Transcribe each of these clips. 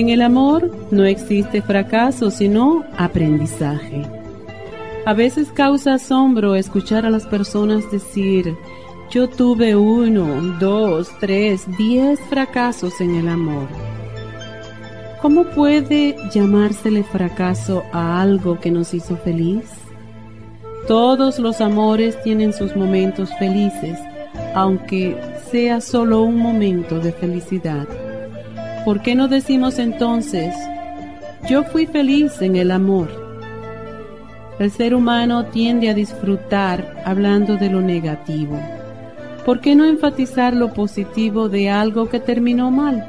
En el amor no existe fracaso, sino aprendizaje. A veces causa asombro escuchar a las personas decir, yo tuve uno, dos, tres, diez fracasos en el amor. ¿Cómo puede llamársele fracaso a algo que nos hizo feliz? Todos los amores tienen sus momentos felices, aunque sea solo un momento de felicidad. ¿Por qué no decimos entonces, yo fui feliz en el amor? El ser humano tiende a disfrutar hablando de lo negativo. ¿Por qué no enfatizar lo positivo de algo que terminó mal?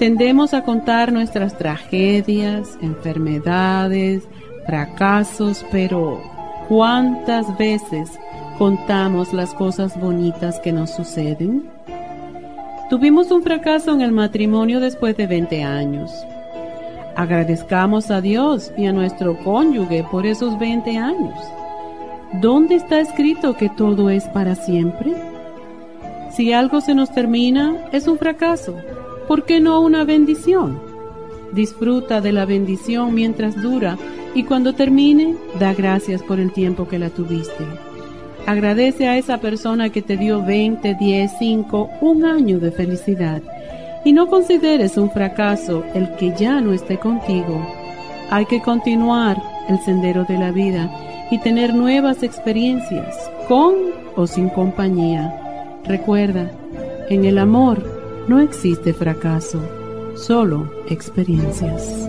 Tendemos a contar nuestras tragedias, enfermedades, fracasos, pero ¿cuántas veces contamos las cosas bonitas que nos suceden? Tuvimos un fracaso en el matrimonio después de 20 años. Agradezcamos a Dios y a nuestro cónyuge por esos 20 años. ¿Dónde está escrito que todo es para siempre? Si algo se nos termina, es un fracaso. ¿Por qué no una bendición? Disfruta de la bendición mientras dura y cuando termine, da gracias por el tiempo que la tuviste. Agradece a esa persona que te dio 20, 10, 5, un año de felicidad. Y no consideres un fracaso el que ya no esté contigo. Hay que continuar el sendero de la vida y tener nuevas experiencias, con o sin compañía. Recuerda, en el amor no existe fracaso, solo experiencias.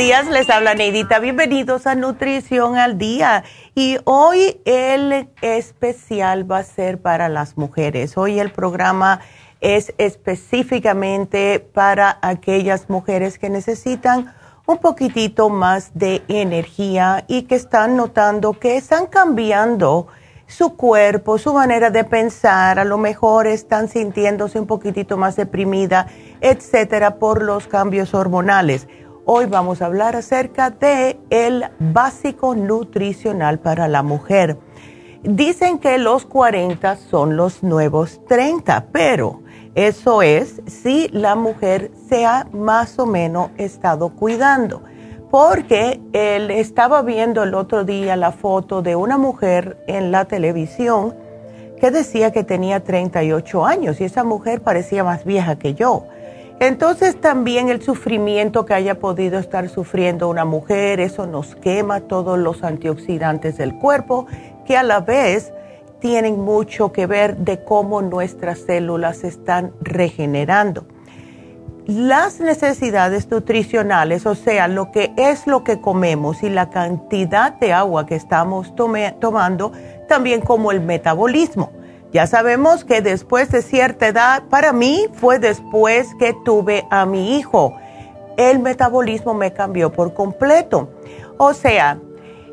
Días, les habla Neidita. Bienvenidos a Nutrición al Día. Y hoy el especial va a ser para las mujeres. Hoy el programa es específicamente para aquellas mujeres que necesitan un poquitito más de energía y que están notando que están cambiando su cuerpo, su manera de pensar, a lo mejor están sintiéndose un poquitito más deprimida, etcétera, por los cambios hormonales. Hoy vamos a hablar acerca de el básico nutricional para la mujer. Dicen que los 40 son los nuevos 30, pero eso es si la mujer se ha más o menos estado cuidando. Porque él estaba viendo el otro día la foto de una mujer en la televisión que decía que tenía 38 años y esa mujer parecía más vieja que yo. Entonces también el sufrimiento que haya podido estar sufriendo una mujer, eso nos quema todos los antioxidantes del cuerpo, que a la vez tienen mucho que ver de cómo nuestras células se están regenerando. Las necesidades nutricionales, o sea, lo que es lo que comemos y la cantidad de agua que estamos tomando, también como el metabolismo. Ya sabemos que después de cierta edad, para mí fue después que tuve a mi hijo, el metabolismo me cambió por completo. O sea,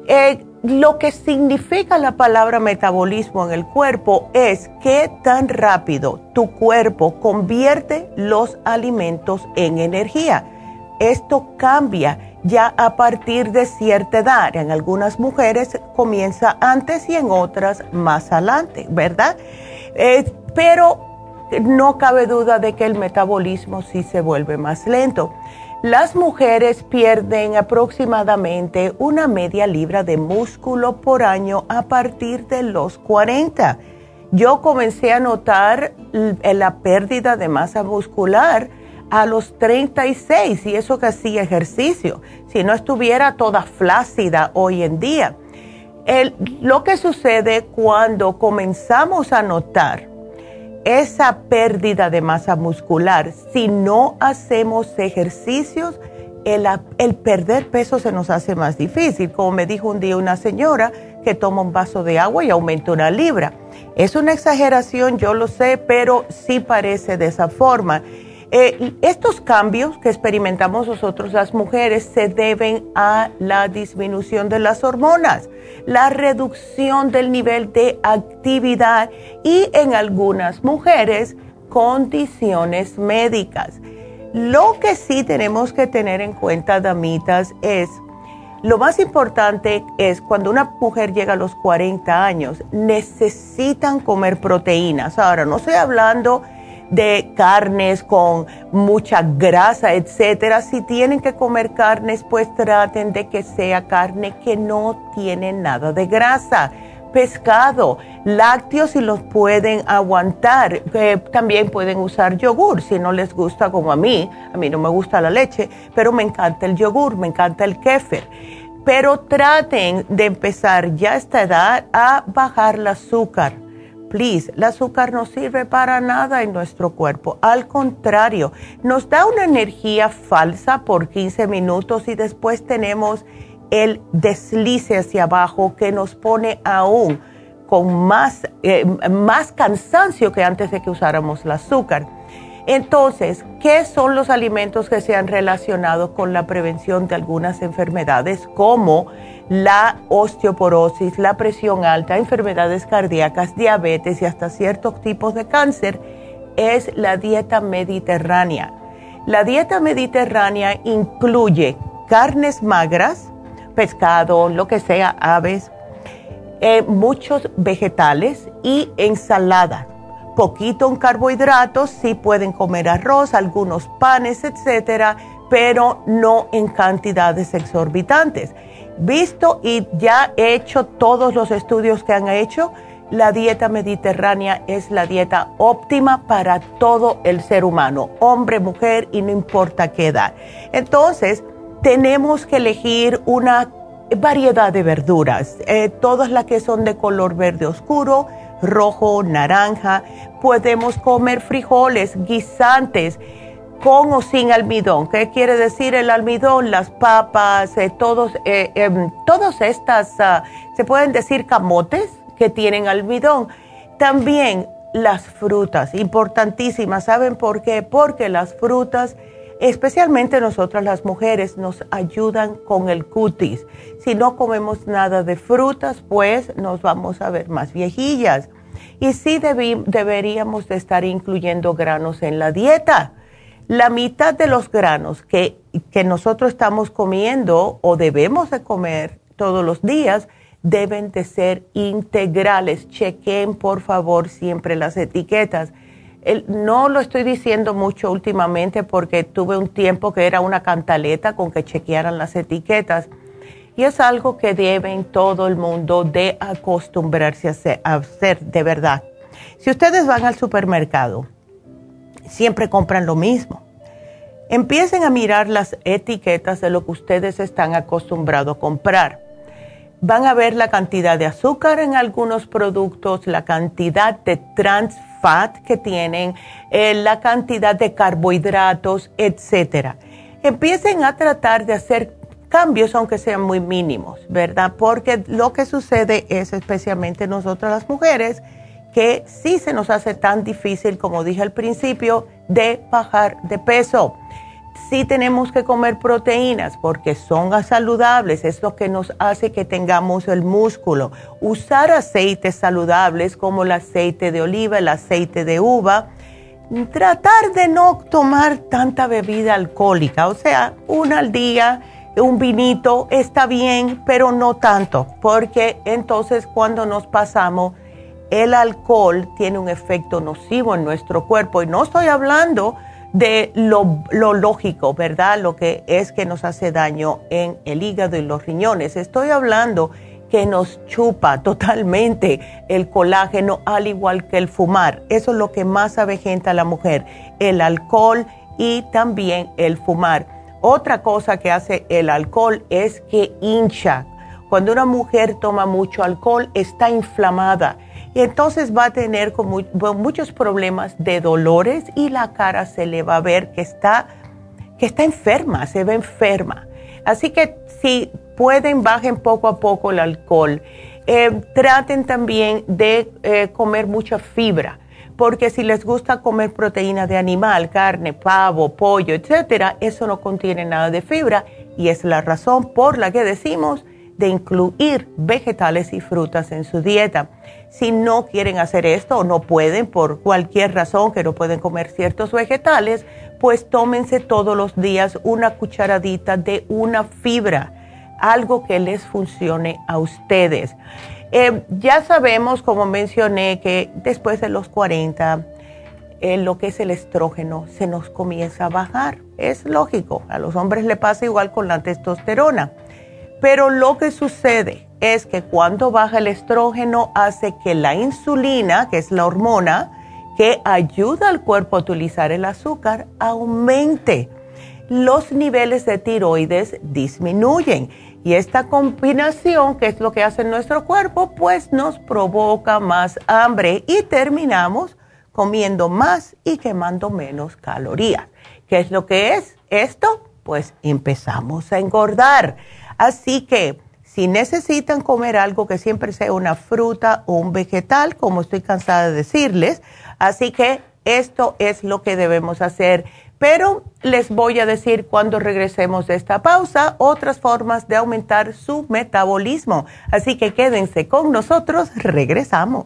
eh, lo que significa la palabra metabolismo en el cuerpo es qué tan rápido tu cuerpo convierte los alimentos en energía. Esto cambia ya a partir de cierta edad. En algunas mujeres comienza antes y en otras más adelante, ¿verdad? Eh, pero no cabe duda de que el metabolismo sí se vuelve más lento. Las mujeres pierden aproximadamente una media libra de músculo por año a partir de los 40. Yo comencé a notar la pérdida de masa muscular a los 36 y eso que hacía ejercicio, si no estuviera toda flácida hoy en día. lo que sucede cuando comenzamos a notar esa pérdida de masa muscular, si no hacemos ejercicios, el, el, perder peso se nos hace más difícil. Como me dijo un día una señora que toma un vaso de agua y aumenta una libra. Es una exageración, yo lo sé, pero sí parece de esa forma. Eh, estos cambios que experimentamos nosotros las mujeres se deben a la disminución de las hormonas, la reducción del nivel de actividad y en algunas mujeres condiciones médicas. Lo que sí tenemos que tener en cuenta, damitas, es lo más importante es cuando una mujer llega a los 40 años, necesitan comer proteínas. Ahora, no estoy hablando de carnes con mucha grasa, etcétera. Si tienen que comer carnes, pues traten de que sea carne que no tiene nada de grasa. Pescado, lácteos si los pueden aguantar. también pueden usar yogur si no les gusta como a mí. A mí no me gusta la leche, pero me encanta el yogur, me encanta el kéfer. Pero traten de empezar ya esta edad a bajar el azúcar Please, el azúcar no sirve para nada en nuestro cuerpo. Al contrario, nos da una energía falsa por 15 minutos y después tenemos el deslice hacia abajo que nos pone aún con más, eh, más cansancio que antes de que usáramos el azúcar. Entonces, ¿qué son los alimentos que se han relacionado con la prevención de algunas enfermedades como la osteoporosis, la presión alta, enfermedades cardíacas, diabetes y hasta ciertos tipos de cáncer, es la dieta mediterránea. La dieta mediterránea incluye carnes magras, pescado, lo que sea, aves, eh, muchos vegetales y ensalada. Poquito en carbohidratos, sí pueden comer arroz, algunos panes, etcétera, pero no en cantidades exorbitantes visto y ya he hecho todos los estudios que han hecho, la dieta mediterránea es la dieta óptima para todo el ser humano, hombre, mujer y no importa qué edad. Entonces, tenemos que elegir una variedad de verduras, eh, todas las que son de color verde oscuro, rojo, naranja. Podemos comer frijoles, guisantes con o sin almidón. ¿Qué quiere decir el almidón? Las papas, eh, todos, eh, em, todas estas, ah, se pueden decir camotes que tienen almidón. También las frutas, importantísimas. ¿Saben por qué? Porque las frutas, especialmente nosotras las mujeres, nos ayudan con el cutis. Si no comemos nada de frutas, pues nos vamos a ver más viejillas. Y sí deberíamos de estar incluyendo granos en la dieta la mitad de los granos que, nosotros estamos comiendo o debemos de comer todos los días deben de ser integrales. Chequen por favor siempre las etiquetas. no lo estoy diciendo mucho últimamente porque tuve un tiempo que era una cantaleta con que chequearan las etiquetas y es algo que deben todo el mundo de acostumbrarse a hacer, de verdad. Si ustedes van al supermercado, siempre compran lo mismo. Empiecen a mirar las etiquetas de lo que ustedes están acostumbrados a comprar van a ver la cantidad de azúcar en algunos productos, la cantidad de trans fat que tienen, eh, la cantidad de carbohidratos, etcétera. Empiecen a tratar de hacer cambios aunque sean muy mínimos, ¿verdad? Porque lo que sucede es especialmente nosotras las mujeres que sí se nos hace tan difícil, como dije al principio, de bajar de peso sí tenemos que comer proteínas porque son saludables, es lo que nos hace que tengamos el músculo. Usar aceites saludables como el aceite de oliva, el aceite de uva. Tratar de no tomar tanta bebida alcohólica, o sea, una al día, un vinito está bien, pero no tanto, porque entonces cuando nos pasamos, el alcohol tiene un efecto nocivo en nuestro cuerpo. Y no estoy hablando de lo, lógico, ¿verdad? Lo que es que nos hace daño en el hígado y los riñones. Estoy hablando que nos chupa totalmente el colágeno, al igual que el fumar. Eso es lo que más avejenta a la mujer, el alcohol y también el fumar. Otra cosa que hace el alcohol es que hincha. Cuando una mujer toma mucho alcohol, está inflamada y entonces va a tener muchos problemas de dolores y la cara se le va a ver que está, que está enferma, se ve enferma. Así que si pueden, bajen poco a poco el alcohol. Eh, traten también de eh, comer mucha fibra, porque si les gusta comer proteína de animal, carne, pavo, pollo, etcétera, eso no contiene nada de fibra y es la razón por la que decimos de incluir vegetales y frutas en su dieta. Si no quieren hacer esto o no pueden por cualquier razón que no pueden comer ciertos vegetales, pues tómense todos los días una cucharadita de una fibra, algo que les funcione a ustedes. Eh, ya sabemos, como mencioné, que después de los 40, eh, lo que es el estrógeno se nos comienza a bajar. Es lógico, a los hombres le pasa igual con la testosterona. Pero lo que sucede es que cuando baja el estrógeno hace que la insulina, que es la hormona que ayuda al cuerpo a utilizar el azúcar, aumente. Los niveles de tiroides disminuyen y esta combinación, que es lo que hace nuestro cuerpo, pues nos provoca más hambre y terminamos comiendo más y quemando menos calorías. ¿Qué es lo que es esto? Pues empezamos a engordar. Así que si necesitan comer algo que siempre sea una fruta o un vegetal, como estoy cansada de decirles, así que esto es lo que debemos hacer. Pero les voy a decir cuando regresemos de esta pausa otras formas de aumentar su metabolismo. Así que quédense con nosotros, regresamos.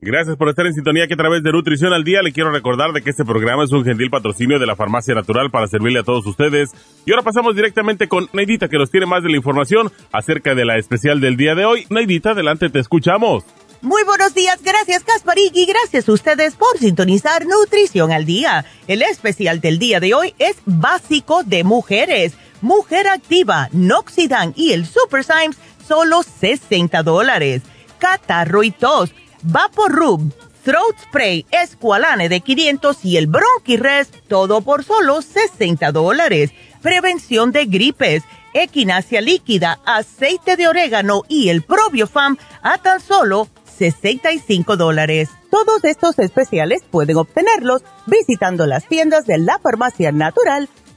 Gracias por estar en sintonía que a través de Nutrición al Día le quiero recordar de que este programa es un gentil patrocinio de la Farmacia Natural para servirle a todos ustedes. Y ahora pasamos directamente con Neidita que nos tiene más de la información acerca de la especial del día de hoy. Neidita, adelante, te escuchamos. Muy buenos días, gracias Kasparik y gracias a ustedes por sintonizar Nutrición al Día. El especial del día de hoy es básico de mujeres Mujer Activa, Noxidan y el Super Symes, solo 60 dólares. Catarro y tos, Vaporub, Throat Spray, Esqualane de 500 y el Bronchi-Rest, todo por solo 60 dólares. Prevención de gripes, equinacia líquida, aceite de orégano y el Probiofam a tan solo 65 dólares. Todos estos especiales pueden obtenerlos visitando las tiendas de la Farmacia Natural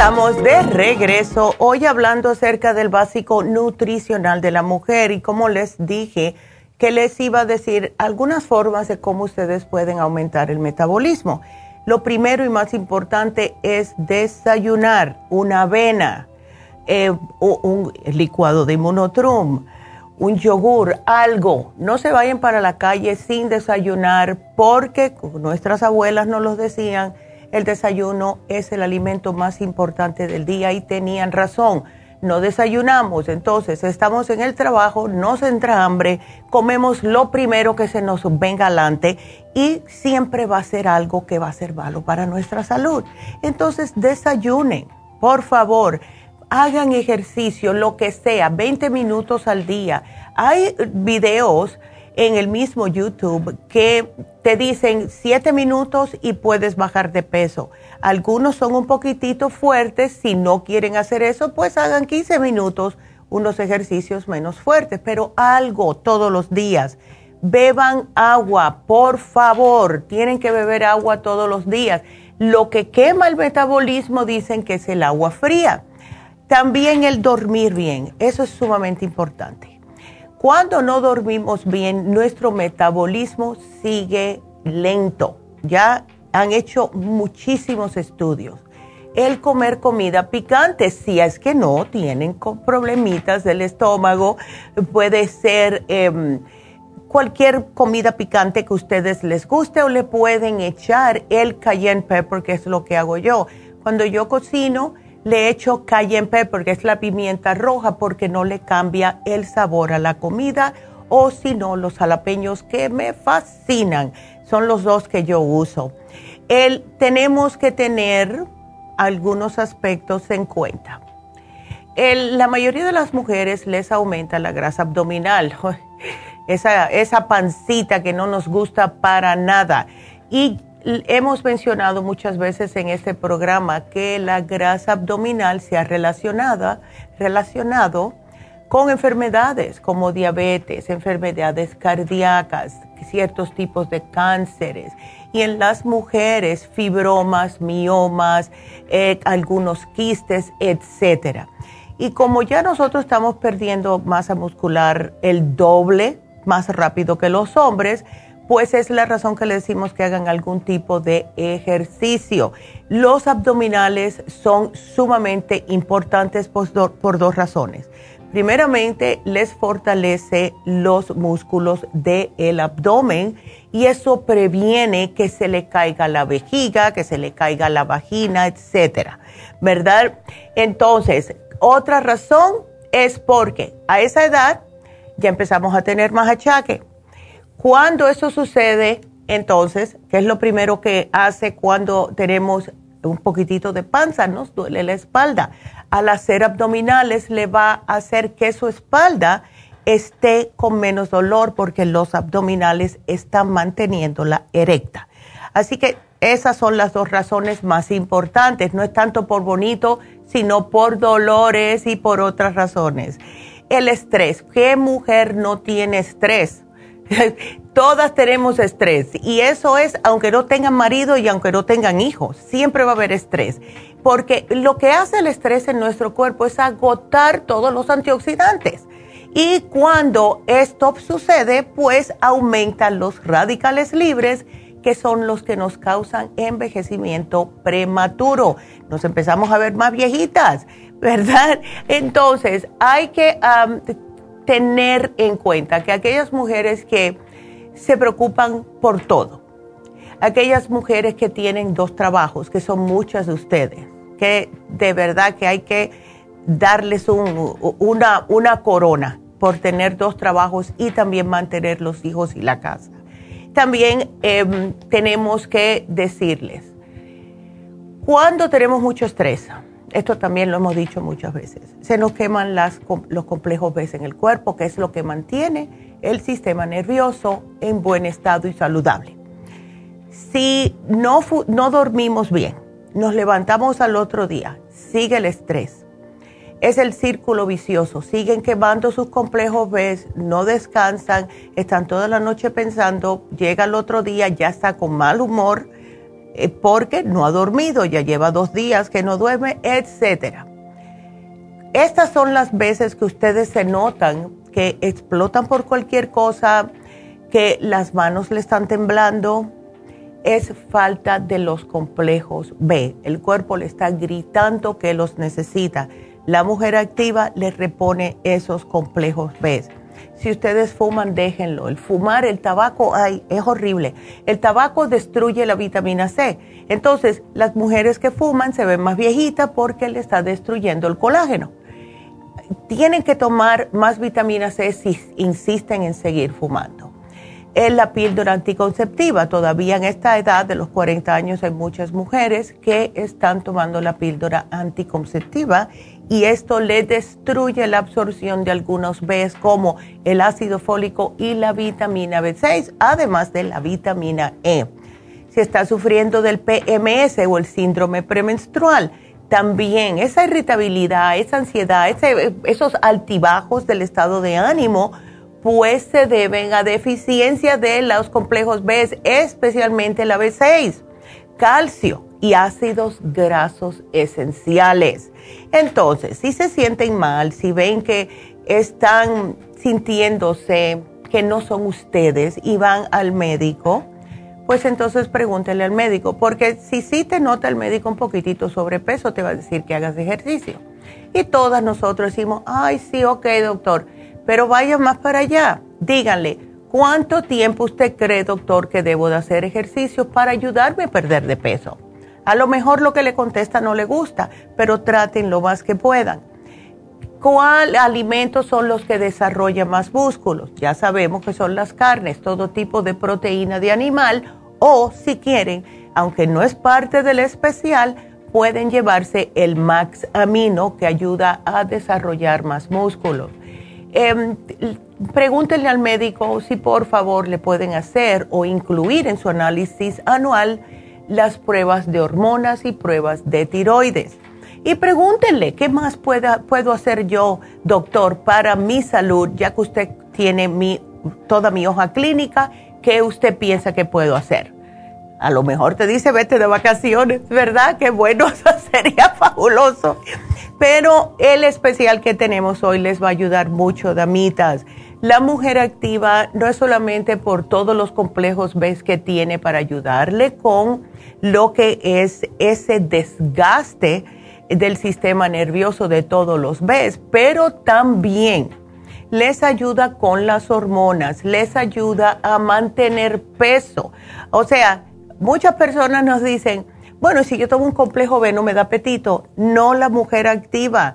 Estamos de regreso hoy hablando acerca del básico nutricional de la mujer y como les dije que les iba a decir algunas formas de cómo ustedes pueden aumentar el metabolismo. Lo primero y más importante es desayunar una avena, eh, un licuado de monotrum, un yogur, algo. No se vayan para la calle sin desayunar porque nuestras abuelas nos lo decían el desayuno es el alimento más importante del día y tenían razón. No desayunamos, entonces estamos en el trabajo, nos entra hambre, comemos lo primero que se nos venga adelante y siempre va a ser algo que va a ser malo para nuestra salud. Entonces desayunen, por favor, hagan ejercicio, lo que sea, 20 minutos al día. Hay videos en el mismo YouTube que te dicen 7 minutos y puedes bajar de peso. Algunos son un poquitito fuertes, si no quieren hacer eso, pues hagan 15 minutos, unos ejercicios menos fuertes, pero algo todos los días. Beban agua, por favor, tienen que beber agua todos los días. Lo que quema el metabolismo dicen que es el agua fría. También el dormir bien, eso es sumamente importante. Cuando no dormimos bien, nuestro metabolismo sigue lento. Ya han hecho muchísimos estudios. El comer comida picante, si es que no tienen problemitas del estómago, puede ser em, cualquier comida picante que ustedes les guste o le pueden echar el cayenne pepper, que es lo que hago yo. Cuando yo cocino, le echo cayenne pepper, que es la pimienta roja, porque no le cambia el sabor a la comida, o si no, los jalapeños que me fascinan, son los dos que yo uso. El, tenemos que tener algunos aspectos en cuenta. la mayoría de las mujeres les aumenta la grasa abdominal, esa, esa pancita que no nos gusta para nada. Y Hemos mencionado muchas veces en este programa que la grasa abdominal se ha relacionado, relacionado con enfermedades como diabetes, enfermedades cardíacas, ciertos tipos de cánceres y en las mujeres fibromas, miomas, eh, algunos quistes, etcétera. Y como ya nosotros estamos perdiendo masa muscular el doble más rápido que los hombres, pues es la razón que le decimos que hagan algún tipo de ejercicio. Los abdominales son sumamente importantes por, dos razones. Primeramente, les fortalece los músculos del abdomen y eso previene que se le caiga la vejiga, que se le caiga la vagina, etcétera. ¿Verdad? Entonces, otra razón es porque a esa edad ya empezamos a tener más achaque cuando eso sucede, entonces, ¿qué es lo primero que hace cuando tenemos un poquitito de panza? Nos duele la espalda. Al hacer abdominales le va a hacer que su espalda esté con menos dolor porque los abdominales están manteniéndola erecta. Así que esas son las dos razones más importantes. No es tanto por bonito, sino por dolores y por otras razones. El estrés. ¿Qué mujer no tiene estrés? Todas tenemos estrés y eso es aunque no tengan marido y aunque no tengan hijos, siempre va a haber estrés. Porque lo que hace el estrés en nuestro cuerpo es agotar todos los antioxidantes. Y cuando esto sucede, pues aumentan los radicales libres, que son los que nos causan envejecimiento prematuro. Nos empezamos a ver más viejitas, ¿verdad? Entonces, hay que tener en cuenta que aquellas mujeres que se preocupan por todo, aquellas mujeres que tienen dos trabajos, que son muchas de ustedes, que de verdad que hay que darles una, una corona por tener dos trabajos y también mantener los hijos y la casa. También em, tenemos que decirles, cuando tenemos mucho estrés, esto también lo hemos dicho muchas veces, se nos queman las, los complejos B en el cuerpo, que es lo que mantiene el sistema nervioso en buen estado y saludable. Si no, no dormimos bien, nos levantamos al otro día, sigue el estrés. Es el círculo vicioso. Siguen quemando sus complejos B, no descansan, están toda la noche pensando, llega el otro día, ya está con mal humor porque no ha dormido, ya lleva dos días que no duerme, etc. Estas son las veces que ustedes se notan que explotan por cualquier cosa, que las manos le están temblando, es falta de los complejos B. El cuerpo le está gritando que los necesita. La mujer activa le repone esos complejos B. Si ustedes fuman, déjenlo. El fumar, el tabaco, ay, es horrible. El tabaco destruye la vitamina C. Entonces, las mujeres que fuman se ven más viejitas porque le está destruyendo el colágeno. Tienen que tomar más vitamina C si insisten en seguir fumando. Es la píldora anticonceptiva. Todavía en esta edad de los 40 años hay muchas mujeres que están tomando la píldora anticonceptiva y esto le destruye la absorción de algunos Bs como el ácido fólico y la vitamina B6, además de la vitamina E. Si está sufriendo del PMS o el síndrome premenstrual, también esa irritabilidad, esa ansiedad, esos altibajos del estado de ánimo, pues se deben a deficiencia de los complejos B, especialmente la B6, calcio y ácidos grasos esenciales. Entonces, si se sienten mal, si ven que están sintiéndose que no son ustedes y van al médico, pues entonces pregúntele al médico, porque si sí te nota el médico un poquitito sobrepeso, te va a decir que hagas ejercicio. Y todas nosotros decimos, ay, sí, ok, doctor, pero vaya más para allá. Díganle, ¿cuánto tiempo usted cree, doctor, que debo de hacer ejercicio para ayudarme a perder de peso? A lo mejor lo que le contesta no le gusta, pero traten lo más que puedan. ¿Cuál alimentos son los que desarrollan más músculos? Ya sabemos que son las carnes, todo tipo de proteína de animal o si quieren, aunque no es parte del especial, pueden llevarse el Max Amino que ayuda a desarrollar más músculos. Eh, pregúntenle al médico si por favor le pueden hacer o incluir en su análisis anual las pruebas de hormonas y pruebas de tiroides. Y pregúntenle, ¿qué más puedo hacer yo, doctor, para mi salud, ya que usted tiene mi, toda mi hoja clínica? ¿Qué usted piensa que puedo hacer? A lo mejor te dice, vete de vacaciones, ¿verdad? Qué bueno, eso sería fabuloso. Pero el especial que tenemos hoy les va a ayudar mucho, damitas. La mujer activa no es solamente por todos los complejos ves que tiene para ayudarle con lo que es ese desgaste del sistema nervioso de todos los Bs, pero también les ayuda con las hormonas, les ayuda a mantener peso. O sea, muchas personas nos dicen, bueno, si yo tomo un complejo B no me da apetito, no la mujer activa.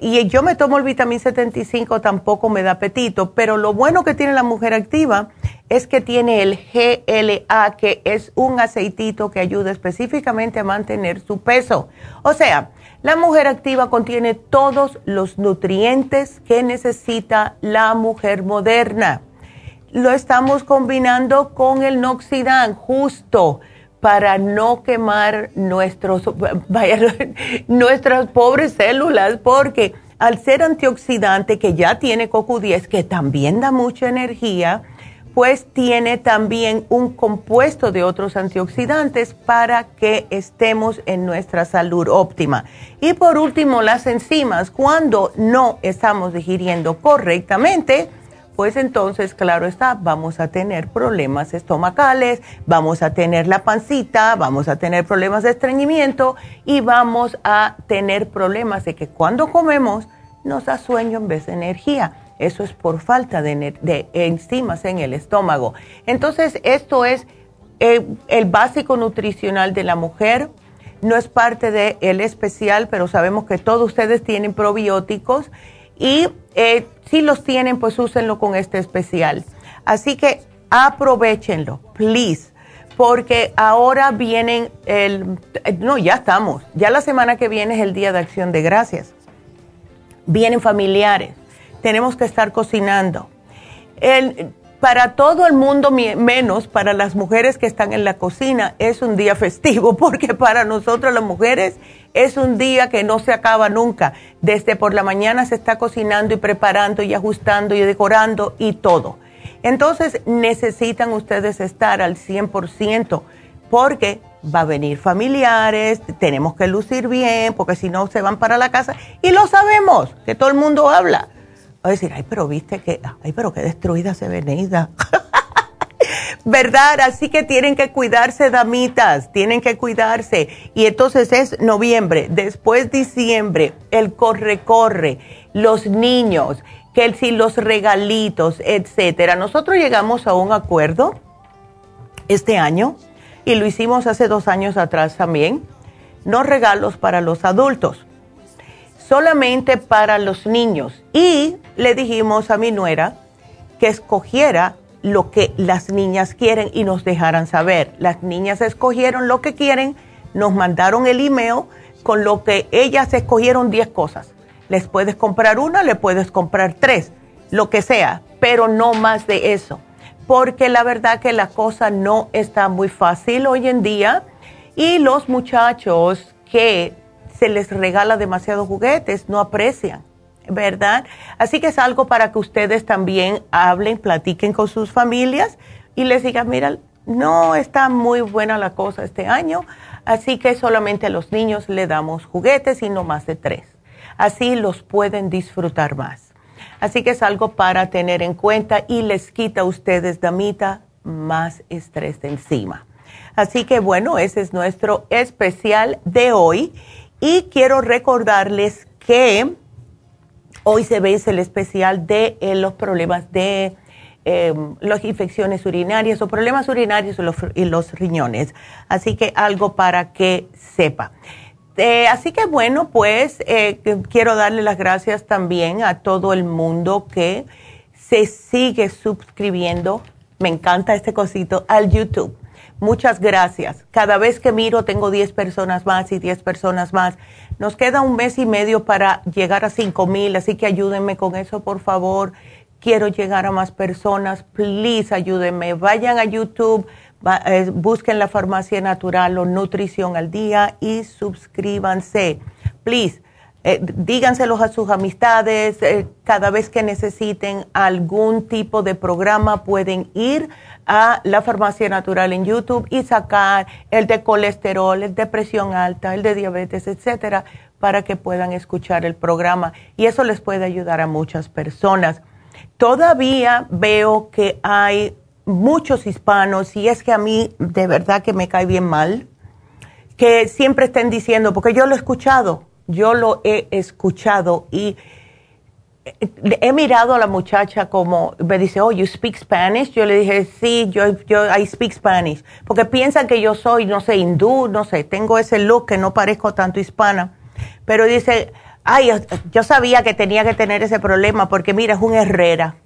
Y yo me tomo el vitamín 75 tampoco me da apetito, pero lo bueno que tiene la mujer activa es que tiene el GLA, que es un aceitito que ayuda específicamente a mantener su peso. O sea, la mujer activa contiene todos los nutrientes que necesita la mujer moderna. Lo estamos combinando con el Noxidan, justo para no quemar nuestros, nuestras pobres células, porque al ser antioxidante que ya tiene CoQ10, que también da mucha energía, pues tiene también un compuesto de otros antioxidantes para que estemos en nuestra salud óptima. Y por último, las enzimas, cuando no estamos digiriendo correctamente, pues entonces, claro está, vamos a tener problemas estomacales, vamos a tener la pancita, vamos a tener problemas de estreñimiento y vamos a tener problemas de que cuando comemos nos da sueño en vez de energía. Eso es por falta de, enzimas en el estómago. Entonces, esto es eh, el básico nutricional de la mujer. No es parte del el especial, pero sabemos que todos ustedes tienen probióticos y eh, si los tienen, pues úsenlo con este especial. Así que aprovechenlo, please, porque ahora vienen el, no, ya estamos, ya la semana que viene es el Día de Acción de Gracias. Vienen familiares, tenemos que estar cocinando. Para todo el mundo, menos para las mujeres que están en la cocina, es un día festivo, porque para nosotros las mujeres es un día que no se acaba nunca. Desde por la mañana se está cocinando y preparando y ajustando y decorando y todo. Entonces necesitan ustedes estar al 100% porque va a venir familiares, tenemos que lucir bien, porque si no se van para la casa. Y lo sabemos, que todo el mundo habla. A decir, ay, pero viste que, ay, pero qué destruida se venida. ¿verdad? Así que tienen que cuidarse, damitas, tienen que cuidarse. Y entonces es noviembre, después diciembre, el corre-corre, los niños, que si los regalitos, etcétera. Nosotros llegamos a un acuerdo este año y lo hicimos hace dos años atrás también. No regalos para los adultos, solamente para los niños. Y le dijimos a mi nuera que escogiera lo que las niñas quieren y nos dejaran saber. Las niñas escogieron lo que quieren, nos mandaron el email con lo que ellas escogieron 10 cosas. Les puedes comprar una, le puedes comprar tres, lo que sea, pero no más de eso. Porque la verdad que la cosa no está muy fácil hoy en día y los muchachos que se les regala demasiados juguetes no aprecian ¿verdad? Así que es algo para que ustedes también hablen, platiquen con sus familias y les digan, mira, no está muy buena la cosa este año, así que solamente a los niños le damos juguetes y no más de tres. Así los pueden disfrutar más. Así que es algo para tener en cuenta y les quita a ustedes, damita, más estrés de encima. Así que bueno, ese es nuestro especial de hoy y quiero recordarles que Hoy se ve el especial de eh, los problemas de em, las infecciones urinarias o problemas urinarios y los, riñones. Así que algo para que sepa. Eh, así que bueno, pues eh, quiero darle las gracias también a todo el mundo que se sigue suscribiendo. Me encanta este cosito al YouTube. Muchas gracias. Cada vez que miro tengo 10 personas más y 10 personas más. Nos queda un mes y medio para llegar a 5 mil, así que ayúdenme con eso, por favor. Quiero llegar a más personas. Please, ayúdenme. Vayan a YouTube, eh, busquen la farmacia natural o nutrición al día y suscríbanse. Please. Eh, díganselos a sus amistades, eh, cada vez que necesiten algún tipo de programa pueden ir a la farmacia natural en YouTube y sacar el de colesterol, el de presión alta, el de diabetes, etcétera, para que puedan escuchar el programa. Y eso les puede ayudar a muchas personas. Todavía veo que hay muchos hispanos, y es que a mí de verdad que me cae bien mal, que siempre estén diciendo, porque yo lo he escuchado, yo lo he escuchado y he mirado a la muchacha como me dice, oh, you speak Spanish. Yo le dije, sí, yo, yo, I speak Spanish. Porque piensan que yo soy, no sé, hindú, no sé, tengo ese look que no parezco tanto hispana. Pero dice, ay, yo sabía que tenía que tener ese problema porque mira, es un Herrera.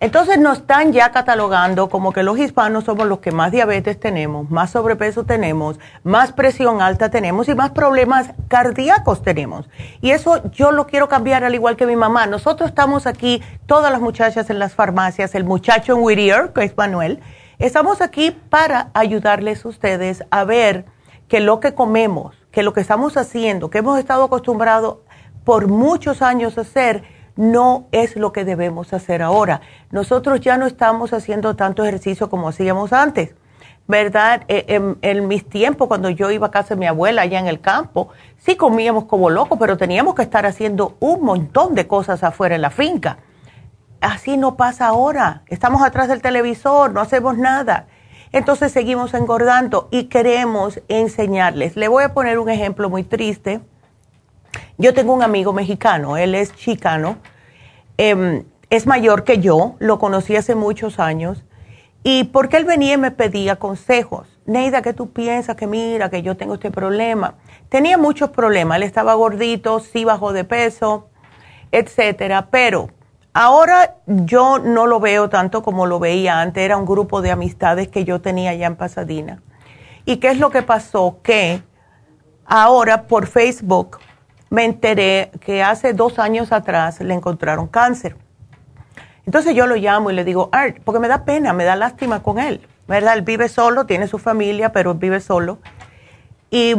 Entonces nos están ya catalogando como que los hispanos somos los que más diabetes tenemos, más sobrepeso tenemos, más presión alta tenemos y más problemas cardíacos tenemos. Y eso yo lo quiero cambiar al igual que mi mamá. Nosotros estamos aquí, todas las muchachas en las farmacias, el muchacho en Whittier, que es Manuel, estamos aquí para ayudarles a ustedes a ver que lo que comemos, que lo que estamos haciendo, que hemos estado acostumbrados por muchos años a hacer, no es lo que debemos hacer ahora. Nosotros ya no estamos haciendo tanto ejercicio como hacíamos antes, ¿verdad? E, en, mis tiempos, cuando yo iba a casa de mi abuela allá en el campo, sí comíamos como locos, pero teníamos que estar haciendo un montón de cosas afuera en la finca. Así no pasa ahora. Estamos atrás del televisor, no hacemos nada. Entonces seguimos engordando y queremos enseñarles. Le voy a poner un ejemplo muy triste yo tengo un amigo mexicano, él es chicano, em, es mayor que yo, lo conocí hace muchos años, y porque él venía y me pedía consejos. Neida, ¿qué tú piensas? Que mira, que yo tengo este problema. Tenía muchos problemas, él estaba gordito, sí bajó de peso, etcétera, pero ahora yo no lo veo tanto como lo veía antes, era un grupo de amistades que yo tenía allá en Pasadena. ¿Y qué es lo que pasó? Que ahora por Facebook me enteré que hace dos años atrás le encontraron cáncer. Entonces yo lo llamo y le digo, Art, porque me da pena, me da lástima con él, ¿verdad? Él vive solo, tiene su familia, pero vive solo. Y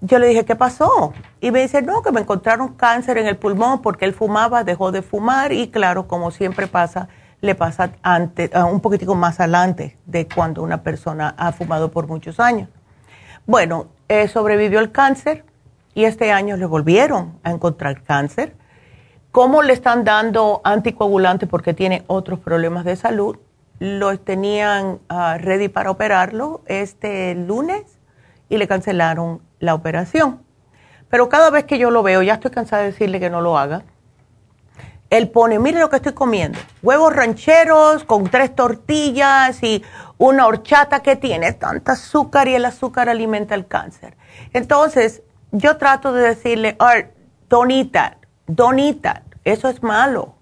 yo le dije, ¿qué pasó? Y me dice, no, que me encontraron cáncer en el pulmón porque él fumaba, dejó de fumar y claro, como siempre pasa, le pasa antes, ah, un poquitico más adelante de cuando una persona ha fumado por muchos años. Bueno, eh, sobrevivió el cáncer, y este año le volvieron a encontrar cáncer. ¿Cómo le están dando anticoagulante porque tiene otros problemas de salud? Lo tenían ah, ready para operarlo este lunes y le cancelaron la operación. Pero cada vez que yo lo veo, ya estoy cansada de decirle que no lo haga. Él pone, mire lo que estoy comiendo, huevos rancheros con tres tortillas y una horchata que tiene tanta azúcar y el azúcar alimenta el cáncer. Entonces, yo trato de decirle, Art, don't eat eso es malo.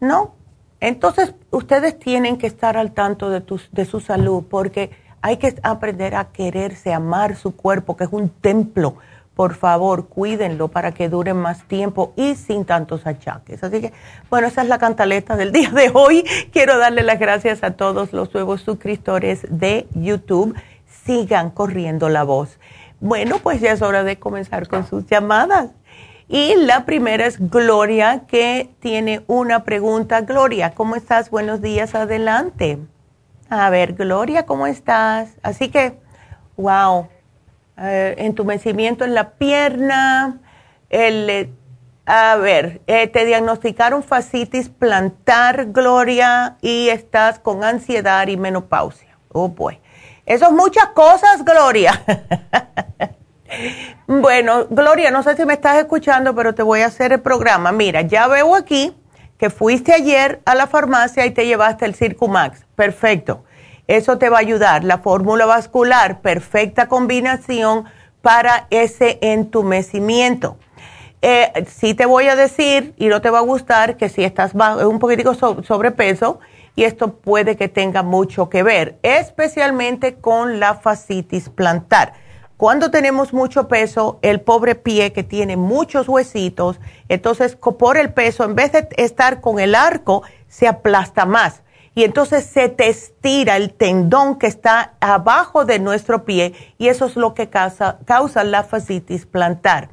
No. Entonces, ustedes tienen que estar al tanto de, de su salud porque hay que aprender a quererse, amar su cuerpo, que es un templo. Por favor, cuídenlo para que dure más tiempo y sin tantos achaques. Así que, bueno, esa es la cantaleta del día de hoy. Quiero darle las gracias a todos los nuevos suscriptores de YouTube. Sigan corriendo la voz. Bueno, pues ya es hora de comenzar con sus llamadas. Y la primera es Gloria, que tiene una pregunta. Gloria, ¿cómo estás? Buenos días, adelante. A ver, Gloria, ¿cómo estás? Así que, wow, eh, entumecimiento en la pierna, el, eh, a ver, eh, te diagnosticaron fascitis plantar, Gloria, y estás con ansiedad y menopausia. Oh, boy. Eso es muchas cosas, Gloria. bueno, Gloria, no sé si me estás escuchando, pero te voy a hacer el programa. Mira, ya veo aquí que fuiste ayer a la farmacia y te llevaste el Circumax. Perfecto. Eso te va a ayudar. La fórmula vascular, perfecta combinación para ese entumecimiento. Eh, sí te voy a decir, y no te va a gustar, que si estás un poquitico sobrepeso, y esto puede que tenga mucho que ver, especialmente con la fascitis plantar. Cuando tenemos mucho peso, el pobre pie que tiene muchos huesitos, entonces por el peso, en vez de estar con el arco, se aplasta más. Y entonces se te estira el tendón que está abajo de nuestro pie y eso es lo que causa, causa la fascitis plantar.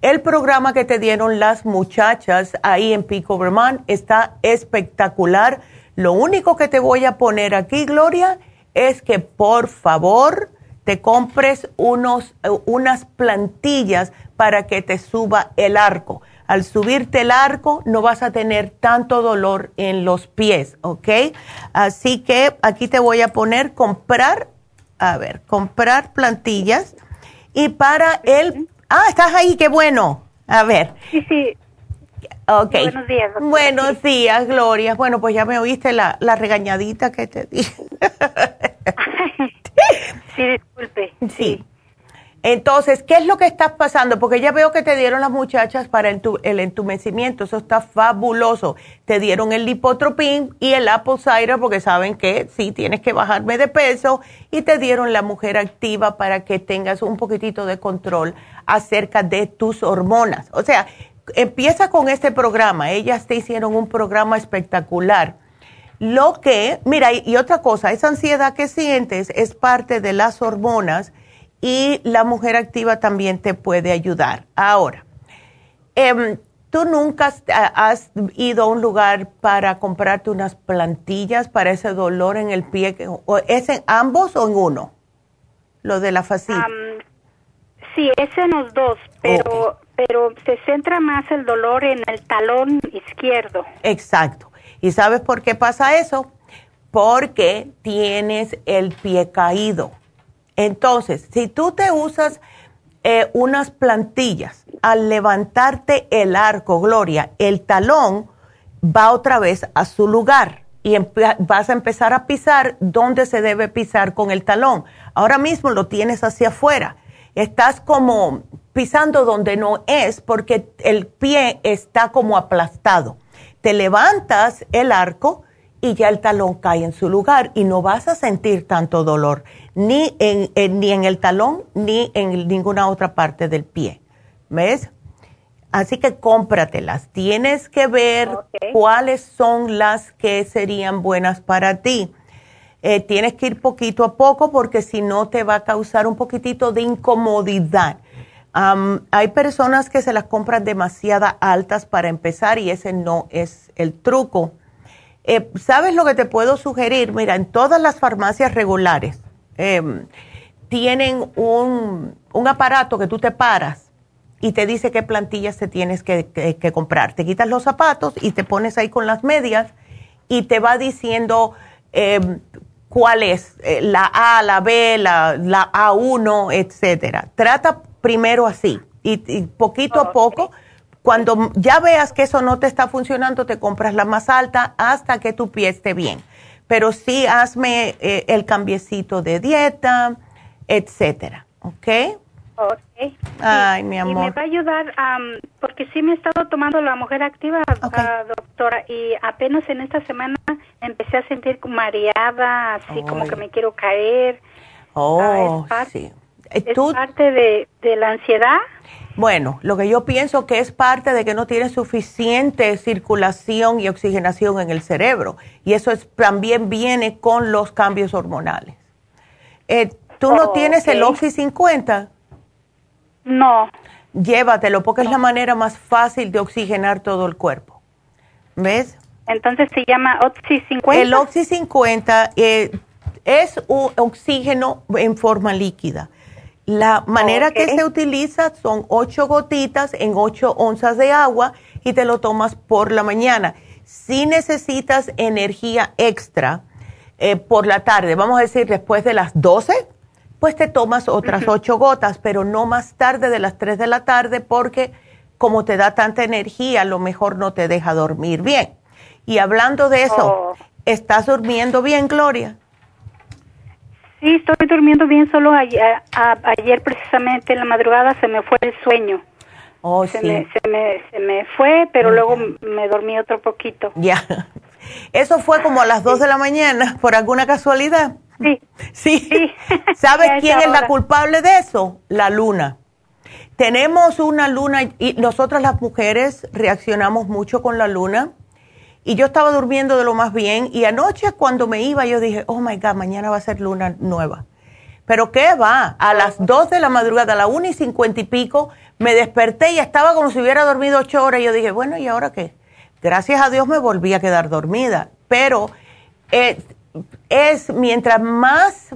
El programa que te dieron las muchachas ahí en Pico Vermont está espectacular lo único que te voy a poner aquí, Gloria, es que por favor te compres unos, eh, unas plantillas para que te suba el arco. Al subirte el arco no vas a tener tanto dolor en los pies, ¿ok? Así que aquí te voy a poner comprar, a ver, comprar plantillas. Y para el... Ah, estás ahí, qué bueno. A ver. Sí, sí. Buenos días. Buenos días, Gloria. Bueno, pues ya me oíste la, la regañadita que te di. sí, disculpe. Sí. Entonces, ¿qué es lo que está pasando? Porque ya veo que te dieron las muchachas para el, el entumecimiento, eso está fabuloso. Te dieron el lipotropín y el apple cider porque saben que sí, tienes que bajarme de peso y te dieron la mujer activa para que tengas un poquitito de control acerca de tus hormonas. O sea, empieza con este programa. Ellas te hicieron un programa espectacular. Lo que, mira, y, otra cosa, esa ansiedad que sientes es parte de las hormonas y la mujer activa también te puede ayudar. Ahora, em, ¿Tú nunca has ido a un lugar para comprarte unas plantillas para ese dolor en el pie? ¿Es en ambos o en uno? Lo de la fascitis. sí, es en los dos, pero, pero se centra más el dolor en el talón izquierdo. Exacto. ¿Y sabes por qué pasa eso? Porque tienes el pie caído. Entonces, si tú te usas eh, unas plantillas. Al levantarte el arco, Gloria, el talón va otra vez a su lugar y vas a empezar a pisar donde se debe pisar con el talón. Ahora mismo lo tienes hacia afuera. Estás como pisando donde no es porque el pie está como aplastado. Te levantas el arco y ya el talón cae en su lugar y no vas a sentir tanto dolor ni en, ni en el talón ni en ninguna otra parte del pie. ¿Ves? Así que cómpratelas. Tienes que ver cuáles son las que serían buenas para ti. Eh, tienes que ir poquito a poco porque si no te va a causar un poquitito de incomodidad. Hay personas que se las compran demasiado altas para empezar y ese no es el truco. Eh, ¿Sabes lo que te puedo sugerir? Mira, en todas las farmacias regulares em, tienen un, aparato que tú te paras y te dice qué plantillas te tienes que, comprar. Te quitas los zapatos y te pones ahí con las medias y te va diciendo em, cuál es eh, la A, la B, la, la A1, etcétera. Trata primero así y, poquito a poco cuando ya veas que eso no te está funcionando, te compras la más alta hasta que tu pie esté bien. Pero sí hazme eh, el cambiecito de dieta, etcétera, ¿ok? Ok. Ay, mi amor. Y me va a ayudar, porque sí me he estado tomando la mujer activa, ah, doctora, y apenas en esta semana empecé a sentir mareada, así como que me quiero caer. Oh, ah, sí. ¿Es parte de, de la ansiedad? Bueno, lo que yo pienso que es parte de que no tiene suficiente circulación y oxigenación en el cerebro. Y eso es, también viene con los cambios hormonales. Eh, ¿Tú no tienes el Oxy 50? No. Llévatelo porque es la manera más fácil de oxigenar todo el cuerpo. ¿Ves? Entonces se llama Oxy 50. El Oxy 50 eh, es un oxígeno en forma líquida la manera que se utiliza son ocho gotitas en ocho onzas de agua y te lo tomas por la mañana. Si necesitas energía extra eh, por la tarde, vamos a decir después de las 12, pues te tomas otras ocho gotas, pero no más tarde de las 3 de la tarde porque como te da tanta energía, a lo mejor no te deja dormir bien. Y hablando de eso, oh. ¿estás durmiendo bien, Gloria? Sí, estoy durmiendo bien, solo ayer, ayer, precisamente en la madrugada se me fue el sueño. Oh, se sí. Me, se, me, se me fue, pero luego me dormí otro poquito. Ya. ¿Eso fue como a las 2 de la mañana, por alguna casualidad? Sí. Sí. ¿Sabes quién es la culpable de eso? La luna. Tenemos una luna y nosotras las mujeres reaccionamos mucho con la luna y yo estaba durmiendo de lo más bien y anoche cuando me iba yo dije, oh my God, mañana va a ser luna nueva. Pero ¿qué va? A las 2 de la madrugada, a las 1 y 50 y pico, me desperté y estaba como si hubiera dormido ocho horas. Y yo dije, bueno, ¿y ahora qué? Gracias a Dios me volví a quedar dormida. Pero eh, es mientras más,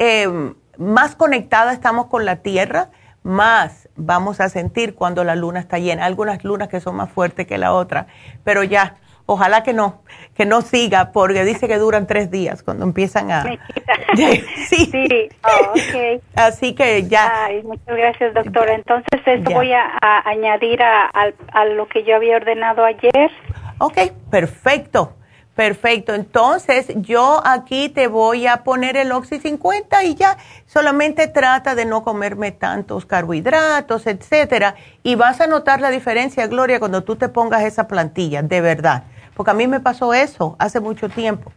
eh, más conectada estamos con la Tierra, más vamos a sentir cuando la luna está llena. Algunas lunas que son más fuertes que la otra, pero ya Ojalá que no, que no siga, porque dice que duran tres días cuando empiezan a... sí. sí. Oh, okay. Así que ya. Ay, muchas gracias, doctora. Entonces, esto voy a, añadir a, a, lo que yo había ordenado ayer. Ok, perfecto. Perfecto, entonces yo aquí te voy a poner el Oxy 50 y ya solamente trata de no comerme tantos carbohidratos, etcétera, y vas a notar la diferencia, Gloria, cuando tú te pongas esa plantilla, de verdad. Porque a mí me pasó eso hace mucho tiempo.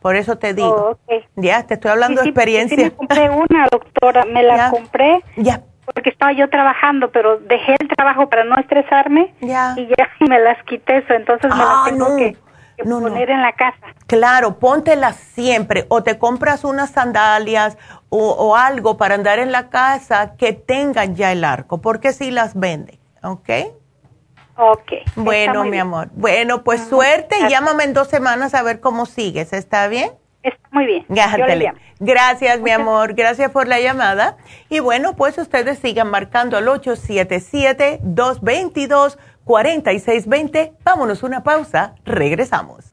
Por eso te digo. Oh, ya, te estoy hablando de experiencia. Sí, me compré una, doctora. Me la compré. Ya. Porque estaba yo trabajando, pero dejé el trabajo para no estresarme. Ya. Y ya me las quité eso. Entonces me las tengo que, poner en la casa. Claro, póntelas siempre. O te compras unas sandalias o, o algo para andar en la casa que tengan ya el arco. Porque si las venden. ¿Ok? Ok. Bueno, mi amor. Bueno, pues suerte y llámame en dos semanas a ver cómo sigues. ¿Está bien? Está muy bien. Gracias, mi amor. Gracias por la llamada. Y bueno, pues ustedes sigan marcando al 877-222-4620. Vámonos una pausa. Regresamos.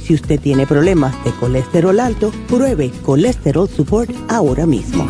si usted tiene problemas de colesterol alto, pruebe Colesterol Support ahora mismo.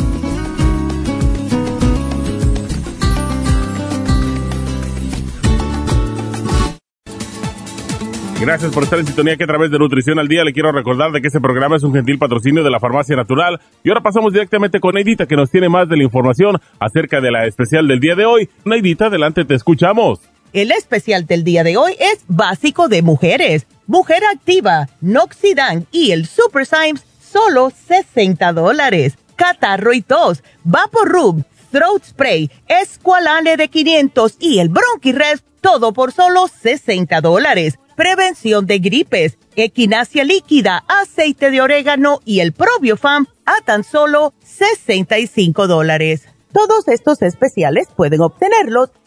Gracias por estar en sintonía que a través de Nutrición al Día le quiero recordar de que este programa es un gentil patrocinio de la Farmacia Natural. Y ahora pasamos directamente con Neidita que nos tiene más de la información acerca de la especial del día de hoy. Neidita, adelante, te escuchamos. El especial del día de hoy es básico de mujeres. Mujer Activa, Noxidan y el Super Symes, solo 60 dólares. Catarro y tos, Rub, Throat Spray, Esqualane de 500 y el Bronchirest, todo por solo 60 dólares. Prevención de gripes, equinacia líquida, aceite de orégano y el Probiofam a tan solo 65 dólares. Todos estos especiales pueden obtenerlos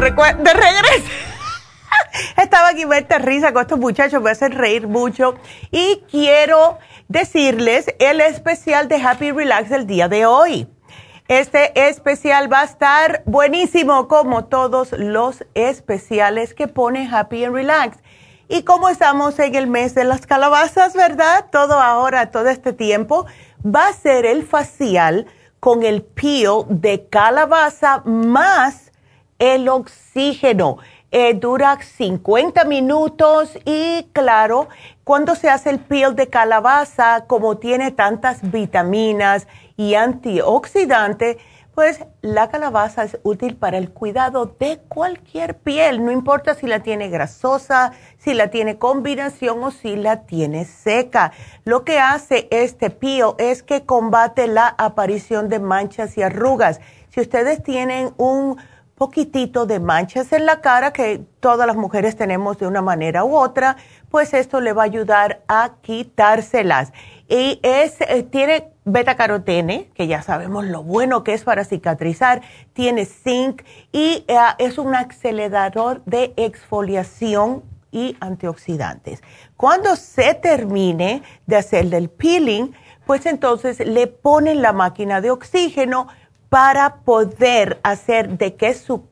De, regreso. Estaba aquí verte risa con estos muchachos, me hacen reír mucho. Y quiero decirles el especial de Happy Relax el día de hoy. Este especial va a estar buenísimo, como todos los especiales que pone Happy and Relax. Y como estamos en el mes de las calabazas, ¿verdad? Todo ahora, todo este tiempo, va a ser el facial con el peel de calabaza más el oxígeno. Eh, dura 50 minutos y claro, cuando se hace el peel de calabaza, como tiene tantas vitaminas y antioxidantes, pues la calabaza es útil para el cuidado de cualquier piel, no importa si la tiene grasosa, si la tiene combinación o si la tiene seca. Lo que hace este peel es que combate la aparición de manchas y arrugas. Si ustedes tienen un poquitito de manchas en la cara que todas las mujeres tenemos de una manera u otra, pues esto le va a ayudar a quitárselas. Y es, eh, tiene beta carotene, que ya sabemos lo bueno que es para cicatrizar, tiene zinc y eh, es un acelerador de exfoliación y antioxidantes. Cuando se termine de hacer el peeling, pues entonces le ponen la máquina de oxígeno, para poder hacer de que su,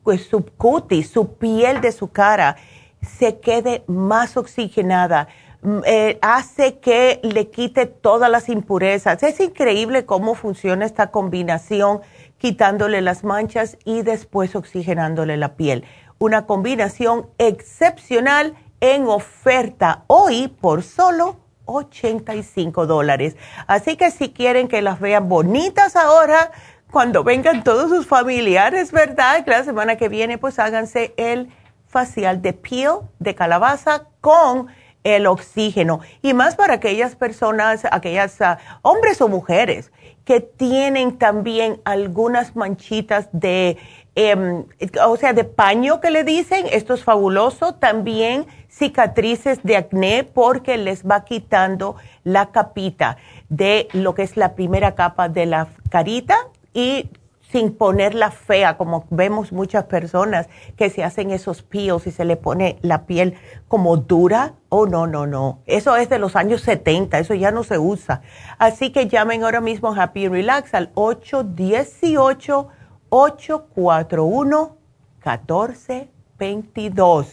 cutis, su piel de su cara, se quede más oxigenada. Mm, eh, hace que le quite todas las impurezas. Es increíble cómo funciona esta combinación quitándole las manchas y después oxigenándole la piel. Una combinación excepcional en oferta hoy por solo 85 dólares. Así que si quieren que las vean bonitas ahora, cuando vengan todos sus familiares, ¿verdad? La semana que viene, pues háganse el facial de piel de calabaza con el oxígeno. Y más para aquellas personas, aquellas ah, hombres o mujeres que tienen también algunas manchitas de, em, o sea, de paño que le dicen, esto es fabuloso, también cicatrices de acné porque les va quitando la capita de lo que es la primera capa de la carita y sin ponerla fea, como vemos muchas personas que se hacen esos píos y se le pone la piel como dura. Oh, no, no, no. Eso es de los años 70, eso ya no se usa. Así que llamen ahora mismo Happy Relax al 818-841-1422.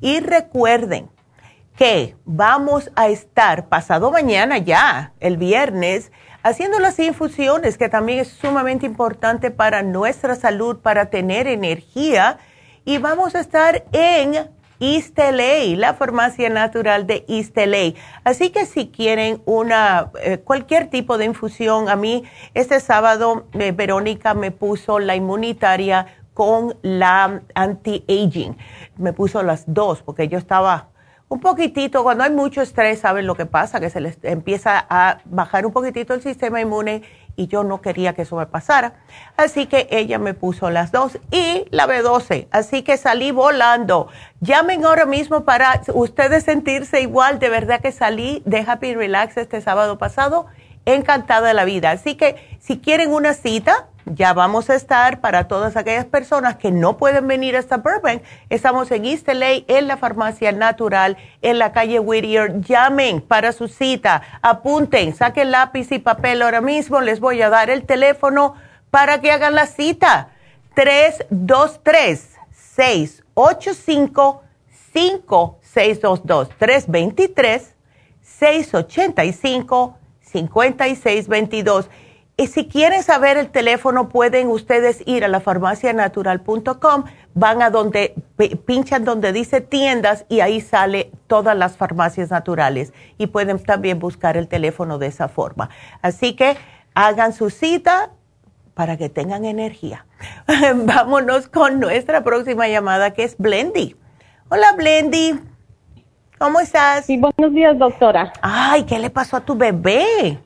Y recuerden que vamos a estar pasado mañana ya, el viernes, haciendo las infusiones, que también es sumamente importante para nuestra salud, para tener energía. Y vamos a estar en East LA, la farmacia natural de East LA. Así que si quieren una eh, cualquier tipo de infusión, a mí este sábado eh, Verónica me puso la inmunitaria con la anti-aging. Me puso las dos porque yo estaba un poquitito, cuando hay mucho estrés, ¿saben lo que pasa? Que se les empieza a bajar un poquitito el sistema inmune y yo no quería que eso me pasara. Así que ella me puso las dos y la B12. Así que salí volando. Llamen ahora mismo para ustedes sentirse igual. De verdad que salí de Happy Relax este sábado pasado. Encantada de la vida. Así que si quieren una cita, ya vamos a estar para todas aquellas personas que no pueden venir hasta Burbank. Estamos en East LA, en la farmacia natural, en la calle Whittier. Llamen para su cita, apunten, saquen lápiz y papel ahora mismo. Les voy a dar el teléfono para que hagan la cita. 323-685-5622. 323-685-5622. Y si quieren saber el teléfono, pueden ustedes ir a la farmacianatural.com, van a donde, pinchan donde dice tiendas y ahí sale todas las farmacias naturales. Y pueden también buscar el teléfono de esa forma. Así que hagan su cita para que tengan energía. Vámonos con nuestra próxima llamada que es Blendy. Hola Blendy, ¿cómo estás? Sí, buenos días doctora. Ay, ¿qué le pasó a tu bebé?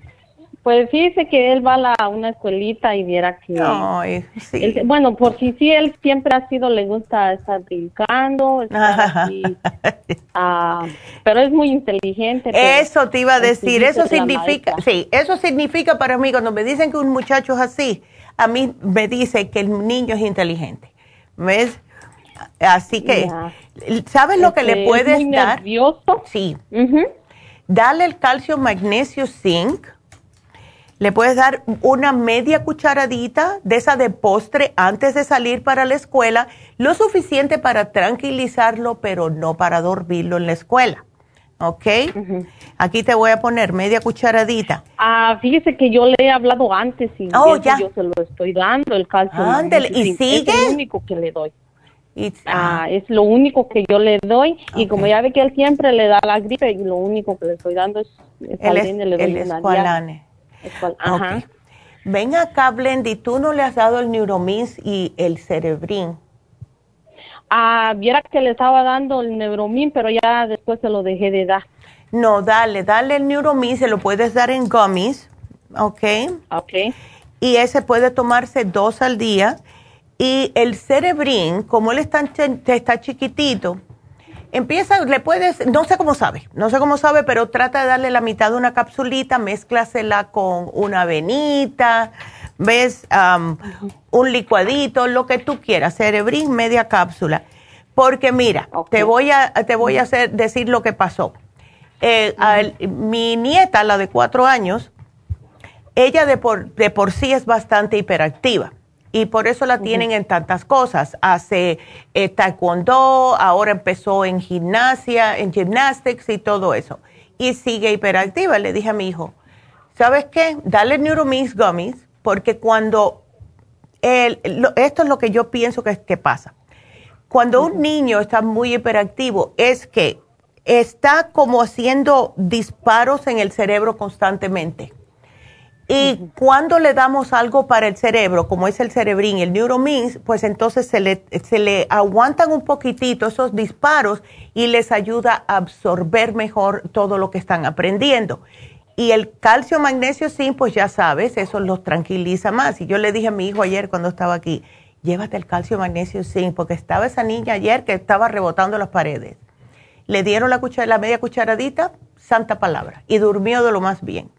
Pues fíjese que él va a, una escuelita y viera que... Ay, sí. bueno, por si sí, él siempre ha sido, le gusta estar brincando, estar ah, pero es muy inteligente. Eso te iba a decir, eso significa, sí, eso significa para mí, cuando me dicen que un muchacho es así, a mí me dice que el niño es inteligente, ¿ves? Así que, ¿sabes lo que le este, puedes muy dar? Nervioso. Sí. Dale el calcio, magnesio, zinc le puedes dar una media cucharadita de esa de postre antes de salir para la escuela, lo suficiente para tranquilizarlo, pero no para dormirlo en la escuela. ¿Ok? Aquí te voy a poner media cucharadita. Ah, fíjese que yo le he hablado antes y oh, ya. yo se lo estoy dando, el calcio. Ándale, ¿y sigue? Es lo único que le doy. ah, es lo único que yo le doy y como ya ve que él siempre le da la gripe y lo único que le estoy dando es, el, le doy el Ajá. Ven acá, Blendy, ¿tú no le has dado el Neuromins y el Cerebrin? Ah, viera que le estaba dando el Neuromin, pero ya después se lo dejé de dar. No, dale, dale el Neuromin, se lo puedes dar en gummies, ¿ok? Ok. Y ese puede tomarse dos al día. Y el Cerebrin, como él está, está chiquitito, Empieza, le puedes, no sé cómo sabe, no sé cómo sabe, pero trata de darle la mitad de una capsulita, mézclasela con una avenita, ves, un licuadito, lo que tú quieras, cerebrín, media cápsula. Porque mira, te voy a, te voy a hacer, decir lo que pasó. Eh, mi nieta, la de cuatro años, ella de por, de por sí es bastante hiperactiva y por eso la tienen en tantas cosas. Hace eh, taekwondo, ahora empezó en gimnasia, en gymnastics y todo eso. Y sigue hiperactiva. Le dije a mi hijo, ¿sabes qué? Dale Neuromix Gummies porque cuando esto es lo que yo pienso que, que pasa. Cuando un niño está muy hiperactivo, es que está como haciendo disparos en el cerebro constantemente. Y cuando le damos algo para el cerebro, como es el cerebrín, el neuromins, pues entonces se le, se le aguantan un poquitito esos disparos y les ayuda a absorber mejor todo lo que están aprendiendo. Y el calcio, magnesio, zinc, pues ya sabes, eso los tranquiliza más. Y yo le dije a mi hijo ayer cuando estaba aquí, llévate el calcio, magnesio, zinc, porque estaba esa niña ayer que estaba rebotando las paredes. Le dieron la, la media cucharadita, santa palabra, y durmió de lo más bien.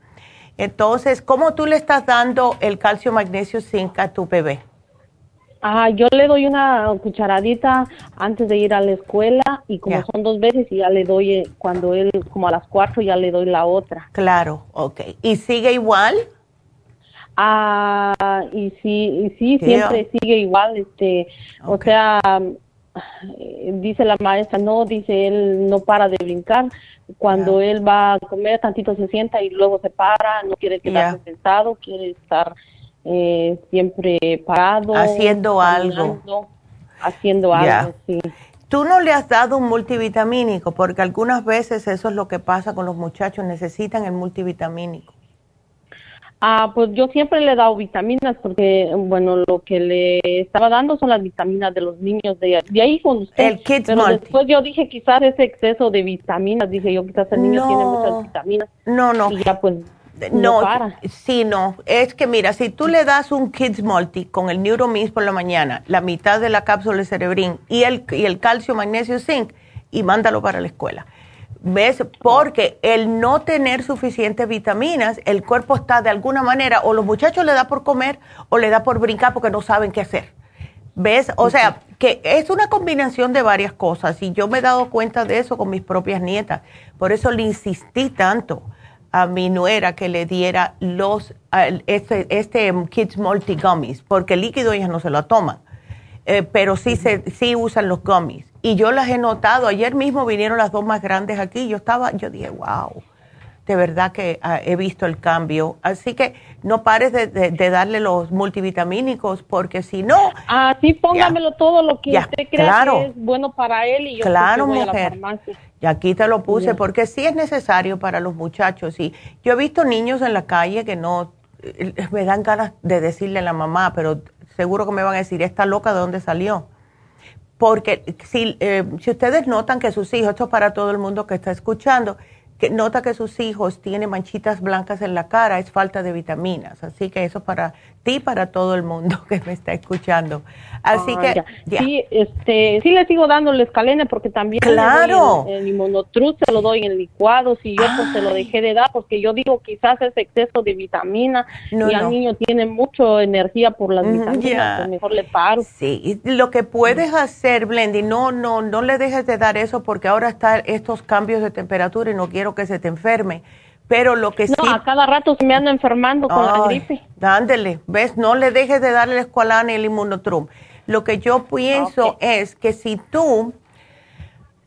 Entonces, ¿cómo tú le estás dando el calcio, magnesio, zinc a tu bebé? Ah, yo le doy una cucharadita antes de ir a la escuela y como son dos veces y ya le doy eh, cuando él como a las cuatro ya le doy la otra. Claro, ok. ¿Y sigue igual? Ah, y sí, y sí, siempre sigue igual, este, o sea, dice la maestra, no, dice él no para de brincar. Cuando él va a comer, tantito se sienta y luego se para, no quiere quedarse sentado, quiere estar eh, siempre parado. Haciendo algo. Haciendo algo, sí. Tú no le has dado un multivitamínico, porque algunas veces eso es lo que pasa con los muchachos, necesitan el multivitamínico. Ah, pues yo siempre le he dado vitaminas porque, bueno, lo que le estaba dando son las vitaminas de los niños de, ahí con usted. El Kids Pero después yo dije quizás ese exceso de vitaminas, dije yo quizás el niño tiene muchas vitaminas. No, no. Y ya pues no, sí, no. Es que mira, si tú le das un Kids Multi con el Neuromix por la mañana, la mitad de la cápsula de cerebrín y el, y el calcio, magnesio, zinc, y mándalo para la escuela. ¿Ves? Porque el no tener suficientes vitaminas, el cuerpo está de alguna manera, o los muchachos le da por comer o le da por brincar porque no saben qué hacer. ¿Ves? O sea, que es una combinación de varias cosas y yo me he dado cuenta de eso con mis propias nietas. Por eso le insistí tanto a mi nuera que le diera los este, este Kids Multi Gummies, porque el líquido ellas no se lo toman, eh, pero sí, se, sí usan los gummies. Y yo las he notado, ayer mismo vinieron las dos más grandes aquí, yo estaba, yo dije, wow, de verdad que ah, he visto el cambio. Así que no pares de, darle los multivitamínicos, porque si no... Ah, sí, póngamelo todo lo que usted crea que es bueno para él y yo claro, voy mujer. a la. Y aquí te lo puse porque sí es necesario para los muchachos. Y yo he visto niños en la calle que no me dan ganas de decirle a la mamá, pero seguro que me van a decir, ¿esta loca de dónde salió? Porque si, eh, si ustedes notan que sus hijos, esto es para todo el mundo que está escuchando, que nota que sus hijos tienen manchitas blancas en la cara, es falta de vitaminas. Así que eso para ti, para todo el mundo que me está escuchando. Así ah, que sí, este, sí le sigo dando el escalene porque también claro. el, el se lo doy en licuados y yo pues se lo dejé de dar porque yo digo quizás es exceso de vitamina y al niño tiene mucha energía por las vitaminas, pues mejor le paro. Sí, lo que puedes hacer, Blendy, no, no, no le dejes de dar eso porque ahora están estos cambios de temperatura y no quiero que se te enferme. Pero lo que no, sí. a cada rato se me anda enfermando con la gripe. Ándele, ¿ves? No le dejes de darle el escualane y el inmunotrum. Lo que yo pienso es que si tú.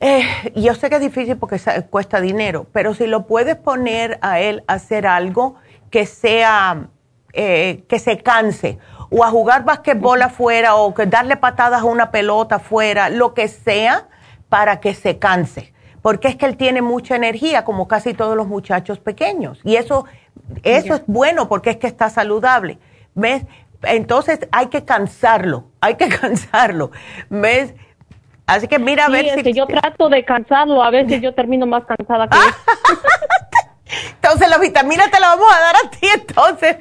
Eh, yo sé que es difícil porque cuesta dinero, pero si lo puedes poner a él a hacer algo que sea. Eh, que se canse o a jugar basquetbol afuera o que darle patadas a una pelota afuera, lo que sea, para que se canse porque es que él tiene mucha energía, como casi todos los muchachos pequeños. Y eso, eso es bueno porque es que está saludable. ¿Ves? Entonces hay que cansarlo, hay que cansarlo. ¿Ves? Así que mira a ver si... Que yo trato de cansarlo, a veces yo termino más cansada que él. Entonces la vitamina te la vamos a dar a ti entonces.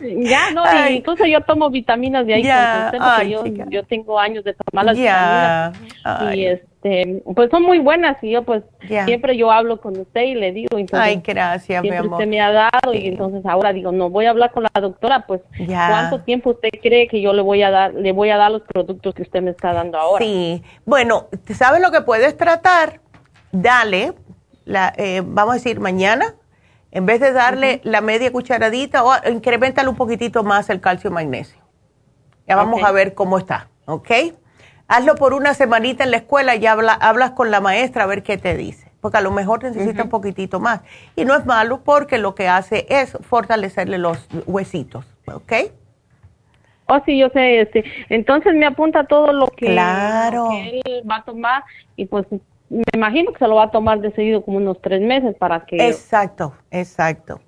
Ya, no, incluso yo tomo vitaminas de ahí. yo, yo, tengo años de tomar las vitaminas. Y este, pues son muy buenas y yo pues siempre yo hablo con usted y le digo. Entonces, Ay, gracias, mi amor. usted me ha dado y entonces ahora digo, no, voy a hablar con la doctora, pues ¿cuánto tiempo usted cree que yo le voy a dar, le voy a dar los productos que usted me está dando ahora? Sí, bueno, ¿sabes lo que puedes tratar? Dale, la, eh, vamos a decir, mañana en vez de darle la media cucharadita, o incrementale un poquitito más el calcio magnesio. Ya vamos a ver cómo está, ¿ok? Hazlo por una semanita en la escuela y habla, hablas con la maestra a ver qué te dice. Porque a lo mejor necesita un poquitito más. Y no es malo porque lo que hace es fortalecerle los huesitos, ¿ok? Oh, sí, yo sé, este, entonces me apunta todo lo que, claro. él va a tomar y pues me imagino que se lo va a tomar de seguido como unos tres meses para que... Exacto, exacto.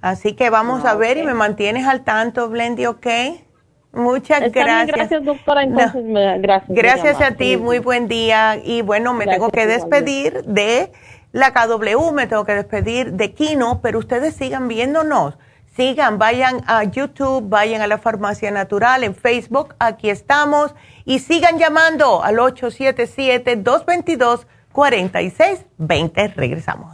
Así que vamos a ah, ver y me mantienes al tanto, Blendy, ¿ok? Muchas gracias. gracias, doctora. Entonces, gracias. Gracias a ti, muy buen día. Y bueno, me tengo que despedir de la KW, me tengo que despedir de Kino, pero ustedes sigan viéndonos. Sigan, vayan a YouTube, vayan a la Farmacia Natural en Facebook, aquí estamos. Y sigan llamando al 877-222-4620. Regresamos.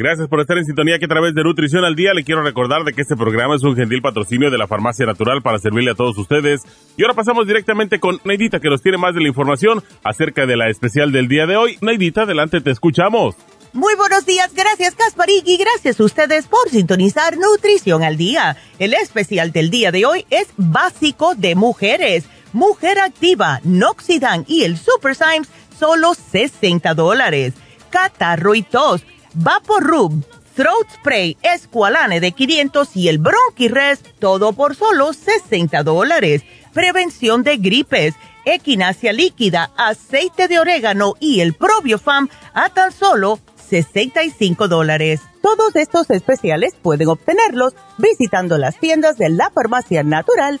Gracias por estar en sintonía que a través de Nutrición al Día le quiero recordar de que este programa es un gentil patrocinio de la Farmacia Natural para servirle a todos ustedes. Y ahora pasamos directamente con Neidita que nos tiene más de la información acerca de la especial del día de hoy. Neidita, adelante, te escuchamos. Muy buenos días, gracias Kasparik y gracias a ustedes por sintonizar Nutrición al Día. El especial del día de hoy es básico de mujeres. Mujer Activa, Noxidan y el Super Symes, solo 60 dólares. Catarro y tos Vaporub, Throat Spray, Esqualane de 500 y el Bronchirest, todo por solo 60 dólares. Prevención de gripes, equinacia líquida, aceite de orégano y el Probiofam a tan solo 65 dólares. Todos estos especiales pueden obtenerlos visitando las tiendas de la farmacia natural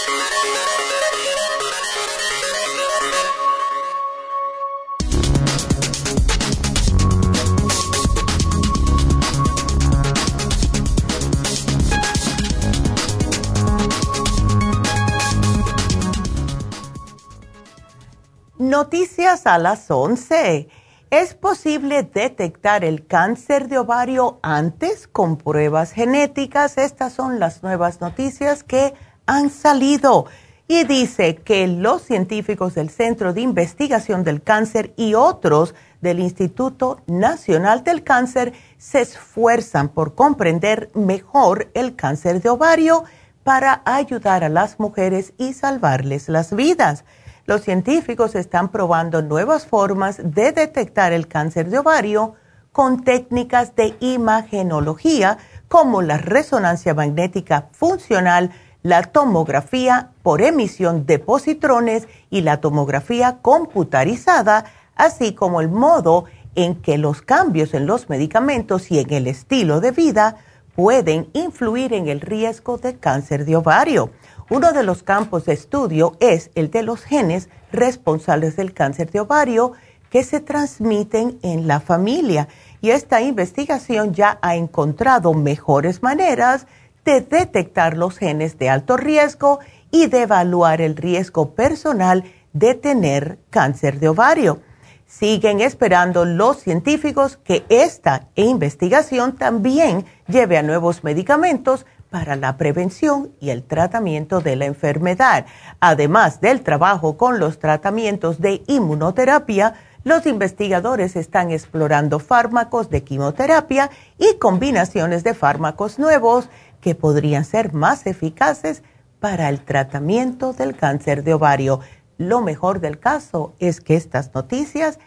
Noticias a las 11. ¿Es posible detectar el cáncer de ovario antes con pruebas genéticas? Estas son las nuevas noticias que han salido. Y dice que los científicos del Centro de Investigación del Cáncer y otros del Instituto Nacional del Cáncer se esfuerzan por comprender mejor el cáncer de ovario para ayudar a las mujeres y salvarles las vidas los científicos están probando nuevas formas de detectar el cáncer de ovario con técnicas de imagenología como la resonancia magnética funcional, la tomografía por emisión de positrones y la tomografía computarizada, así como el modo en que los cambios en los medicamentos y en el estilo de vida pueden influir en el riesgo de cáncer de ovario. Uno de los campos de estudio es el de los genes responsables del cáncer de ovario que se transmiten en la familia. Y esta investigación ya ha encontrado mejores maneras de detectar los genes de alto riesgo y de evaluar el riesgo personal de tener cáncer de ovario. siguen esperando los científicos que esta investigación también lleve a nuevos medicamentos para la prevención y el tratamiento de la enfermedad. Además del trabajo con los tratamientos de inmunoterapia, los investigadores están explorando fármacos de quimioterapia y combinaciones de fármacos nuevos que podrían ser más eficaces para el tratamiento del cáncer de ovario. Lo mejor del caso es que estas noticias,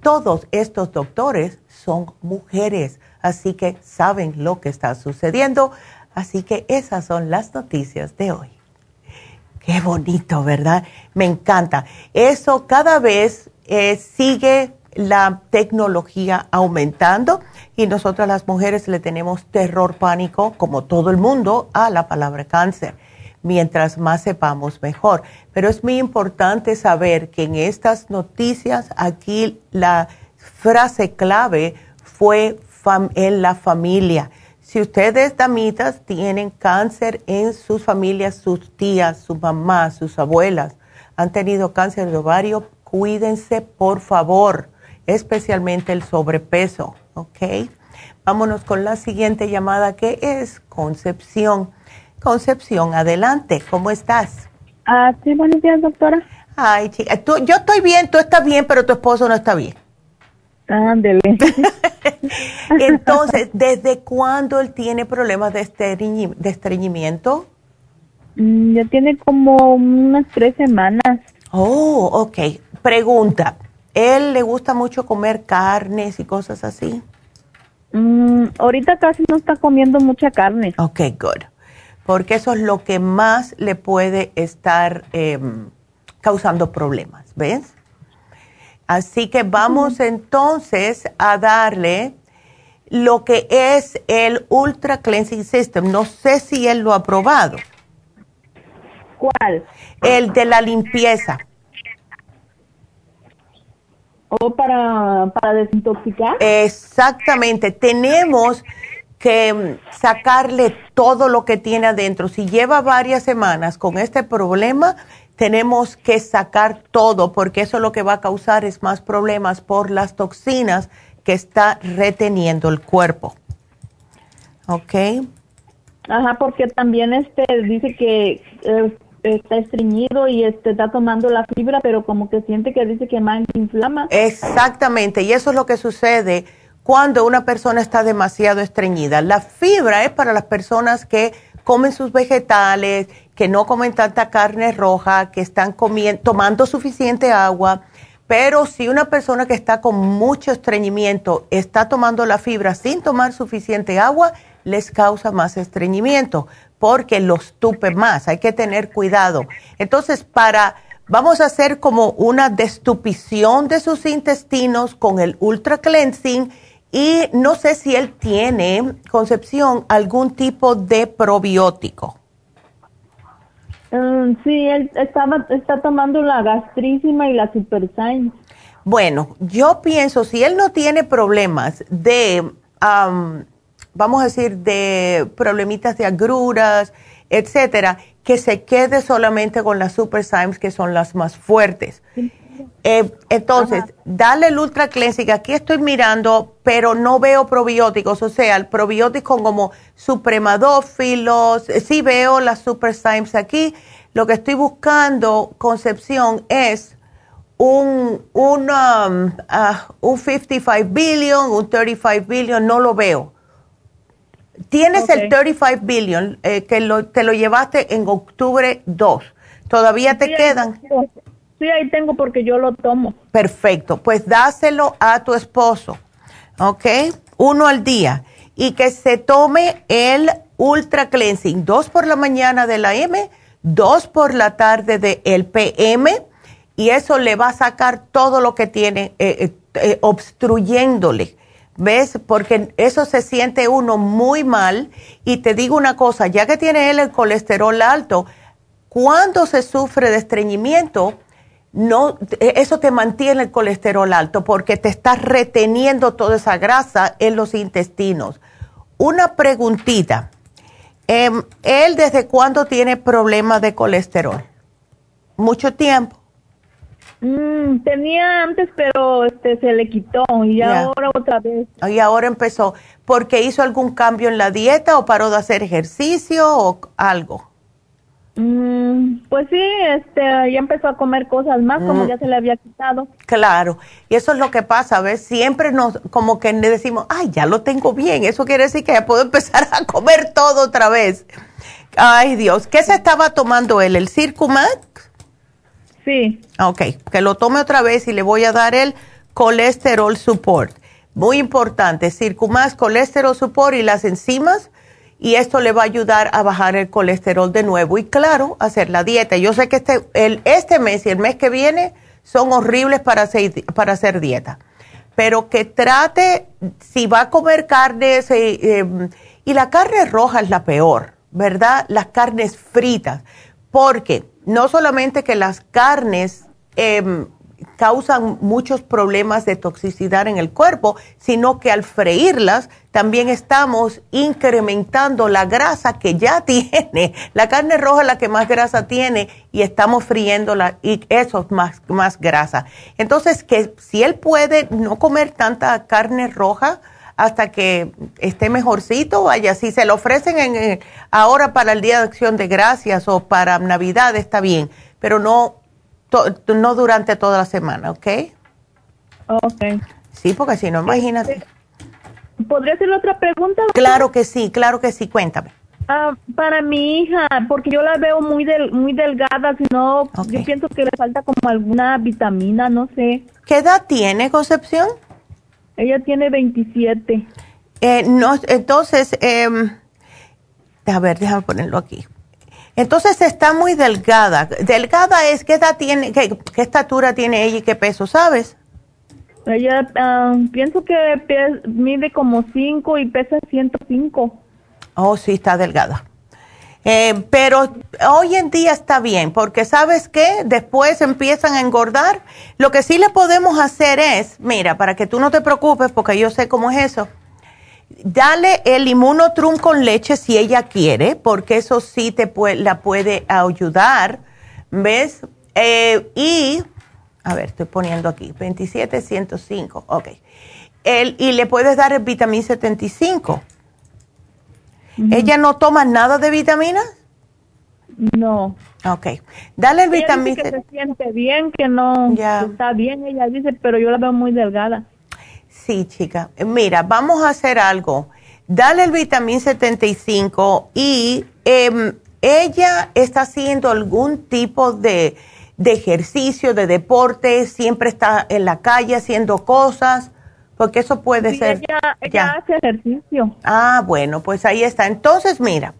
todos estos doctores son mujeres, así que saben lo que está sucediendo. Así que esas son las noticias de hoy. Qué bonito, ¿verdad? Me encanta. Eso cada vez eh, sigue la tecnología aumentando y nosotras las mujeres le tenemos terror, pánico, como todo el mundo, a la palabra cáncer. Mientras más sepamos, mejor. Pero es muy importante saber que en estas noticias, aquí la frase clave fue en la familia. Si ustedes, damitas, tienen cáncer en sus familias, sus tías, sus mamás, sus abuelas, han tenido cáncer de ovario, cuídense, por favor, especialmente el sobrepeso, ¿ok? Vámonos con la siguiente llamada que es Concepción. Concepción, adelante, ¿cómo estás? Ah, sí, buenos días, doctora. Ay, chica, tú, yo estoy bien, tú estás bien, pero tu esposo no está bien. Ándele. Entonces, ¿desde cuándo él tiene problemas de, de estreñimiento? Mm, ya tiene como unas tres semanas. Oh, ok. Pregunta, ¿él le gusta mucho comer carnes y cosas así? Mm, ahorita casi no está comiendo mucha carne. Ok, good. Porque eso es lo que más le puede estar em, causando problemas, ¿ves? Así que vamos entonces a darle lo que es el Ultra Cleansing System. No sé si él lo ha probado. ¿Cuál? El de la limpieza. ¿O para, para desintoxicar? Exactamente. Tenemos que sacarle todo lo que tiene adentro. Si lleva varias semanas con este problema, tenemos que sacar todo porque eso lo que va a causar es más problemas por las toxinas que está reteniendo el cuerpo. ¿Ok? Ajá, porque también este dice que eh, está estreñido y este, está tomando la fibra, pero como que siente que dice que más inflama. Exactamente, y eso es lo que sucede cuando una persona está demasiado estreñida. La fibra es para las personas que comen sus vegetales, que no comen tanta carne roja, que están tomando suficiente agua. Pero si una persona que está con mucho estreñimiento está tomando la fibra sin tomar suficiente agua, les causa más estreñimiento porque los tupe más. Hay que tener cuidado. Entonces, para, vamos a hacer como una destupición de sus intestinos con el ultra cleansing y no sé si él tiene, Concepción, algún tipo de probiótico. Mm, sí, él estaba, está tomando la gastrísima y la super Bueno, yo pienso, si él no tiene problemas de vamos a decir, de problemitas de agruras, etcétera, que se quede solamente con las Super que son las más fuertes. Eh, entonces, dale el Ultra Cleansing. Aquí estoy mirando, pero no veo probióticos. O sea, el probiótico como supremadófilos. Eh, sí veo las Super Symes aquí. Lo que estoy buscando, Concepción, es un, un, um, uh, un 55 billion, un 35 billion. No lo veo. Tienes el 35 billion eh, que lo, te lo llevaste en octubre 2. ¿Todavía te quedan? sí, ahí tengo porque yo lo tomo. Perfecto. Pues dáselo a tu esposo. ¿Ok? Uno al día. Y que se tome el Ultra Cleansing. Dos por la mañana de la M, dos por la tarde de el PM. Y eso le va a sacar todo lo que tiene eh, eh, obstruyéndole ¿Ves? Porque eso se siente uno muy mal. Y te digo una cosa, ya que tiene él el colesterol alto, cuando se sufre de estreñimiento, no, eso te mantiene el colesterol alto porque te está reteniendo toda esa grasa en los intestinos. Una preguntita. Em, ¿Él desde cuándo tiene problemas de colesterol? ¿Mucho tiempo? Mm, tenía antes, pero este se le quitó y ahora otra vez. Y ahora empezó. ¿Porque hizo algún cambio en la dieta o paró de hacer ejercicio o algo? Mm, pues sí, este, ya empezó a comer cosas más, como mm. ya se le había quitado. Claro, y eso es lo que pasa, ¿ves? Siempre nos, como que decimos, ay, ya lo tengo bien, eso quiere decir que ya puedo empezar a comer todo otra vez. Ay, Dios, ¿qué se estaba tomando él? ¿El Circumax? Sí. Ok, que lo tome otra vez y le voy a dar el colesterol support. Muy importante, Circumax, colesterol support y las enzimas. Y esto le va a ayudar a bajar el colesterol de nuevo. Y claro, hacer la dieta. Yo sé que este, el, este mes y el mes que viene son horribles para hacer, para hacer dieta. Pero que trate, si va a comer carnes, eh, em, y la carne roja es la peor, ¿verdad? Las carnes fritas. Porque no solamente que las carnes em, causan muchos problemas de toxicidad en el cuerpo, sino que al freírlas también estamos incrementando la grasa que ya tiene. La carne roja es la que más grasa tiene y estamos friéndola y eso es más, más grasa. Entonces, que si él puede no comer tanta carne roja, hasta que esté mejorcito, vaya, si se lo ofrecen en, eh, ahora para el Día de Acción de Gracias o para Navidad, está bien, pero no, no durante toda la semana, ¿ok? Ok. Sí, porque si no, imagínate. ¿Podría hacer otra pregunta? Claro que sí, claro que sí, cuéntame. Ah, para mi hija, porque yo la veo muy del, muy delgada, si no, yo pienso que le falta como alguna vitamina, no sé. ¿Qué edad tiene, Concepción? Ella tiene 27. Eh, no, entonces, eh, a ver, déjame ponerlo aquí. Entonces está muy delgada. Delgada es, ¿qué edad tiene, qué, estatura tiene ella y qué peso, sabes? Ella, ah, pienso que mide como 5 y pesa 105. Oh, sí, está delgada. Eh, pero hoy en día está bien, porque sabes que después empiezan a engordar. Lo que sí le podemos hacer es, mira, para que tú no te preocupes, porque yo sé cómo es eso, dale el inmunotrum con leche si ella quiere, porque eso sí te la puede ayudar, ¿ves? Eh, y, a ver, estoy poniendo aquí, 27, 105, ok. El, y le puedes dar el vitamina 75 ¿Ella no toma nada de vitaminas? No. Ok. Dale el vitamina. que se siente bien, que no está bien, ella dice, pero yo la veo muy delgada. Sí, chica. Mira, vamos a hacer algo. Dale el vitamina 75 y em, ella está haciendo algún tipo de, de ejercicio, de deporte, siempre está en la calle haciendo cosas porque eso puede ser... Ella, ella hace ejercicio. Ah, bueno, pues ahí está. Entonces, mira,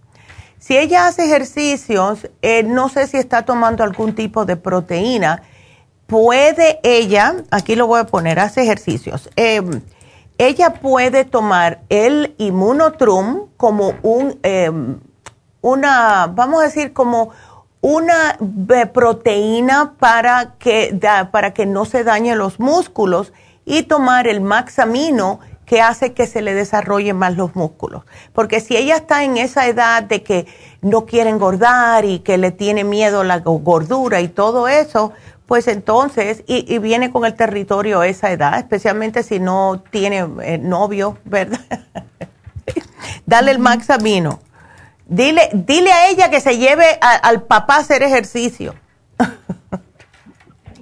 si ella hace ejercicios, eh, no sé si está tomando algún tipo de proteína, puede ella, aquí lo voy a poner, hace ejercicios. Em, ella puede tomar el inmunotrum como un, em, una, vamos a decir, como una eh, proteína para que, para que no se dañen los músculos y tomar el maxamino que hace que se le desarrollen más los músculos. Porque si ella está en esa edad de que no quiere engordar y que le tiene miedo la gordura y todo eso, pues entonces, y, viene con el territorio esa edad, especialmente si no tiene eh, novio, ¿verdad? Dale el maxamino. Dile, dile a ella que se lleve al papá a hacer ejercicio.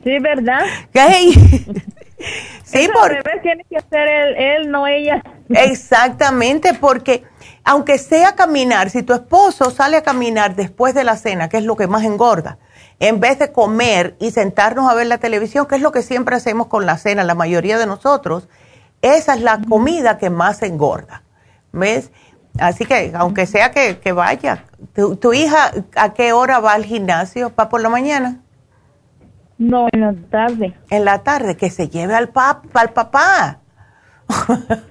Sí, ¿verdad? Sí, porque tiene que hacer él, no ella. Exactamente, porque aunque sea caminar, si tu esposo sale a caminar después de la cena, que es lo que más engorda, en vez de comer y sentarnos a ver la televisión, que es lo que siempre hacemos con la cena, la mayoría de nosotros, esa es la comida que más engorda. ¿Ves? Así que, aunque sea que, vaya, ¿Tu, ¿tu, hija a qué hora va al gimnasio? ¿Va por la mañana? No, en la tarde. En la tarde, que se lleve al, pap, al papá.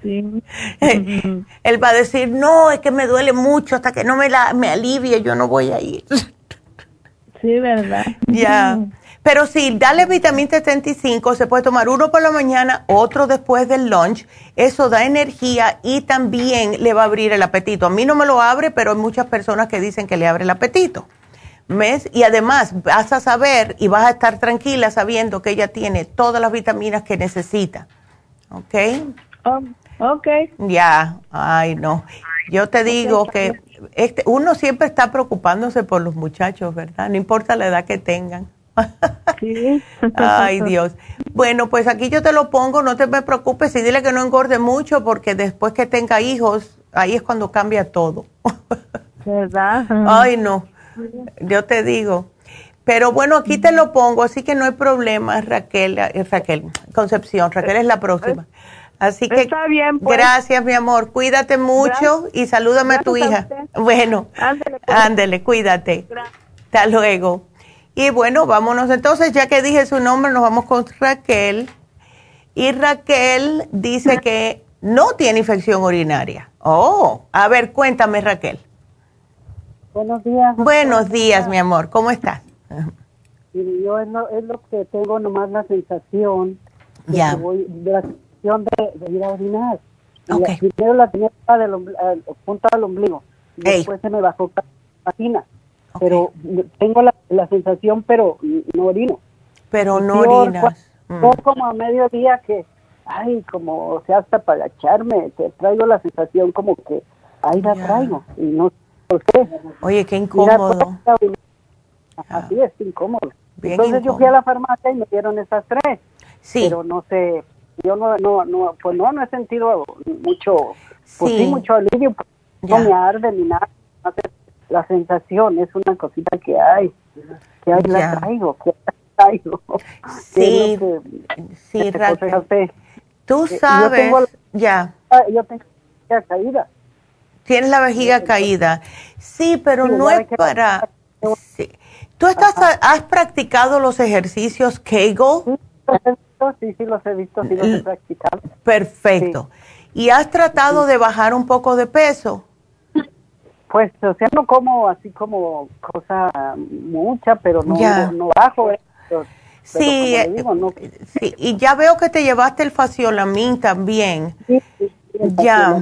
Sí. Él va a decir, no, es que me duele mucho, hasta que no me, la, me alivie, yo no voy a ir. Sí, ¿verdad? Ya. Pero sí, dale vitamina 75, se puede tomar uno por la mañana, otro después del lunch. Eso da energía y también le va a abrir el apetito. A mí no me lo abre, pero hay muchas personas que dicen que le abre el apetito. ¿Ves? Y además vas a saber y vas a estar tranquila sabiendo que ella tiene todas las vitaminas que necesita. ¿Ok? Oh, ok. Ya, ay no. Yo te digo que este, uno siempre está preocupándose por los muchachos, ¿verdad? No importa la edad que tengan. Sí. Ay, Dios. Bueno, pues aquí yo te lo pongo, no te me preocupes y dile que no engorde mucho porque después que tenga hijos, ahí es cuando cambia todo. ¿Verdad? Ay, no. Yo te digo. Pero bueno, aquí te lo pongo, así que no hay problema, Raquel, eh, Raquel, Concepción, Raquel es la próxima. Así que Está bien, pues. gracias, mi amor. Cuídate mucho y salúdame a tu hija. bueno, ándele, pues. cuídate. Hasta luego. Y bueno, vámonos entonces, ya que dije su nombre, nos vamos con Raquel. Y Raquel dice que no tiene infección urinaria. Oh, a ver, cuéntame, Raquel. Buenos días. Buenos días, mi amor. ¿Cómo estás? yo es lo, es lo, que tengo nomás la sensación de, ya. de la sensación de, ir a orinar. Okay. primero la tenía del punta del ombligo. Después se me bajó la vagina. Pero tengo la, la, sensación, pero no orino. Pero no orinas. Mm. como a mediodía que, ay, como, o sea, hasta para echarme, te traigo la sensación como que, ahí la traigo. Y no Oye, qué incómodo. así es, incómodo. Entonces yo fui a la farmacia y me dieron esas tres. Sí. Pero no sé, yo no, no, no, pues no, no he sentido mucho, pues sí, mucho alivio, pues, no me arde ni nada. La sensación es una cosita que hay, que hay la traigo, que traigo. Sí, sí, Raquel. Tú sabes, ya. Yo tengo la caída. Tienes la vejiga caída. Sí, pero no es para... ¿Tú estás, has practicado los ejercicios Kegel? Sí, sí, los he visto, sí los he practicado. Perfecto. ¿Y has tratado de bajar un poco de peso? Pues, o sea, no como así como cosa mucha, pero no, no, bajo. Eh, sí, eh, sí, y ya veo que te llevaste el faciolamin también. Sí, sí, el ya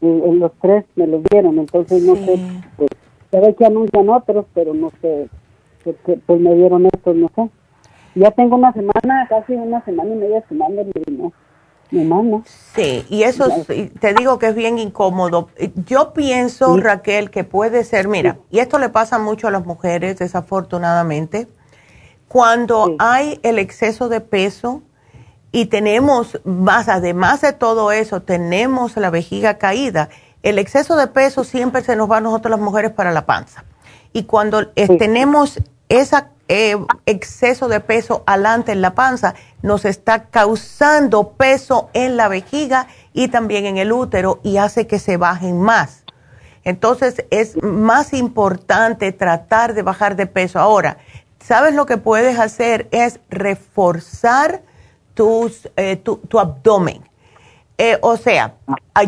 en los tres me lo dieron, entonces no sé, pues, se ve que anuncian otros, pero no sé, porque, pues me dieron estos, no sé. Ya tengo una semana, casi una semana y media tomando no, mi mano. Sí, y eso te digo que es bien incómodo. Yo pienso, Raquel, que puede ser, mira, y esto le pasa mucho a las mujeres, desafortunadamente, cuando hay el exceso de peso, y tenemos más, además de todo eso, tenemos la vejiga caída, el exceso de peso siempre se nos va a nosotros las mujeres para la panza. Y cuando tenemos ese eh, exceso de peso alante en la panza, nos está causando peso en la vejiga y también en el útero y hace que se bajen más. Entonces es más importante tratar de bajar de peso. Ahora, ¿sabes lo que puedes hacer? Es reforzar tus, eh, tu, abdomen. Eh, o sea,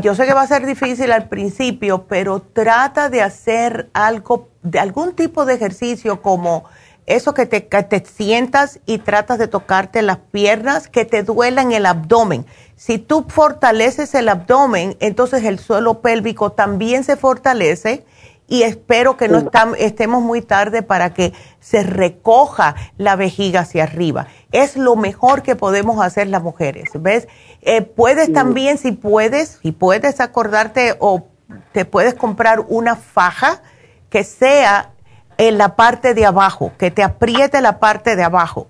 yo sé que va a ser difícil al principio, pero trata de hacer algo, de algún tipo de ejercicio como eso que te, te sientas y tratas de tocarte las piernas que te duelan el abdomen. Si tú fortaleces el abdomen, entonces el suelo pélvico también se fortalece y espero que no estemos muy tarde para que se recoja la vejiga hacia arriba. Es lo mejor que podemos hacer las mujeres, ¿ves? Eh, puedes también, si puedes, si puedes acordarte o te puedes comprar una faja que sea en la parte de abajo, que te apriete la parte de abajo.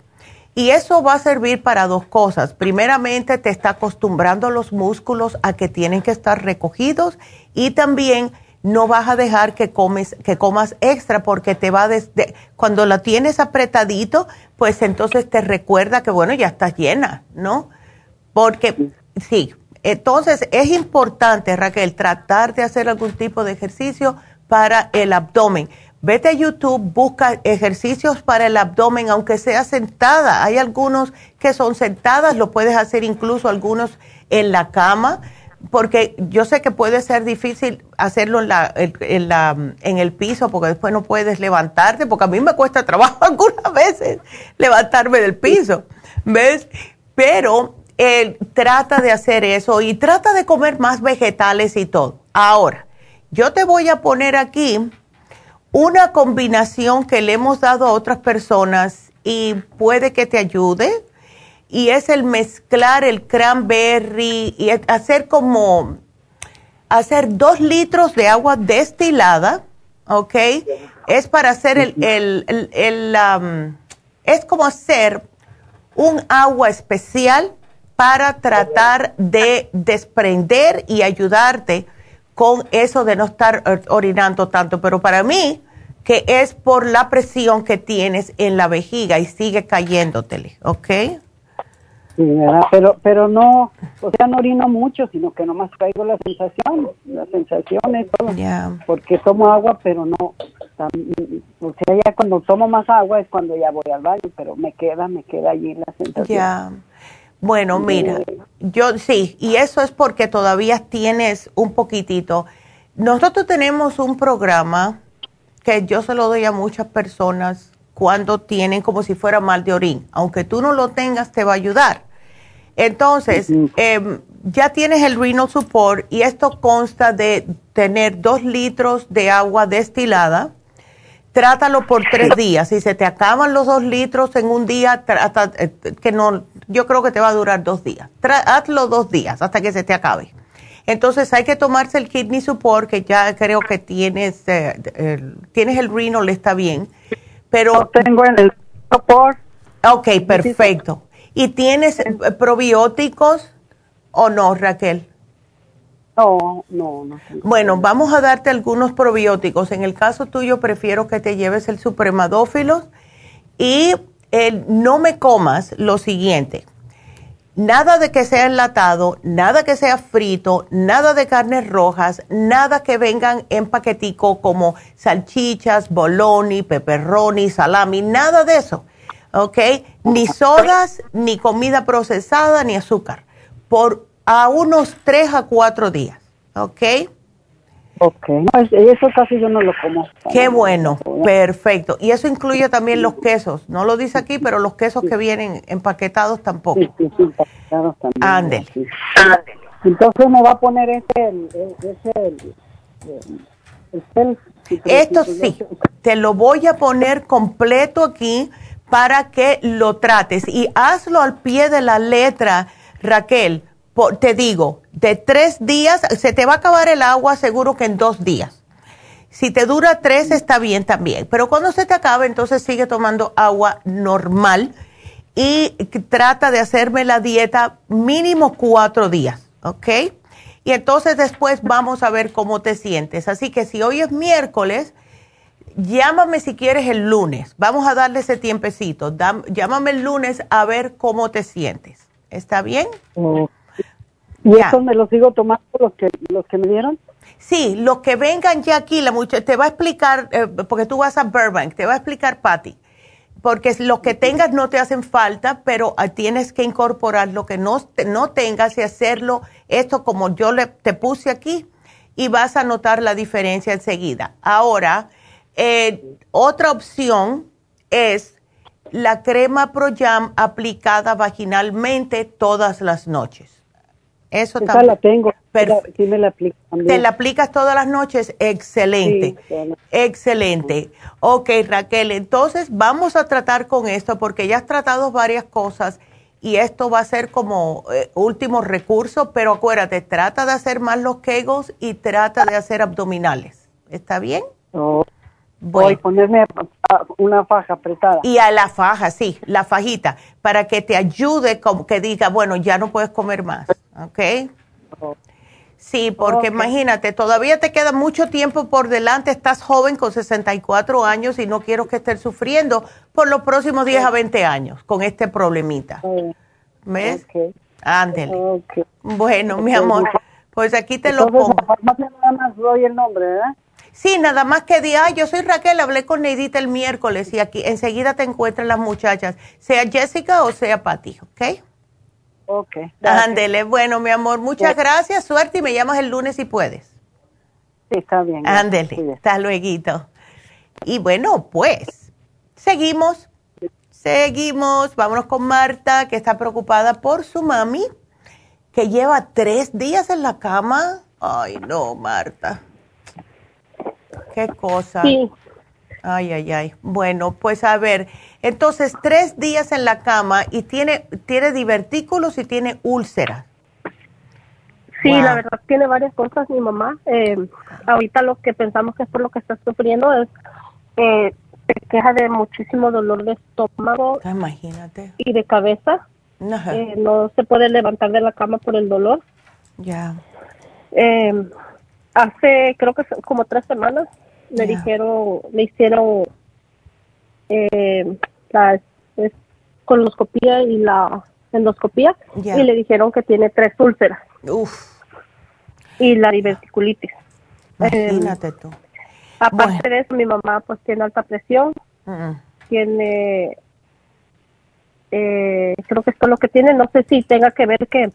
Y eso va a servir para dos cosas. Primeramente, te está acostumbrando los músculos a que tienen que estar recogidos y también no vas a dejar que comes que comas extra porque te va desde cuando la tienes apretadito, pues entonces te recuerda que bueno, ya estás llena, ¿no? Porque sí, entonces es importante, Raquel, tratar de hacer algún tipo de ejercicio para el abdomen. Vete a YouTube, busca ejercicios para el abdomen, aunque sea sentada. Hay algunos que son sentadas, lo puedes hacer incluso algunos en la cama porque yo sé que puede ser difícil hacerlo en, el piso porque después no puedes levantarte, porque a mí me cuesta trabajo algunas veces levantarme del piso, ¿ves? Pero él trata de hacer eso y trata de comer más vegetales y todo. Ahora, yo te voy a poner aquí una combinación que le hemos dado a otras personas y puede que te ayude y es el mezclar el cranberry y hacer como hacer dos litros de agua destilada, ¿ok? Es para hacer el, el, el, um, es como hacer un agua especial para tratar de desprender y ayudarte con eso de no estar orinando tanto. Pero para mí, que es por la presión que tienes en la vejiga y sigue cayéndotele, ¿ok? Sí, Pero, pero no, o sea, no orino mucho, sino que nomás traigo la sensación, la sensación es todo. Porque tomo agua, pero no, o sea, ya cuando tomo más agua es cuando ya voy al baño, pero me queda, me queda allí la sensación. Ya. Bueno, mira, yo sí, y eso es porque todavía tienes un poquitito. Nosotros tenemos un programa que yo se lo doy a muchas personas cuando tienen como si fuera mal de orín. Aunque tú no lo tengas, te va a ayudar. Entonces, em, ya tienes el renal support y esto consta de tener dos litros de agua destilada. Trátalo por tres días. Si se te acaban los dos litros en un día, trata, eh, que no, yo creo que te va a durar dos días. hazlo dos días hasta que se te acabe. Entonces hay que tomarse el kidney support, que ya creo que tienes, eh, el, tienes el renal, está bien. Pero tengo el support. Ok, perfecto. ¿Y tienes eh, probióticos o no, Raquel? No, no, no. Bueno, vamos a darte algunos probióticos. En el caso tuyo, prefiero que te lleves el supremadófilos y el, no me comas lo siguiente. Nada de que sea enlatado, nada que sea frito, nada de carnes rojas, nada que vengan en paquetico como salchichas, boloni, pepperoni, salami, nada de eso. ¿ok? Ni sodas, ni comida procesada, ni azúcar, por a unos tres a cuatro días, ¿ok? Ok, eso casi yo no lo como. Qué bueno, perfecto. Y eso incluye también los quesos, no lo dice aquí, pero los quesos que vienen empaquetados tampoco. Sí, sí, empaquetados también. Ándele. Entonces me va a poner ese, ese, Esto sí, te lo voy a poner completo aquí para que lo trates y hazlo al pie de la letra, Raquel. Te digo, de tres días, se te va a acabar el agua seguro que en dos días. Si te dura tres está bien también, pero cuando se te acabe entonces sigue tomando agua normal y trata de hacerme la dieta mínimo cuatro días, ¿ok? Y entonces después vamos a ver cómo te sientes. Así que si hoy es miércoles, llámame si quieres el lunes. Vamos a darle ese tiempecito. llámame el lunes a ver cómo te sientes. ¿Está bien? ¿Y eso me lo sigo tomando los que, los que me dieron? Sí, los que vengan ya aquí, la muchacha te va a explicar, eh, porque tú vas a Burbank, te va a explicar Patty, porque los que tengas no te hacen falta, pero ah, tienes que incorporar lo que no, no tengas y hacerlo, esto como yo le, te puse aquí, y vas a notar la diferencia enseguida. Ahora, eh, otra opción es la crema ProYam aplicada vaginalmente todas las noches. Eso también. la tengo. Pero sí me la aplico ¿Te la aplicas todas las noches? Excelente. Excelente. Ok, Raquel, entonces vamos a tratar con esto porque ya has tratado varias cosas y esto va a ser como eh, último recurso, pero acuérdate, trata de hacer más los kegos y trata de hacer abdominales. ¿Está bien? Oh. Voy a ponerme una faja apretada. Y a la faja, sí, la fajita, para que te ayude, como que diga, bueno, ya no puedes comer más, ¿ok? Sí, porque imagínate, todavía te queda mucho tiempo por delante, estás joven con 64 años y no quiero que estés sufriendo por los próximos 10 a 20 años con este problemita. ¿Ves? Ándele. Bueno, mi amor, pues aquí te lo pongo. nada más doy el nombre, ¿verdad? Sí, nada más que día, yo soy Raquel, hablé con Neidita el miércoles y aquí enseguida te encuentran las muchachas, sea Jessica o sea Patti, ¿ok? Ok. Ándele, bueno, mi amor, muchas gracias, suerte y me llamas el lunes si puedes. Sí, está bien. Ándele, hasta luego. Y bueno, pues, seguimos, seguimos, vámonos con Marta, que está preocupada por su mami, que lleva tres días en la cama. Ay, no, Marta. Qué cosa. Sí, Ay, ay, ay. Bueno, pues a ver, entonces tres días en la cama y tiene, tiene divertículos y tiene úlceras. Sí, la verdad tiene varias cosas mi mamá. Eh, ahorita lo que pensamos que es por lo que está sufriendo es eh, se queja de muchísimo dolor de estómago. Ah, imagínate. Y de cabeza. Eh, no se puede levantar de la cama por el dolor. Ya. Eh, hace, creo que como tres semanas, me dijeron, me hicieron eh, la coloscopía y la endoscopía y le dijeron que tiene tres úlceras. Uf. Y la diverticulitis. Imagínate tú. Aparte de eso, mi mamá pues tiene alta presión, tiene, eh, creo que esto es lo que tiene, no sé si tenga que ver que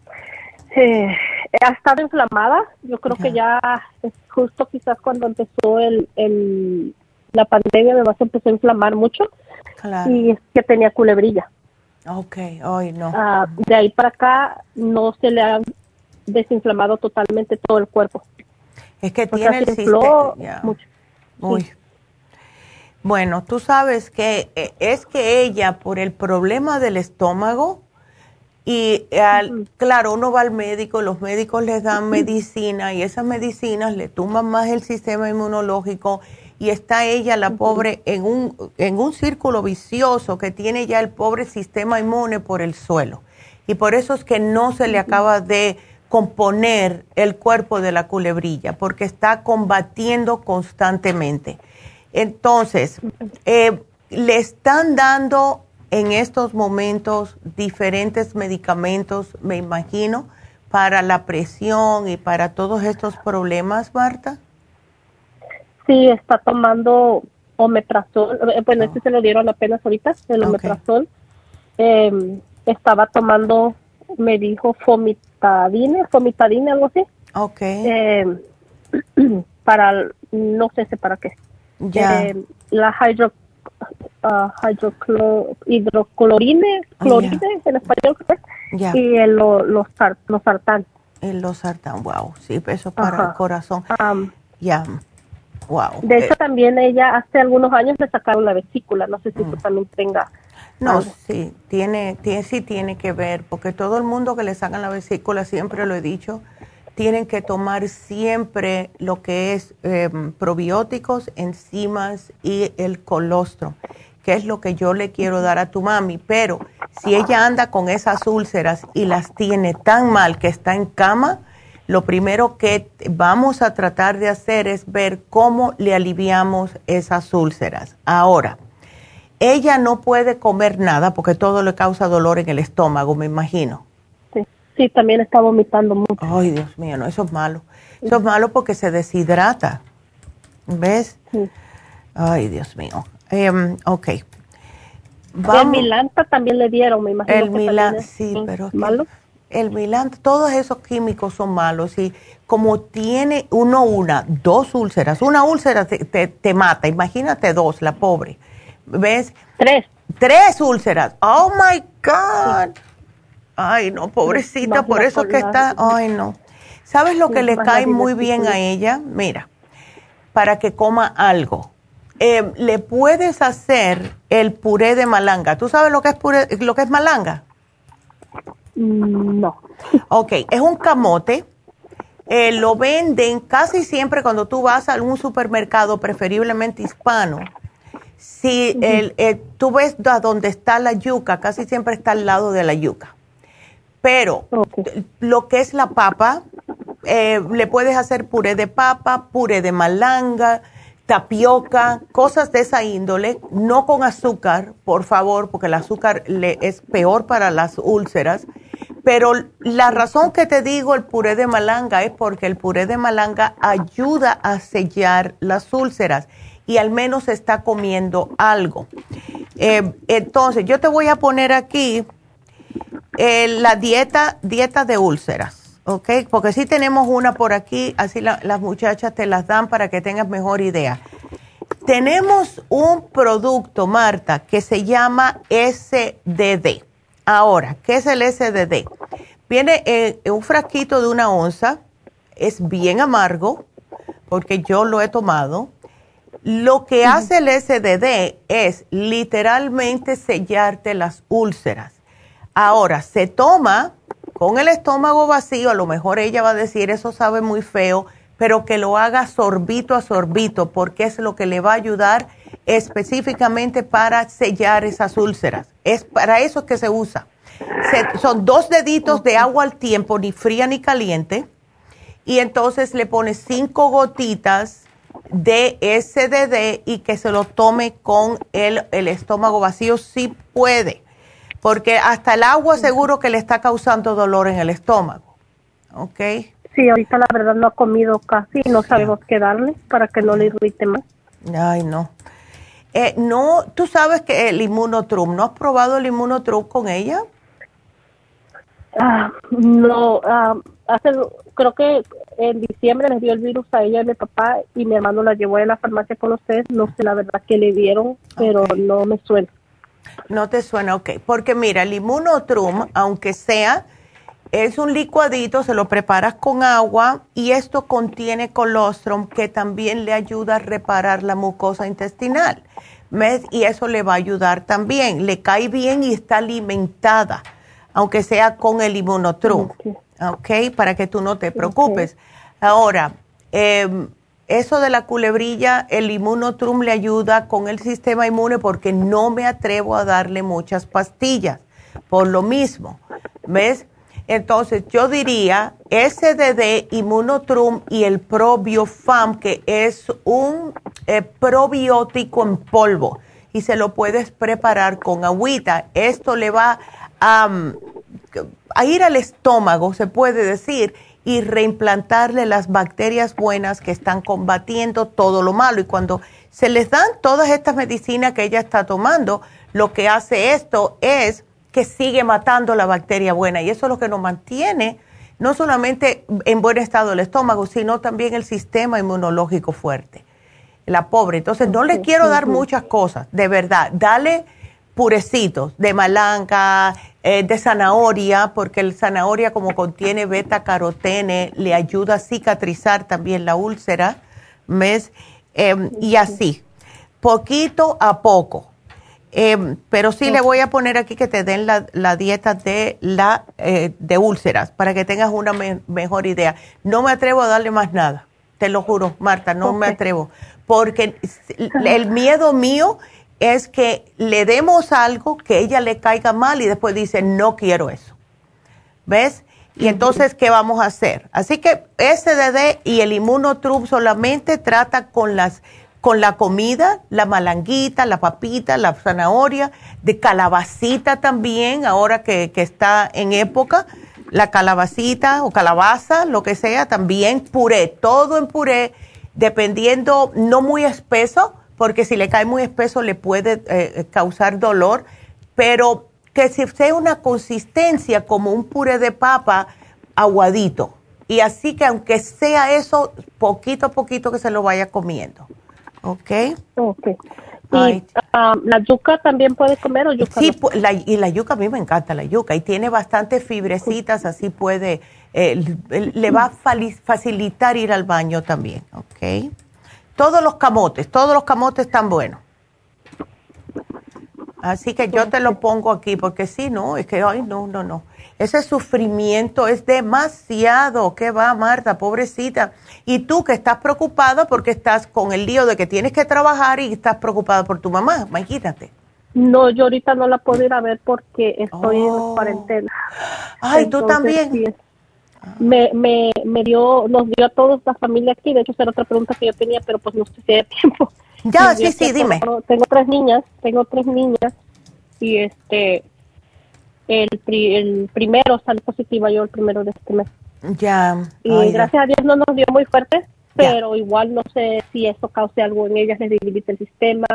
eh, ha estado inflamada, yo creo que ya es justo quizás cuando empezó el, el la pandemia, se empezó a inflamar mucho y es que tenía culebrilla. Ok, hoy no. Ah, de ahí para acá no se le ha desinflamado totalmente todo el cuerpo. Es que tiene el sistema. Mucho. Uy. Bueno, tú sabes que eh, es que ella, por el problema del estómago, y claro, uno va al médico, los médicos les dan medicina y esas medicinas le tumban más el sistema inmunológico y está ella, la pobre, en un, en un círculo vicioso que tiene ya el pobre sistema inmune por el suelo. Y por eso es que no se le acaba de componer el cuerpo de la culebrilla, porque está combatiendo constantemente. Entonces, eh, le están dando en estos momentos diferentes medicamentos, me imagino, para la presión y para todos estos problemas, Marta. Sí, está tomando omeprazol. Eh, bueno, este se lo dieron apenas ahorita, el omeprazol. Em, estaba tomando, me dijo, fomit fomitadina, fomitadina, algo así. Ok. Eh, para, no sé para qué. Ya. Eh, la hidro, uh, hidroclorine, clorine en español, y el, los, los sartán. El los sartán, wow, sí, eso para el corazón. ya, wow. De hecho, eh. también ella hace algunos años le sacaron la vesícula, no sé si tú mm. también tenga no, sí, tiene, tiene, sí tiene que ver, porque todo el mundo que le sacan la vesícula, siempre lo he dicho, tienen que tomar siempre lo que es em, probióticos, enzimas y el colostro, que es lo que yo le quiero dar a tu mami. Pero si ella anda con esas úlceras y las tiene tan mal que está en cama, lo primero que vamos a tratar de hacer es ver cómo le aliviamos esas úlceras. Ahora, ella no puede comer nada porque todo le causa dolor en el estómago, me imagino. Sí, también está vomitando mucho. Ay, Dios mío, no, eso es malo. Eso es malo porque se deshidrata. ¿Ves? Sí. Ay, Dios mío. Um, ok. El Milanta también le dieron, me imagino. El Milanta, sí, pero... ¿Malo? El Milanta, todos esos químicos son malos y como tiene uno, una, dos úlceras, una úlcera te, te mata, imagínate dos, la pobre. ¿Ves? Tres. Tres úlceras. Oh my God. Ay, no, pobrecita, por eso que está. Ay, no. ¿Sabes lo que le cae muy bien a ella? Mira, para que coma algo. Eh, le puedes hacer el puré de malanga. ¿Tú sabes lo que es puré, lo que es malanga? No. Ok, es un camote. Eh, lo venden casi siempre cuando tú vas a algún supermercado, preferiblemente hispano si el, tú ves a donde está la yuca, casi siempre está al lado de la yuca. Pero lo que es la papa, eh, le puedes hacer puré de papa, puré de malanga, tapioca, cosas de esa índole, no con azúcar, por favor, porque el azúcar le es peor para las úlceras. Pero la razón que te digo el puré de malanga es porque el puré de malanga ayuda a sellar las úlceras y al menos está comiendo algo. Eh, entonces, yo te voy a poner aquí eh, la dieta, dieta de úlceras, ¿ok? Porque si tenemos una por aquí, así las muchachas te las dan para que tengas mejor idea. Tenemos un producto, Marta, que se llama SDD. Ahora, ¿qué es el SDD? Viene en un frasquito de una onza, es bien amargo, porque yo lo he tomado Lo que hace el SDD es literalmente sellarte las úlceras. Ahora, se toma con el estómago vacío, a lo mejor ella va a decir, eso sabe muy feo, pero que lo haga sorbito a sorbito, porque es lo que le va a ayudar específicamente para sellar esas úlceras. Es para eso que se usa. son dos deditos de agua al tiempo, ni fría ni caliente, y entonces le pones cinco gotitas de SDD y que se lo tome con el, el estómago vacío si puede, porque hasta el agua seguro que le está causando dolor en el estómago. ¿Ok? Sí, ahorita la verdad no ha comido casi, no sabemos qué darle para que no le irrite más. Ay, no. Eh, no, tú sabes que el inmunotrum, ¿no has probado el inmunotrum con ella? Ah, no, ah, hace, creo que en diciembre les dio el virus a ella y a mi papá y mi hermano la llevó a la farmacia con ustedes. No sé la verdad que le dieron, pero no me suena. No te suena, ok. Porque mira, el inmunotrum, aunque sea, es un licuadito, se lo preparas con agua y esto contiene colostrum que también le ayuda a reparar la mucosa intestinal. Y eso le va a ayudar también. Le cae bien y está alimentada, aunque sea con el inmunotrum. ¿Ok? Para que tú no te preocupes. Ahora, em, eso de la culebrilla, el inmunotrum le ayuda con el sistema inmune porque no me atrevo a darle muchas pastillas por lo mismo. ¿Ves? Entonces, yo diría SDD, Immunotrum y el probiofam, que es un eh, probiótico en polvo y se lo puedes preparar con agüita. Esto le va a, a ir al estómago, se puede decir, y reimplantarle las bacterias buenas que están combatiendo todo lo malo. Y cuando se les dan todas estas medicinas que ella está tomando, lo que hace esto es que sigue matando la bacteria buena y eso es lo que nos mantiene no solamente en buen estado el estómago, sino también el sistema inmunológico fuerte. La pobre. Entonces, no le quiero dar muchas cosas, de verdad. Dale purecitos de malanga, eh, de zanahoria, porque el zanahoria como contiene beta carotene, le ayuda a cicatrizar también la úlcera, ¿ves? Em, y así, poquito a poco Em, pero sí le voy a poner aquí que te den la, dieta de, la, eh, de úlceras para que tengas una mejor idea. No me atrevo a darle más nada, te lo juro, Marta, no me atrevo. Porque el miedo mío es que le demos algo que ella le caiga mal y después dice, no quiero eso. ¿Ves? Y entonces, ¿qué vamos a hacer? Así que SDD y el inmunotrup solamente trata con las con la comida, la malanguita, la papita, la zanahoria, de calabacita también, ahora que, está en época, la calabacita o calabaza, lo que sea, también puré, todo en puré, dependiendo, no muy espeso, porque si le cae muy espeso le puede eh, causar dolor, pero que si sea una consistencia como un puré de papa aguadito. Y así que aunque sea eso, poquito a poquito que se lo vaya comiendo. ¿Ok? Ok. ¿Y ah, la yuca también puede comer o yuca? Sí, y la yuca, a mí me encanta la yuca y tiene bastantes fibrecitas, así puede, eh, le va a facilitar ir al baño también, ¿ok? Todos los camotes, todos los camotes están buenos. Así que yo te lo pongo aquí porque si no, es que, ay, no, no, no. Ese sufrimiento es demasiado. ¿Qué va, Marta? Pobrecita. Y tú que estás preocupada porque estás con el lío de que tienes que trabajar y estás preocupada por tu mamá. Imagínate. No, yo ahorita no la puedo ir a ver porque estoy en oh. cuarentena. Ay, tú también. Me, me, me dio, nos dio a todos la familia aquí. De hecho, esa era otra pregunta que yo tenía, pero pues no sé si hay tiempo. Ya, sí, sí, dime. Tengo tres niñas, tengo tres niñas y este, el, el primero sale positiva yo el primero de este mes. Ya. Y gracias a Dios no nos dio muy fuerte, pero igual no sé si eso cause algo en ella, se debilita el sistema.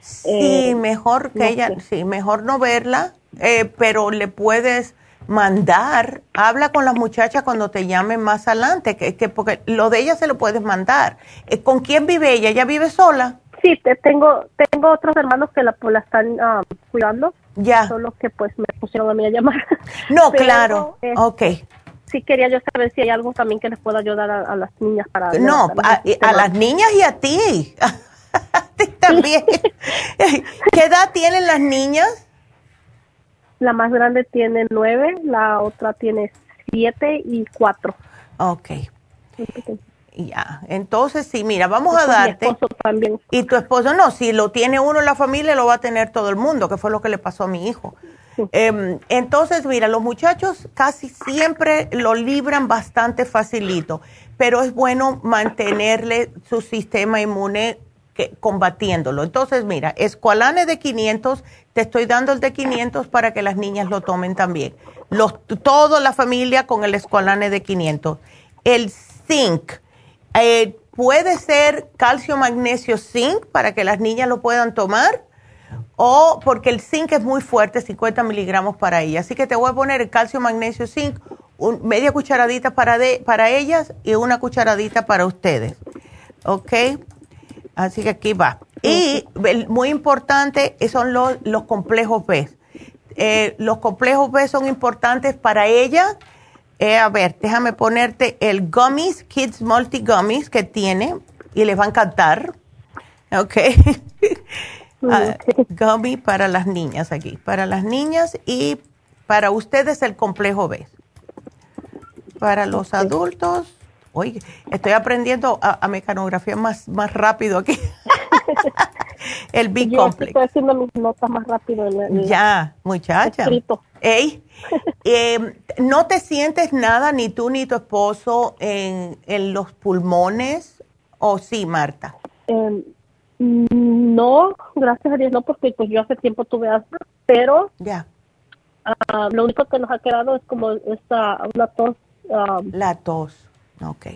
Sí, eh, mejor que ella, sí, mejor no verla, eh, pero le puedes mandar, habla con las muchachas cuando te llamen más adelante, que, que porque lo de ella se lo puedes mandar. Eh, ¿Con quién vive ella? ¿Ella vive sola? Sí, tengo tengo otros hermanos que la, la están ah, cuidando. Ya. Solo que pues me pusieron a mí a llamar. No, claro. Este, ok. Sí quería yo saber si hay algo también que les pueda ayudar a, las niñas para... No, a, las niñas y a ti. También. ¿Qué edad tienen las niñas? La más grande tiene nueve, la otra tiene siete y cuatro. Ok. Ya, entonces sí, mira, vamos a darte. Mi esposo también. Y tu esposo no, si lo tiene uno en la familia, lo va a tener todo el mundo, que fue lo que le pasó a mi hijo. Em, entonces, mira, los muchachos casi siempre lo libran bastante facilito, pero es bueno mantenerle su sistema inmune combatiéndolo. Entonces, mira, Escualane de 500, te estoy dando el de 500 para que las niñas lo tomen también. Los, toda la familia con el Escualane de 500. El zinc, eh, puede ser calcio, magnesio, zinc para que las niñas lo puedan tomar o porque el zinc es muy fuerte, 50 miligramos para ella. Así que te voy a poner el calcio, magnesio, zinc, media cucharadita para, de, para ellas y una cucharadita para ustedes. ¿Ok? Así que aquí va. Y muy importante son los, los complejos B. Eh, los complejos B son importantes para ella. Eh, a ver, déjame ponerte el Gummies, Kids Multi Gummies que tiene y les va a encantar. Ok. Ah, gummy para las niñas aquí. Para las niñas y para ustedes el complejo B. Para los adultos, Oye, estoy aprendiendo a, mecanografía más, más rápido aquí. el Big Complex. Estoy haciendo mis notas más rápido. ya, muchacha. Ey, em, ¿No te sientes nada, ni tú ni tu esposo, en, en los pulmones? ¿O sí, Marta? Em, no, gracias a Dios no, porque pues yo hace tiempo tuve asma, pero ya. Ah, lo único que nos ha quedado es como esta, una tos. La tos Ok.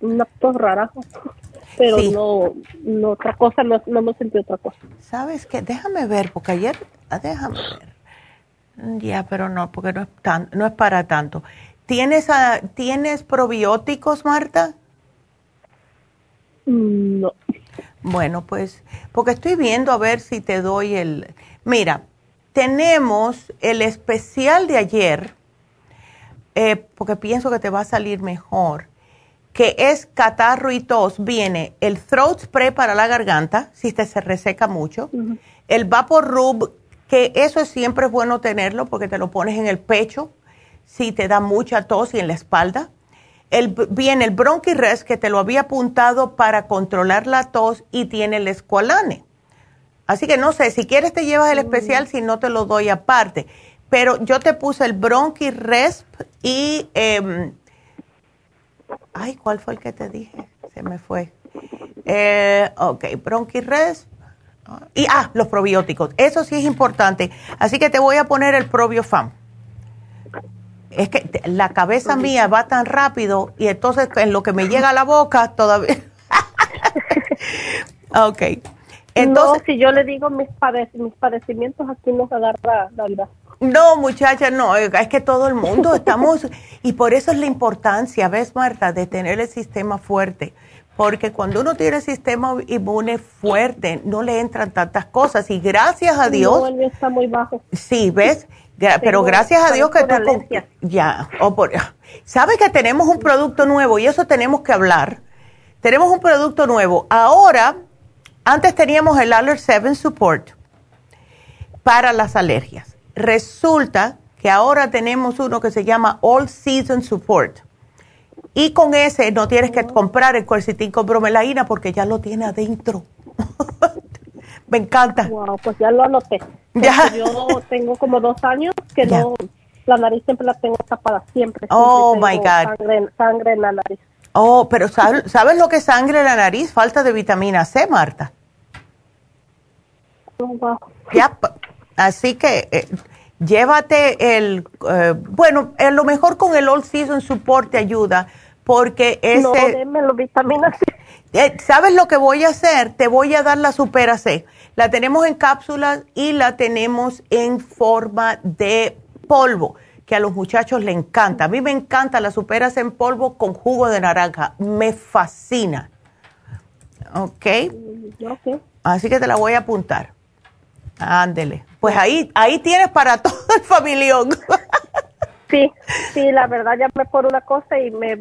Una tos rara, pero no, no, otra cosa, no, no hemos sentido otra cosa. ¿Sabes qué? Déjame ver, porque ayer, ah, déjame ver. Ya, pero no, porque no es, tan, no es para tanto. ¿Tienes, a, ¿Tienes probióticos, Marta? Mm, no. Bueno, pues, porque estoy viendo a ver si te doy el... Mira, tenemos el especial de ayer, eh, porque pienso que te va a salir mejor que es catarro y tos, viene el throat spray para la garganta, si te se reseca mucho, el vapor rub, que eso siempre es bueno tenerlo porque te lo pones en el pecho si te da mucha tos y en la espalda. El, viene el bronquirres que te lo había apuntado para controlar la tos y tiene el escualane. Así que no sé, si quieres te llevas el especial, si no te lo doy aparte. Pero yo te puse el bronquiresp y em, Ay, ¿cuál fue el que te dije? Se me fue. Eh, ok, bronquirres. Y, ah, los probióticos. Eso sí es importante. Así que te voy a poner el probiofam. Es que la cabeza mía va tan rápido y entonces en lo que me llega a la boca todavía. ok. Entonces, si yo le digo mis, mis padecimientos, aquí nos agarra la vida. No, muchacha, no, es que todo el mundo estamos, y por eso es la importancia, ¿ves, Marta, de tener el sistema fuerte? Porque cuando uno tiene el sistema inmune fuerte, no le entran tantas cosas, y gracias a Dios. No, está muy bajo. Sí, ¿ves? pero gracias a Dios que tú. ya, por, ¿sabes que tenemos un producto nuevo y eso tenemos que hablar? Tenemos un producto nuevo. Ahora, antes teníamos el Aller 7 Support para las alergias resulta que ahora tenemos uno que se llama All Season Support. Y con ese no tienes que comprar el cuercitín con bromelaína porque ya lo tiene adentro. Me encanta. Wow, pues ya lo anoté. Ya. Yo tengo como dos años que no, la nariz siempre la tengo tapada, siempre. oh, my God. Sangre, sangre, en la nariz. Oh, pero ¿sabes, lo que es sangre en la nariz? Falta de vitamina C, Marta. Oh, wow. Ya, Así que eh, llévate el, eh, bueno, a lo mejor con el All Season Support te ayuda, porque ese... No, démelo, vitamina C. Eh, ¿Sabes lo que voy a hacer? Te voy a dar la Supera C. La tenemos en cápsulas y la tenemos en forma de polvo, que a los muchachos le encanta. A mí me encanta la Supera C en polvo con jugo de naranja. Me fascina. ¿Ok? Mm, Así que te la voy a apuntar. Ándele. Pues ahí, ahí tienes para todo el familión. Sí, sí, la verdad llamé por una cosa y me,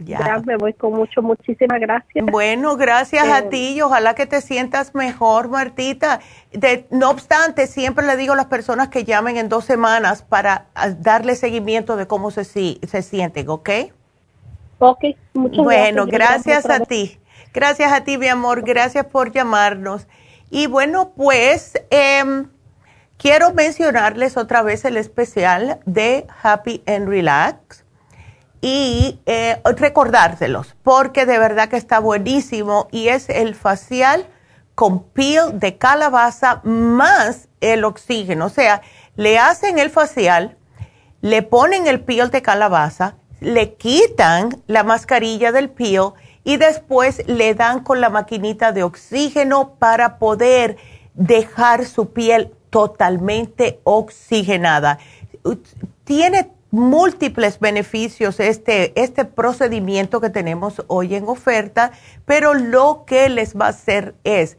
ya. me voy con mucho, muchísimas gracias. Bueno, gracias a eh, ti y ojalá que te sientas mejor, Martita. De, no obstante, siempre le digo a las personas que llamen en dos semanas para ah, darle seguimiento de cómo se, se sienten, ¿ok? Ok, muchas bueno, gracias. Bueno, gracias a ti. Gracias a ti, mi amor. Gracias por llamarnos. Y bueno, pues... Eh, Quiero mencionarles otra vez el especial de Happy and Relax y eh, recordárselos porque de verdad que está buenísimo y es el facial con peel de calabaza más el oxígeno. O sea, le hacen el facial, le ponen el peel de calabaza, le quitan la mascarilla del peel y después le dan con la maquinita de oxígeno para poder dejar su piel totalmente oxigenada. Tiene múltiples beneficios este, este procedimiento que tenemos hoy en oferta, pero lo que les va a hacer es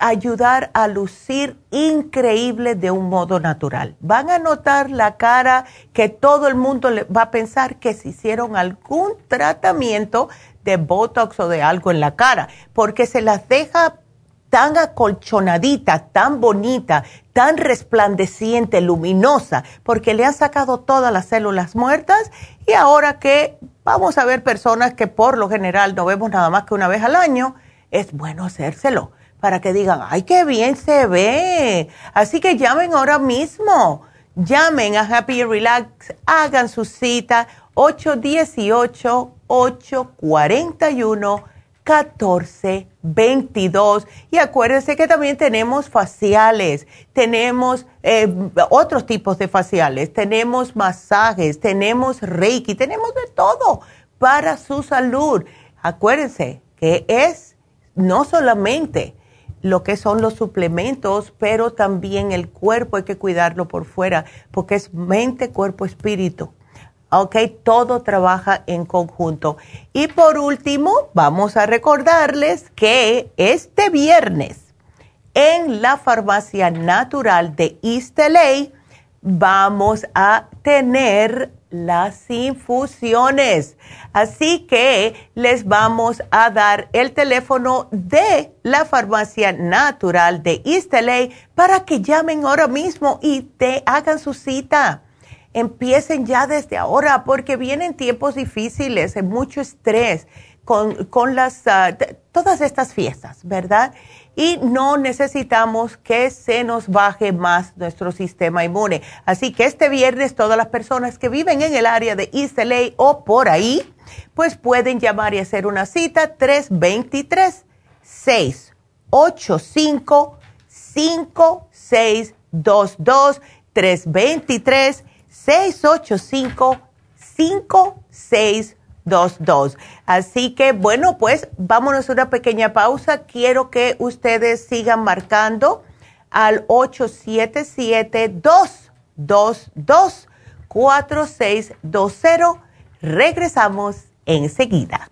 ayudar a lucir increíble de un modo natural. Van a notar la cara que todo el mundo va a pensar que se hicieron algún tratamiento de Botox o de algo en la cara, porque se las deja tan acolchonadita, tan bonita, tan resplandeciente, luminosa, porque le han sacado todas las células muertas y ahora que vamos a ver personas que por lo general no vemos nada más que una vez al año, es bueno hacérselo para que digan, ay, qué bien se ve. Así que llamen ahora mismo, llamen a Happy Relax, hagan su cita 818 841 1422. Y acuérdense que también tenemos faciales, tenemos eh, otros tipos de faciales, tenemos masajes, tenemos reiki, tenemos de todo para su salud. Acuérdense que es no solamente lo que son los suplementos, pero también el cuerpo hay que cuidarlo por fuera, porque es mente, cuerpo, espíritu. ¿Ok? Todo trabaja en conjunto. Y por último, vamos a recordarles que este viernes en la farmacia natural de East vamos a tener las infusiones. Así que les vamos a dar el teléfono de la farmacia natural de East para que llamen ahora mismo y te hagan su cita empiecen ya desde ahora porque vienen tiempos difíciles, mucho estrés con, las, ah, todas estas fiestas, ¿verdad? Y no necesitamos que se nos baje más nuestro sistema inmune. Así que este viernes todas las personas que viven en el área de East o por ahí, pues pueden llamar y hacer una cita 323 685 5622 323 685-5622. Así que bueno, pues vámonos a una pequeña pausa. Quiero que ustedes sigan marcando al 877-222-4620. Regresamos enseguida.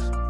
podcast.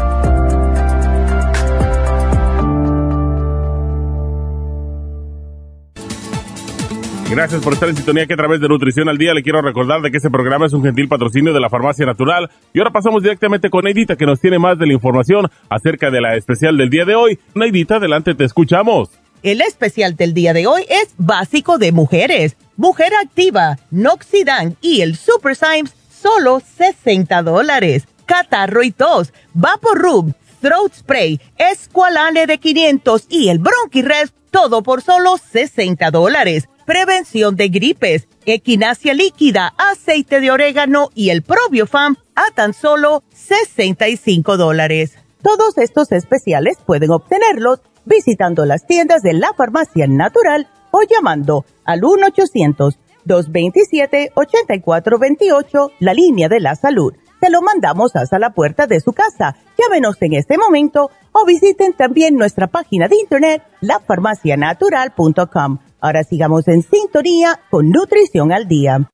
Gracias por estar en sintonía que a través de Nutrición al Día le quiero recordar de que este programa es un gentil patrocinio de la Farmacia Natural. Y ahora pasamos directamente con Neidita que nos tiene más de la información acerca de la especial del día de hoy. Neidita, adelante, te escuchamos. El especial del día de hoy es básico de mujeres. Mujer activa, Noxidan y el Super Symes, solo 60 dólares. Catarro y tos, Vaporub, Throat Spray, Esqualane de 500 y el Bronchi-Rest, todo por solo 60 dólares prevención de gripes, equinacia líquida, aceite de orégano y el probiofam a tan solo 65 dólares. Todos estos especiales pueden obtenerlos visitando las tiendas de la farmacia natural o llamando al 1-800-227-8428, la línea de la salud. Te lo mandamos hasta la puerta de su casa. Llámenos en este momento o visiten también nuestra página de internet, lafarmacianatural.com Ahora sigamos en sintonía con Nutrición al Día.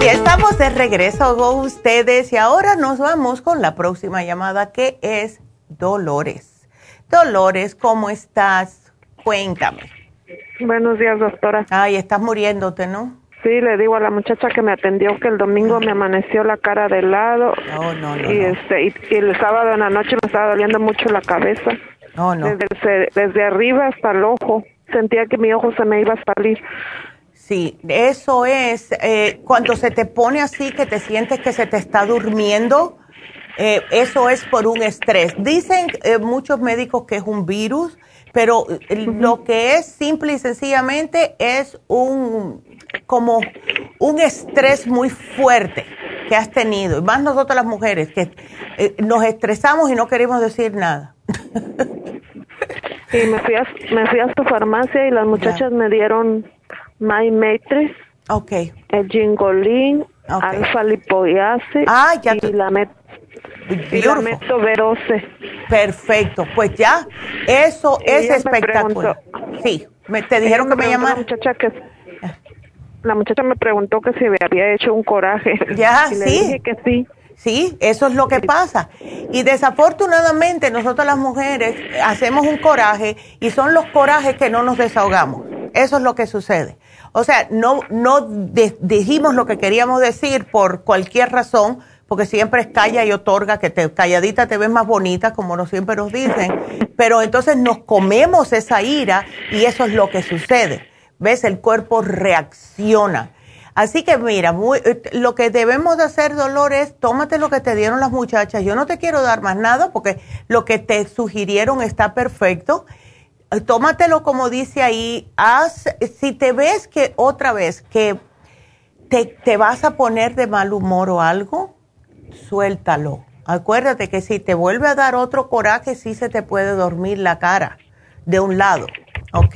Y estamos de regreso con ustedes y ahora nos vamos con la próxima llamada que es Dolores. Dolores, ¿cómo estás? Cuéntame. Buenos días, doctora. Ay, estás muriéndote, ¿no? Sí, le digo a la muchacha que me atendió que el domingo me amaneció la cara de lado. No, no, no. Y, este, y, el sábado en la noche me estaba doliendo mucho la cabeza. No, no. Desde, desde arriba hasta el ojo. Sentía que mi ojo se me iba a salir. Sí, eso es eh, cuando se te pone así que te sientes que se te está durmiendo. Eh, eso es por un estrés. Dicen eh, muchos médicos que es un virus, pero lo que es simple y sencillamente es un como un estrés muy fuerte que has tenido, y más nosotras las mujeres, que eh, nos estresamos y no queremos decir nada. Sí, me fui a, me fui a su farmacia y las muchachas me dieron My Matrix, okay. el Gingolin, Alfa Lipoiase ah, ya y la met y la metoverose. Perfecto, pues ya, eso es espectacular. sí, me, te dijeron que me llamaron. muchacha que la muchacha me preguntó que si me había hecho un coraje. Ya, y sí. Le dije que sí. Sí, eso es lo que pasa. Y desafortunadamente nosotros las mujeres hacemos un coraje y son los corajes que no nos desahogamos. Eso es lo que sucede. O sea, no, no dijimos lo que queríamos decir por cualquier razón, porque siempre es calla y otorga, que te, calladita te ves más bonita, como no siempre nos dicen, pero entonces nos comemos esa ira y eso es lo que sucede. ¿Ves? El cuerpo reacciona. Así que mira, eh, lo que debemos de hacer, Dolor, es tómate lo que te dieron las muchachas. Yo no te quiero dar más nada porque lo que te sugirieron está perfecto. Eh, tómatelo como dice ahí. Haz, si te ves que otra vez que te, te vas a poner de mal humor o algo, suéltalo. Acuérdate que si te vuelve a dar otro coraje, sí se te puede dormir la cara de un lado. ¿Ok?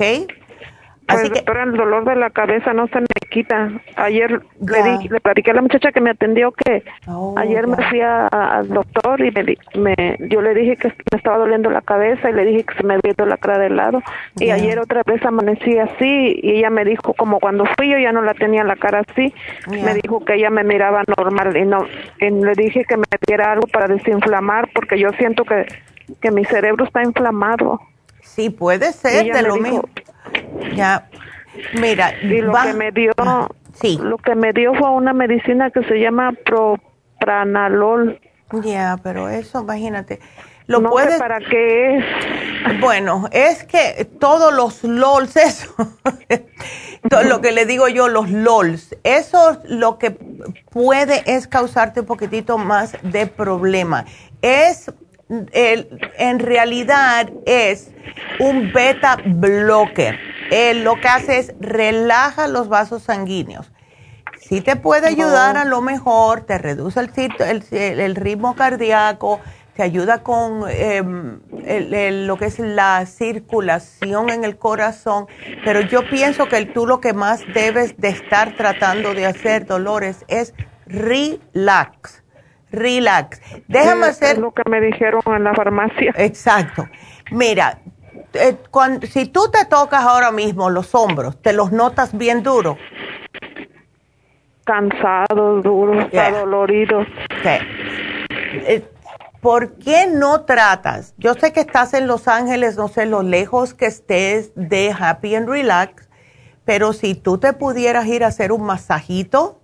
Pues, doctora, el dolor de la cabeza no se me quita. Ayer le, di, le platiqué a la muchacha que me atendió que oh, ayer me fui al doctor y me, yo le dije que me estaba doliendo la cabeza y le dije que se me había la cara de lado. Y ayer otra vez amanecí así y ella me dijo, como cuando fui yo ya no la tenía la cara así, me dijo que ella me miraba normal y no y le dije que me diera algo para desinflamar porque yo siento que, que mi cerebro está inflamado. Sí, puede ser de lo mismo. Ya, mira, y lo que me dio, sí. lo que me dio fue una medicina que se llama propranalol. Ya, pero eso, imagínate. Lo no puedes... para qué es. Bueno, es que todos los LOLs, eso. lo que le digo yo, los LOLs. Eso lo que puede es causarte un poquitito más de problema. Es, en realidad es un beta blocker. lo que hace es relaja los vasos sanguíneos. Si te puede ayudar a lo mejor, te reduce el, el ritmo cardíaco, te ayuda con em, lo que es la circulación en el corazón, pero yo pienso que tú lo que más debes de estar tratando de hacer, Dolores, es relax, relax. Déjame hacer... lo que me dijeron en la farmacia. Exacto. Mira, eh, si tú te tocas ahora mismo los hombros, ¿te los notas bien duros? Cansados, duros, doloridos. Eh, ¿por qué no tratas? Yo sé que estás en Los Ángeles, no sé lo lejos que estés de Happy and Relax, pero si tú te pudieras ir a hacer un masajito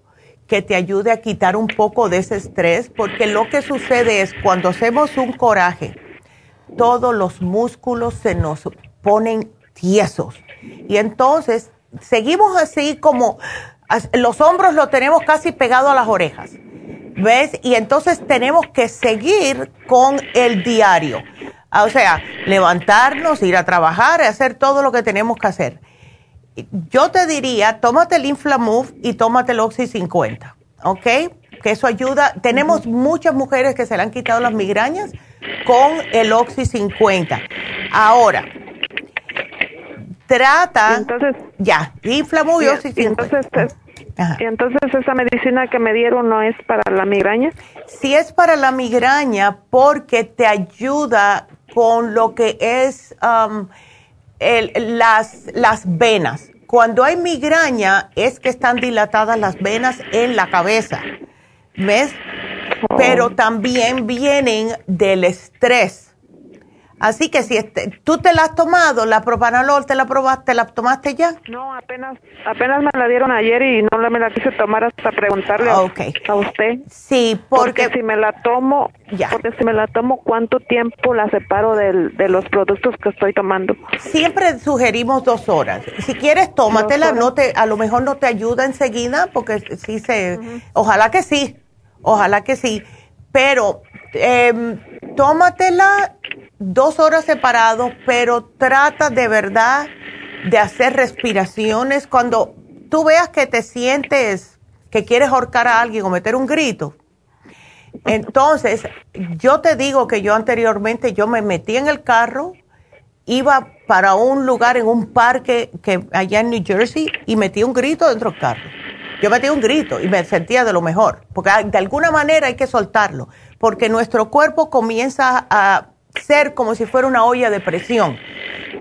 que te ayude a quitar un poco de ese estrés, porque lo que sucede es cuando hacemos un coraje, todos los músculos se nos ponen tiesos. Y entonces seguimos así como los hombros lo tenemos casi pegado a las orejas ¿Ves? Y entonces tenemos que seguir con el diario. O sea, levantarnos, ir a trabajar, hacer todo lo que tenemos que hacer. Yo te diría, tómate el Inflamove y tómate el Oxy 50, ¿ok? Que eso ayuda. Tenemos muchas mujeres que se le han quitado las migrañas con el Oxy 50. Ahora, trata... Entonces, ya, Inflamove y Oxy 50. Entonces, y entonces esa medicina que me dieron no es para la migraña. Sí es para la migraña porque te ayuda con lo que es um, las, las venas. Cuando hay migraña es que están dilatadas las venas en la cabeza. ¿Ves? Oh. Pero también vienen del estrés Así que si este, tú te la has tomado, la propanolol, ¿te la probaste, la tomaste ya? No, apenas apenas me la dieron ayer y no me la quise tomar hasta preguntarle a usted. Sí, porque, si me la tomo, ya. porque si me la tomo, ¿cuánto tiempo la separo del, de los productos que estoy tomando? Siempre sugerimos dos horas. Si quieres, tómatela, no te, a lo mejor no te ayuda enseguida, porque sí se, ojalá que sí, ojalá que sí, pero eh, tómatela dos horas separados, pero trata de verdad de hacer respiraciones. Cuando tú veas que te sientes que quieres ahorcar a alguien o meter un grito, entonces yo te digo que yo anteriormente yo me metí en el carro, iba para un lugar en un parque que allá en New Jersey y metí un grito dentro del carro. Yo metí un grito y me sentía de lo mejor, porque de alguna manera hay que soltarlo, porque nuestro cuerpo comienza a ser como si fuera una olla de presión.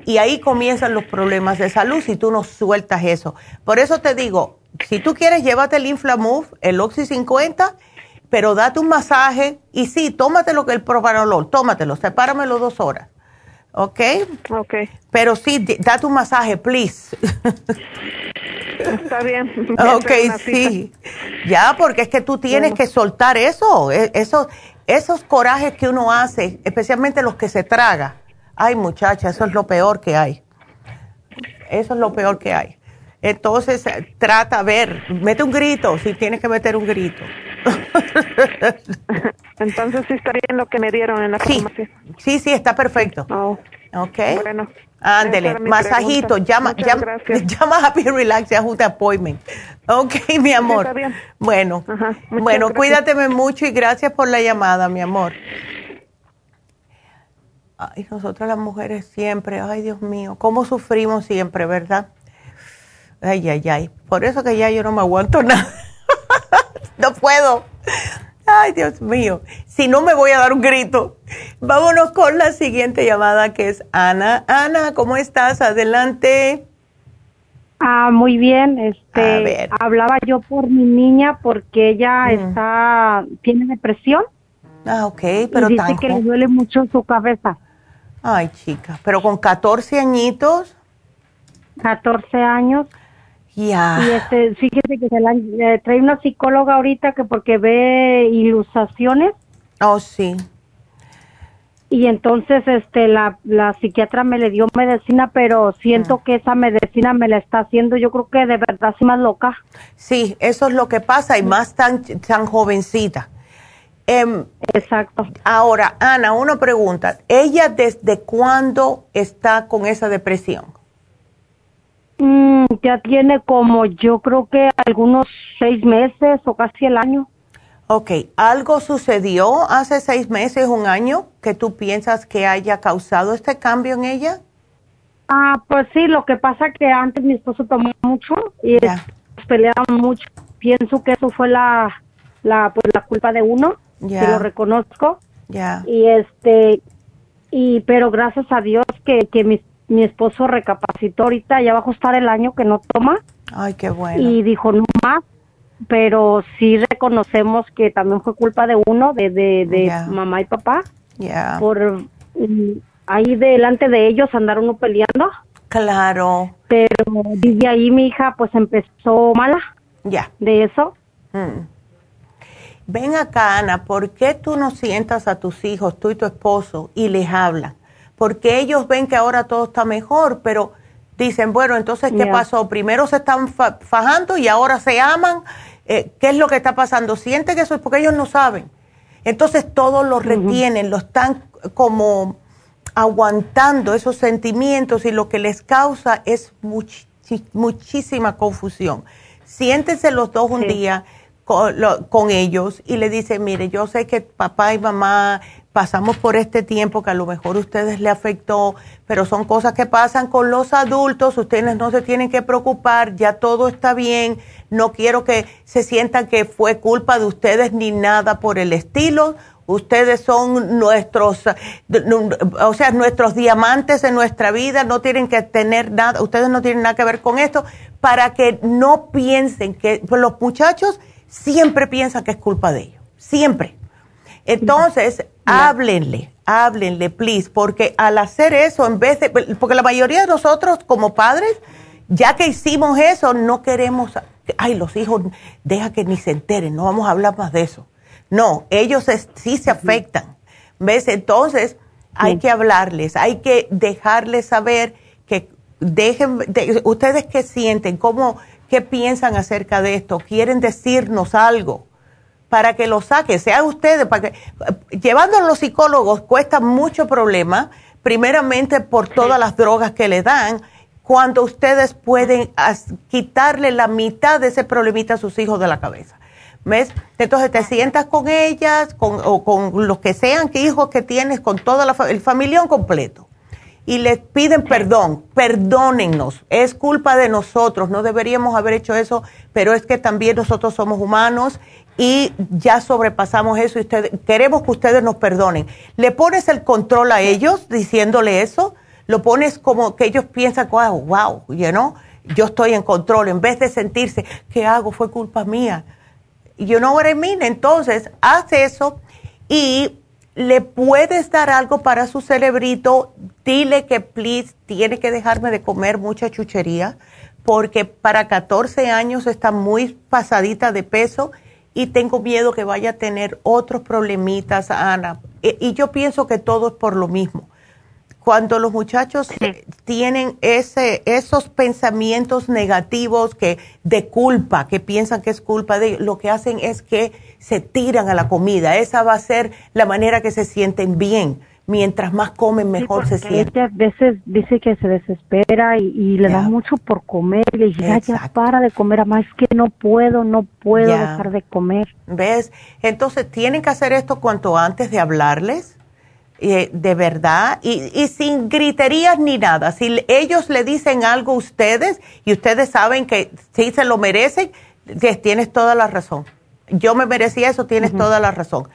Y ahí comienzan los problemas de salud si tú no sueltas eso. Por eso te digo, si tú quieres, llévate el Inflamove, el Oxy 50, pero date un masaje y sí, tómate lo que el propanolol, tómatelo, sepáramelo dos horas. ¿Ok? Ok. Pero sí, date un masaje, please. Está bien. Ok, sí. Ya, porque es que tú tienes que soltar eso. E, eso esos corajes que uno hace, especialmente los que se traga, ay muchacha, eso es lo peor que hay. Eso es lo peor que hay. Entonces, trata, a ver, mete un grito, si tienes que meter un grito. Entonces, sí estaría en lo que me dieron en la sí, Sí, sí, está perfecto. Oh. Ok. Bueno. Ándele, masajito, llama, llama, llama a Happy Relax y ajusta appointment. Ok, mi amor. Bueno, bueno, cuídateme mucho y gracias por la llamada, mi amor. Ay, nosotras las mujeres siempre, ay Dios mío, cómo sufrimos siempre, ¿verdad? Ay, ay, ay. Por eso que ya yo no me aguanto nada. no puedo. Ay, Dios mío. Si no, me voy a dar un grito. Vámonos con la siguiente llamada que es Ana. Ana, ¿cómo estás? Adelante. Ah, muy bien. Este, hablaba yo por mi niña porque ella está, tiene depresión. Ah, ok, pero y dice que le duele mucho su cabeza. Ay, chica, pero con 14 añitos. 14 años. Y este, fíjese que se la, eh, trae una psicóloga ahorita que porque ve ilustraciones. Oh, sí. y entonces este la, la psiquiatra me le dio medicina pero siento ah. que esa medicina me la está haciendo yo creo que de verdad sí más loca. Sí eso es lo que pasa y más tan tan jovencita. Em, exacto. ahora Ana una pregunta. Ella desde cuándo está con esa depresión mm, ya tiene como yo creo que algunos seis meses o casi el año Ok, ¿algo sucedió hace seis meses, un año, que tú piensas que haya causado este cambio en ella? Ah, pues sí, lo que pasa que antes mi esposo tomó mucho y peleaban mucho. Pienso que eso fue la, la, pues, la culpa de uno, que lo reconozco. Ya. Y este, y pero gracias a Dios que, que mi, mi esposo recapacitó ahorita, ya va a ajustar el año que no toma. Ay, qué bueno. Y dijo, no más, pero sí reconocemos que también fue culpa de uno, de, de, mamá y papá. Por mm, ahí delante de ellos andar uno peleando. Claro. Pero desde ahí mi hija pues empezó mala. Ya. De eso. Mm. Ven acá, Ana, ¿por qué tú no sientas a tus hijos, tú y tu esposo, y les hablas? Porque ellos ven que ahora todo está mejor, pero dicen, bueno, entonces, ¿qué pasó? Primero se están fajando y ahora se aman. Eh, ¿Qué es lo que está pasando? Siente que eso es porque ellos no saben. Entonces todos lo retienen, lo están como aguantando esos sentimientos y lo que les causa es muchísima confusión. Siéntense los dos un día con, con, ellos y le dicen, mire, yo sé que papá y mamá pasamos por este tiempo que a lo mejor a ustedes le afectó, pero son cosas que pasan con los adultos, ustedes no se tienen que preocupar, ya todo está bien, no quiero que se sientan que fue culpa de ustedes ni nada por el estilo, ustedes son nuestros, o sea, nuestros diamantes en nuestra vida, no tienen que tener nada, ustedes no tienen nada que ver con esto, para que no piensen que pues los muchachos siempre piensan que es culpa de ellos, siempre. Entonces, háblenle, háblenle, please, porque al hacer eso, en vez de, porque la mayoría de nosotros como padres, ya que hicimos eso, no queremos, ay, los hijos, deja que ni se enteren, no vamos a hablar más de eso. No, ellos sí se afectan, ¿ves? Entonces, hay que hablarles, hay que dejarles saber que dejen, ustedes qué sienten, cómo, qué piensan acerca de esto, quieren decirnos algo para que lo saque, sea ustedes, para que, llevando a los psicólogos cuesta mucho problema, primeramente por todas las drogas que le dan, cuando ustedes pueden quitarle la mitad de ese problemita a sus hijos de la cabeza. ¿Ves? Entonces te sientas con ellas, con, o con los que sean que hijos que tienes, con toda la el familión completo. Y les piden perdón, perdónennos, es culpa de nosotros, no deberíamos haber hecho eso, pero es que también nosotros somos humanos y ya sobrepasamos eso y ustedes, queremos que ustedes nos perdonen. Le pones el control a ellos diciéndole eso, lo pones como que ellos piensan, wow, wow, you know, yo estoy en control, en vez de sentirse, ¿qué hago? Fue culpa mía. You know what I mean? Entonces, haz eso y le puedes dar algo para su cerebrito, dile que, please, tiene que dejarme de comer mucha chuchería, porque para 14 años está muy pasadita de peso y tengo miedo que vaya a tener otros problemitas, Ana. E, y, yo pienso que todo es por lo mismo. Cuando los muchachos tienen ese, esos pensamientos negativos que, de culpa, que piensan que es culpa de lo que hacen es que se tiran a la comida. Esa va a ser la manera que se sienten bien mientras más comen, mejor se siente. a veces dice que se desespera y, le da mucho por comer. Y le dice, ya para de comer, más es que no puedo, no puedo dejar de comer. ¿Ves? Entonces tienen que hacer esto cuanto antes de hablarles, eh, de verdad, y, y sin griterías ni nada. Si ellos le dicen algo a ustedes y ustedes saben que sí se lo merecen, tienes toda la razón. Yo me merecía eso, tienes toda la razón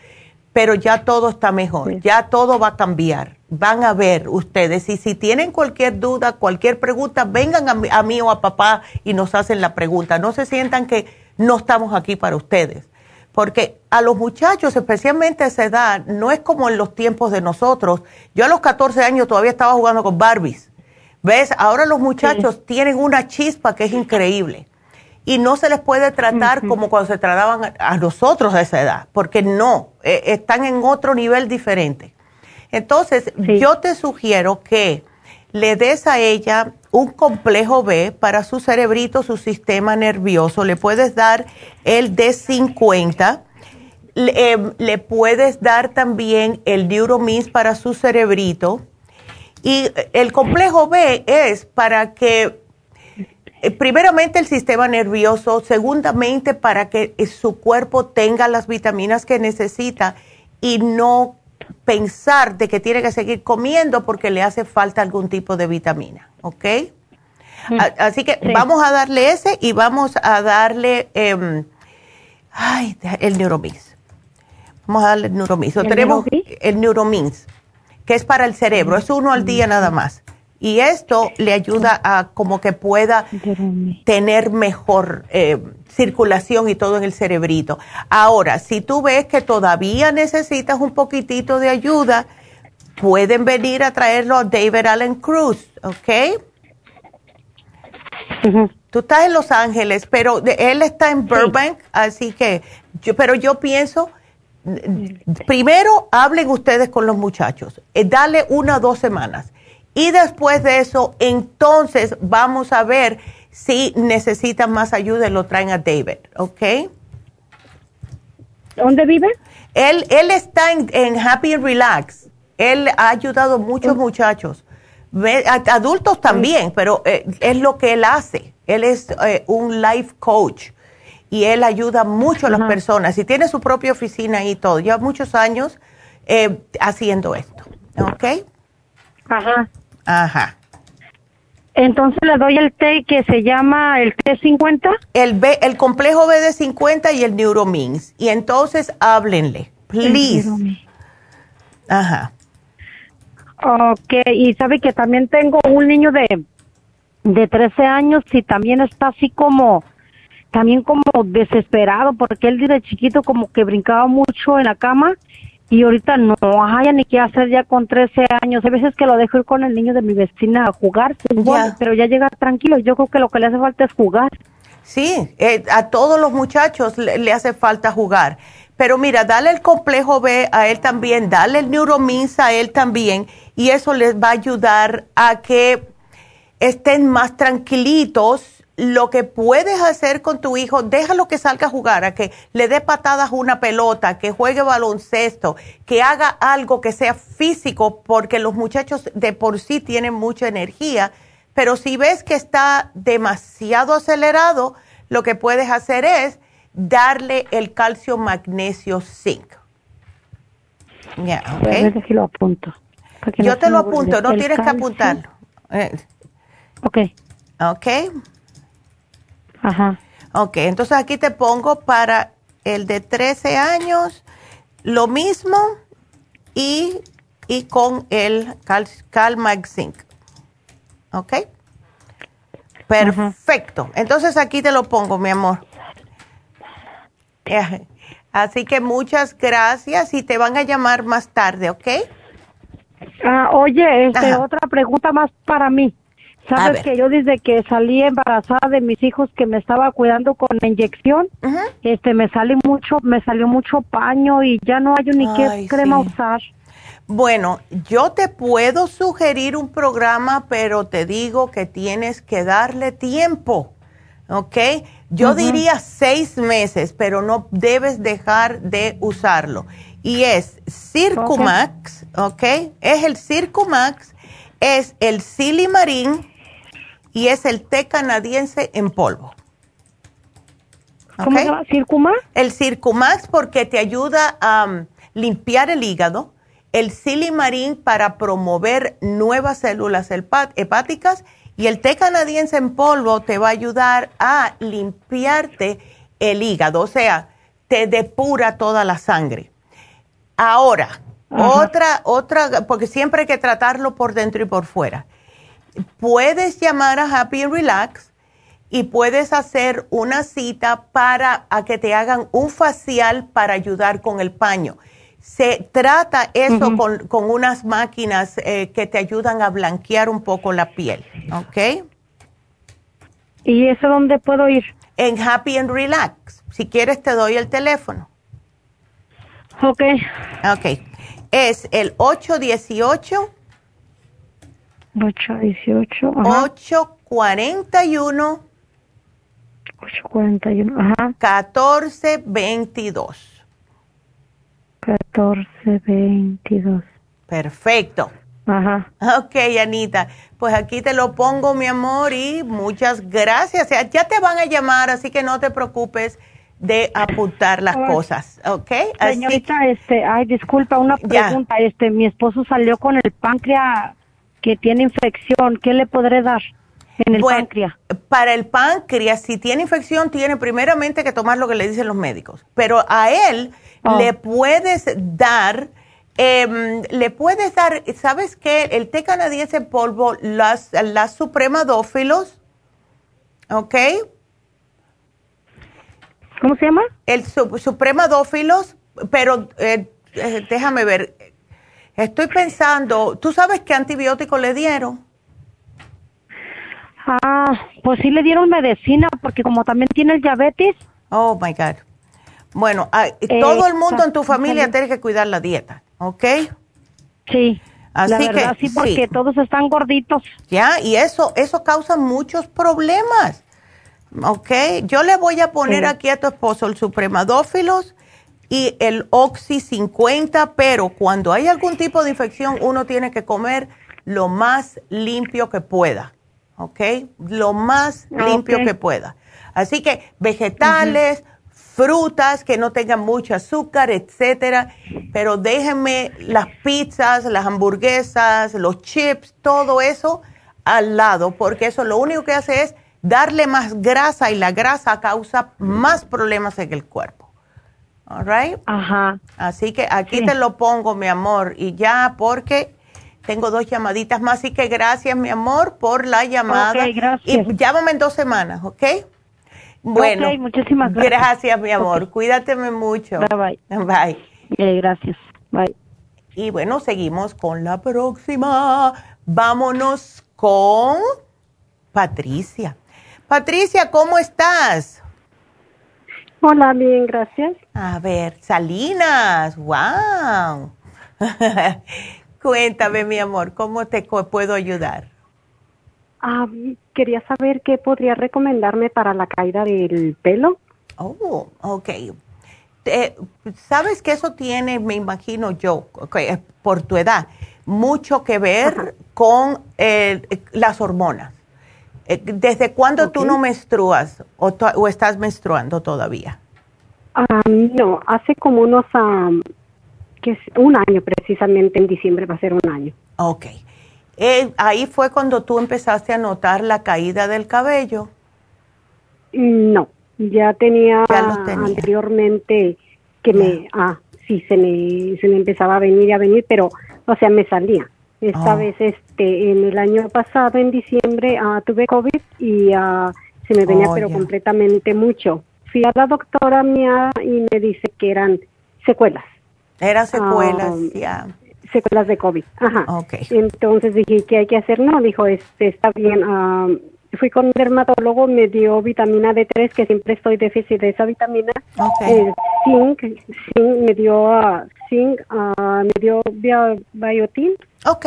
pero ya todo está mejor, ya todo va a cambiar. Van a ver ustedes y si tienen cualquier duda, cualquier pregunta, vengan a, mí o a papá y nos hacen la pregunta. No se sientan que no estamos aquí para ustedes. Porque a los muchachos, especialmente a esa edad, no es como en los tiempos de nosotros. Yo a los 14 años todavía estaba jugando con Barbies. ¿Ves? Ahora los muchachos tienen una chispa que es increíble y no se les puede tratar como cuando se trataban a, nosotros a esa edad, porque no, eh, están en otro nivel diferente. Entonces, yo te sugiero que le des a ella un complejo B para su cerebrito, su sistema nervioso. Le puedes dar el D50. Le, em, le puedes dar también el Neuromins para su cerebrito. Y el complejo B es para que eh, primeramente el sistema nervioso, segundamente para que eh, su cuerpo tenga las vitaminas que necesita y no pensar de que tiene que seguir comiendo porque le hace falta algún tipo de vitamina, ¿ok? Mm. Así que vamos a darle ese y vamos a darle em, ay, el Neuromins. Vamos a darle el Neuromins. tenemos el Neuromins, que es para el cerebro, es uno al día nada más y esto le ayuda a como que pueda tener mejor eh, circulación y todo en el cerebrito. Ahora, si tú ves que todavía necesitas un poquitito de ayuda, pueden venir a traerlo a David Allen Cruz, ¿ok? Tú estás en Los Ángeles, pero él está en Burbank, así que, yo, pero yo pienso, primero hablen ustedes con los muchachos, eh, dale una o dos semanas y después de eso, entonces vamos a ver si necesitan más ayuda y lo traen a David, ¿ok? ¿Dónde vive? Él, él está en, Happy and Relax. Él ha ayudado a muchos muchachos, adultos también, pero eh, es lo que él hace. Él es eh, un life coach y él ayuda mucho a las personas y tiene su propia oficina y todo. Lleva muchos años eh, haciendo esto, ¿ok? Ajá. Ajá. Entonces le doy el té que se llama el T50. El B, el complejo B de 50 y el Neuromins. Y entonces háblenle, please. Ajá. Ok, y sabe que también tengo un niño de, de 13 años y también está así como, también como desesperado porque él desde chiquito como que brincaba mucho en la cama y ahorita no hay ni qué hacer ya con 13 años. Hay veces que lo dejo ir con el niño de mi vecina a jugar, pero ya llega tranquilo. Yo creo que lo que le hace falta es jugar. Sí, eh, a todos los muchachos le, hace falta jugar. Pero mira, dale el complejo B a él también, dale el neuromins a él también, y eso les va a ayudar a que estén más tranquilitos lo que puedes hacer con tu hijo, déjalo que salga a jugar, a que le dé patadas una pelota, que juegue baloncesto, que haga algo que sea físico, porque los muchachos de por sí tienen mucha energía, pero si ves que está demasiado acelerado, lo que puedes hacer es darle el calcio magnesio zinc. Ya, okay. lo apunto. Yo te lo apunto, no tienes que apuntarlo. Eh. Ok. Ok. Ajá. Ok, entonces aquí te pongo para el de 13 años lo mismo y, con el Cal, Calmax Zinc. ¿Ok? Perfecto. Entonces aquí te lo pongo, mi amor. Así que muchas gracias y te van a llamar más tarde, ¿ok? Ah, oye, este, otra pregunta más para mí. Sabes que yo desde que salí embarazada de mis hijos que me estaba cuidando con la inyección, este me sale mucho, me salió mucho paño y ya no hay ni qué crema usar. Bueno, yo te puedo sugerir un programa, pero te digo que tienes que darle tiempo, ¿ok? Yo diría seis meses, pero no debes dejar de usarlo. Y es Circumax, ¿ok? Es el Circumax, es el Silimarín y es el té canadiense en polvo. ¿Cómo se llama? ¿Circumax? El Circumax porque te ayuda a um, limpiar el hígado, el Silimarín para promover nuevas células hepáticas y el té canadiense en polvo te va a ayudar a limpiarte el hígado, o sea, te depura toda la sangre. Ahora, otra, otra, porque siempre hay que tratarlo por dentro y por fuera puedes llamar a Happy Relax y puedes hacer una cita para que te hagan un facial para ayudar con el paño. Se trata eso con, unas máquinas eh, que te ayudan a blanquear un poco la piel, ¿ok? ¿Y eso dónde puedo ir? En Happy and Relax. Si quieres te doy el teléfono. Ok. Ok. es el 818 818 841 841 ajá 1422 1422 Perfecto. Ajá. Ok, Anita. Pues aquí te lo pongo, mi amor, y muchas gracias. Ya te van a llamar, así que no te preocupes de apuntar las cosas, ¿ok? Señorita, este, ay, disculpa, una pregunta. Este, mi esposo salió con el páncreas que tiene infección. ¿Qué le podré dar en el páncreas? Para el páncreas, si tiene infección, tiene primeramente que tomar lo que le dicen los médicos. Pero a él oh. le puedes dar eh, le puedes dar, ¿sabes qué? El té canadiense en polvo, las, las supremadófilos, ¿ok? ¿Cómo se llama? El su, supremadófilos, pero eh, eh, déjame ver. Estoy pensando, ¿tú sabes qué antibiótico le dieron? Ah, pues sí le dieron medicina porque como también tiene el diabetes. Oh, my God. Bueno, ah, todo el mundo en tu familia tiene que cuidar la dieta. ¿ok? Sí. Así que sí, porque todos están gorditos. Ya, y eso eso causa muchos problemas. ¿Ok? Yo le voy a poner aquí a tu esposo el supremadófilos y el Oxy 50, pero cuando hay algún tipo de infección, uno tiene que comer lo más limpio que pueda. ¿Ok? Lo más limpio que pueda. Así que vegetales, frutas que no tengan mucho azúcar, etcétera, pero déjenme las pizzas, las hamburguesas, los chips, todo eso al lado, porque eso lo único que hace es darle más grasa y la grasa causa más problemas en el cuerpo. All right? Ajá. Así que aquí te lo pongo, mi amor, y ya porque tengo dos llamaditas más, así que gracias, mi amor, por la llamada. Ok, gracias. Y llámame en dos semanas, ¿ok? Bueno, muchísimas gracias. Gracias, mi amor. Cuídateme mucho. Bye, bye. Bye. gracias. Bye. Y bueno, seguimos con la próxima. Vámonos con Patricia. Patricia, ¿cómo estás? Hola, bien, gracias. A ver, Salinas, wow. Cuéntame, mi amor, ¿cómo te puedo ayudar? Ah, quería saber qué podría recomendarme para la caída del pelo. Oh, ok. Sabes que eso tiene, me imagino yo, por tu edad, mucho que ver con eh, las hormonas. Eh, ¿Desde cuándo tú no menstruas o, estás menstruando todavía? Ah, no, hace como unos, que es un año precisamente, en diciembre va a ser un año. Ok. Eh, ahí fue cuando tú empezaste a notar la caída del cabello. No, ya tenía, anteriormente que me, ah, sí, se me, se me empezaba a venir y a venir, pero, o sea, me salía. Esta oh. vez, este, en el año pasado, en diciembre, ah, tuve COVID y ah, se me venía, oh, pero completamente mucho. Fui a la doctora mía y me dice que eran secuelas. Eran secuelas, ya secuelas de COVID. Ajá. Entonces dije, ¿qué hay que hacer? No, dijo, este, está bien. fui con un dermatólogo, me dio vitamina D3, que siempre estoy déficit de esa vitamina. Eh, zinc, zinc, me dio uh, zinc, uh, me dio biotin. Ok.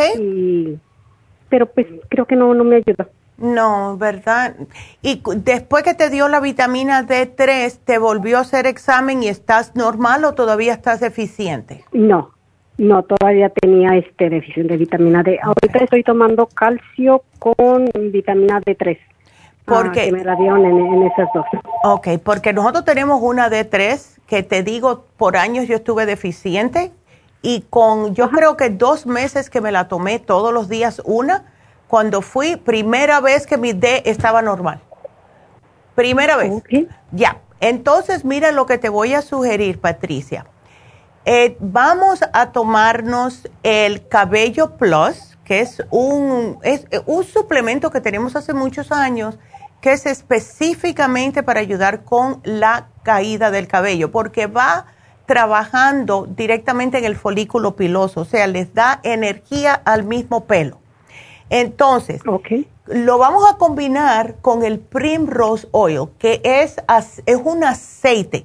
Pero pues creo que no, no me ayudó. No, ¿verdad? Y después que te dio la vitamina D3, ¿te volvió a hacer examen y estás normal o todavía estás deficiente? No, no, todavía tenía este déficit de vitamina D. Ahorita estoy tomando calcio con vitamina D3. Ah, porque me la dieron en, esas dos. Ok, porque nosotros tenemos una D3 que te digo, por años yo estuve deficiente y con, yo creo que dos meses que me la tomé todos los días una, cuando fui, primera vez que mi D estaba normal. Primera vez. Ya. Entonces, mira lo que te voy a sugerir, Patricia eh, vamos a tomarnos el Cabello Plus, que es un, es un suplemento que tenemos hace muchos años, que es específicamente para ayudar con la caída del cabello, porque va trabajando directamente en el folículo piloso, o sea, les da energía al mismo pelo. Entonces, lo vamos a combinar con el Primrose Oil, que es, es un aceite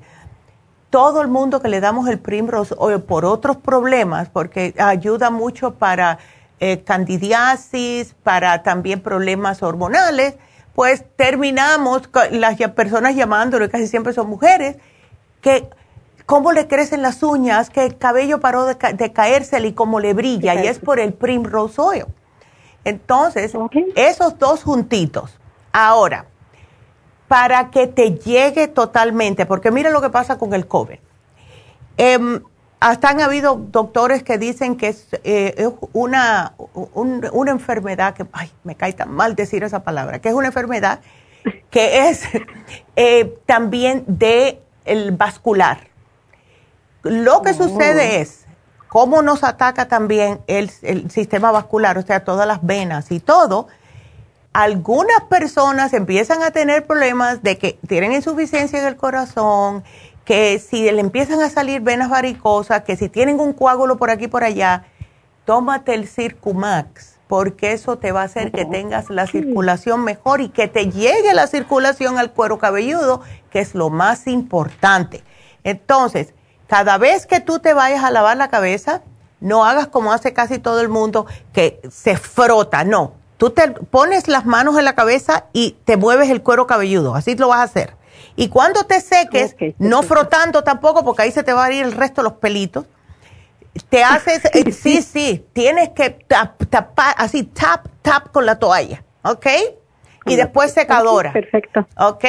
todo el mundo que le damos el Primrose Oil por otros problemas, porque ayuda mucho para eh, candidiasis, para también problemas hormonales, pues terminamos con las personas llamándolo, casi siempre son mujeres, que cómo le crecen las uñas, que el cabello paró de, caerse y cómo le brilla, y es por el Primrose Oil. Entonces, esos dos juntitos. Ahora, para que te llegue totalmente, porque mira lo que pasa con el COVID. Eh, hasta han habido doctores que dicen que es, eh, una, una enfermedad que, ay, me cae tan mal decir esa palabra, que es una enfermedad que es eh, también de el vascular. Lo que sucede es cómo nos ataca también el, el sistema vascular, o sea, todas las venas y todo. Algunas personas empiezan a tener problemas de que tienen insuficiencia en el corazón, que si le empiezan a salir venas varicosas, que si tienen un coágulo por aquí y por allá, tómate el Circumax, porque eso te va a hacer que tengas la circulación mejor y que te llegue la circulación al cuero cabelludo, que es lo más importante. Entonces, cada vez que tú te vayas a lavar la cabeza, no hagas como hace casi todo el mundo, que se frota, no. Tú te pones las manos en la cabeza y te mueves el cuero cabelludo, así lo vas a hacer. Y cuando te seques, no frotando tampoco, porque ahí se te va a ir el resto de los pelitos, te haces, eh, sí, sí, tienes que tapar, así, tap, tap con la toalla, ¿ok? Y después secadora. Perfecto. ¿Ok?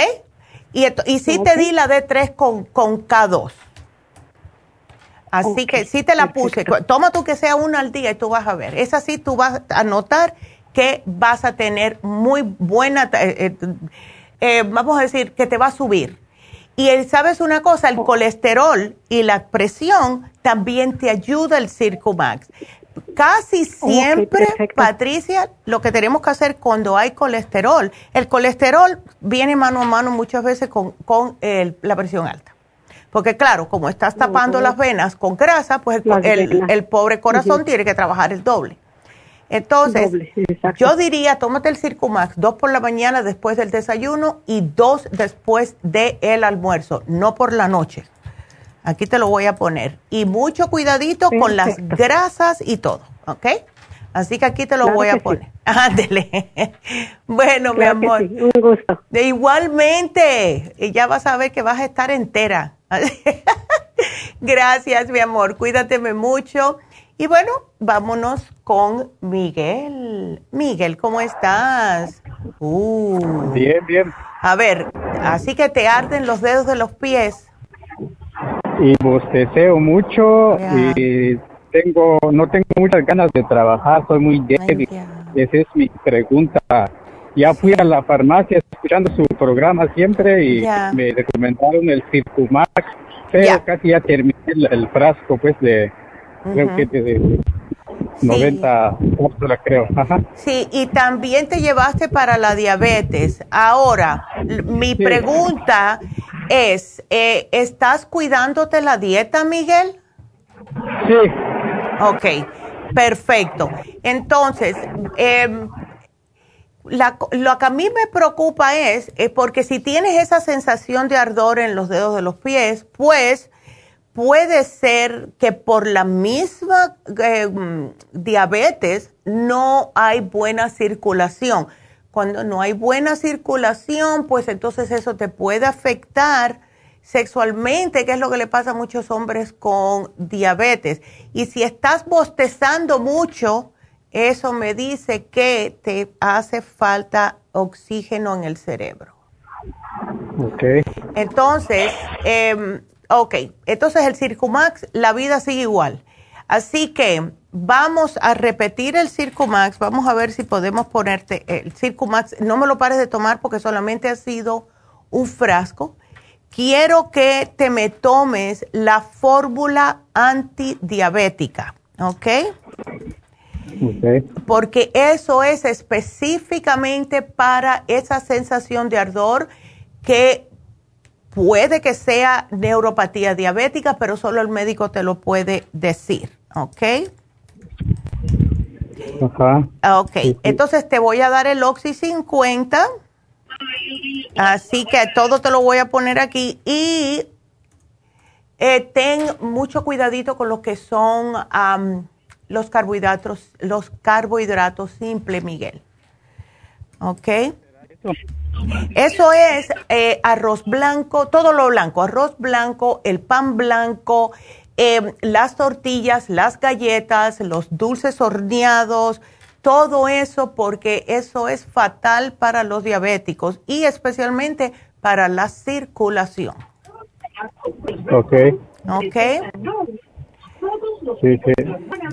Y, y sí te di la D3 con, con K2. Así que sí te la puse. Toma tú que sea una al día y tú vas a ver. Es así, tú vas a notar que vas a tener muy buena... Eh, eh, eh, vamos a decir, que te va a subir. Y sabes una cosa, el colesterol y la presión también te ayuda el Circumax. Casi siempre, Patricia, lo que tenemos que hacer cuando hay colesterol, el colesterol viene mano a mano muchas veces con, la presión alta. Porque claro, como estás tapando las venas con grasa, pues el, pobre corazón tiene que trabajar el doble. Entonces, yo diría, tómate el Circumax, dos por la mañana después del desayuno y dos después del almuerzo, no por la noche. Aquí te lo voy a poner. Y mucho cuidadito con las grasas y todo, ¿ok? Así que aquí te lo voy a poner. Ándele. bueno, mi amor. Un gusto. De igualmente. Y ya vas a ver que vas a estar entera. Gracias, mi amor. Cuídateme mucho. Y bueno, vámonos con Miguel. Miguel, ¿cómo estás? Uh. Bien, bien. A ver, así que te arden los dedos de los pies. Y bosteceo mucho y tengo, no tengo muchas ganas de trabajar, soy muy débil. Esa es mi pregunta. Ya fui a la farmacia escuchando su programa siempre y me recomendaron el Circumax, pero casi ya terminé el frasco pues de creo que de 90 creo. Sí, y también te llevaste para la diabetes. Ahora, mi pregunta es, eh, ¿estás cuidándote la dieta, Miguel? Sí. Ok, perfecto. Entonces, eh, lo que a mí me preocupa es, es porque si tienes esa sensación de ardor en los dedos de los pies, pues puede ser que por la misma eh, diabetes no hay buena circulación. Cuando no hay buena circulación, pues entonces eso te puede afectar sexualmente, que es lo que le pasa a muchos hombres con diabetes. Y si estás bostezando mucho, eso me dice que te hace falta oxígeno en el cerebro. Ok. Entonces, eh, Ok, entonces el Circumax, la vida sigue igual. Así que vamos a repetir el Circumax, vamos a ver si podemos ponerte el Circumax. No me lo pares de tomar porque solamente ha sido un frasco. Quiero que te me tomes la fórmula antidiabética, ¿ok? Porque eso es específicamente para esa sensación de ardor que Puede que sea neuropatía diabética, pero solo el médico te lo puede decir, ¿ok? Ajá. Ok, entonces te voy a dar el Oxy 50. Así que todo te lo voy a poner aquí. Y Eh, ten mucho cuidadito con lo que son los carbohidratos, los carbohidratos simples, Miguel. ¿Ok? Eso es eh, arroz blanco, todo lo blanco, arroz blanco, el pan blanco, em, las tortillas, las galletas, los dulces horneados, todo eso porque eso es fatal para los diabéticos y especialmente para la circulación. Ok. Ok.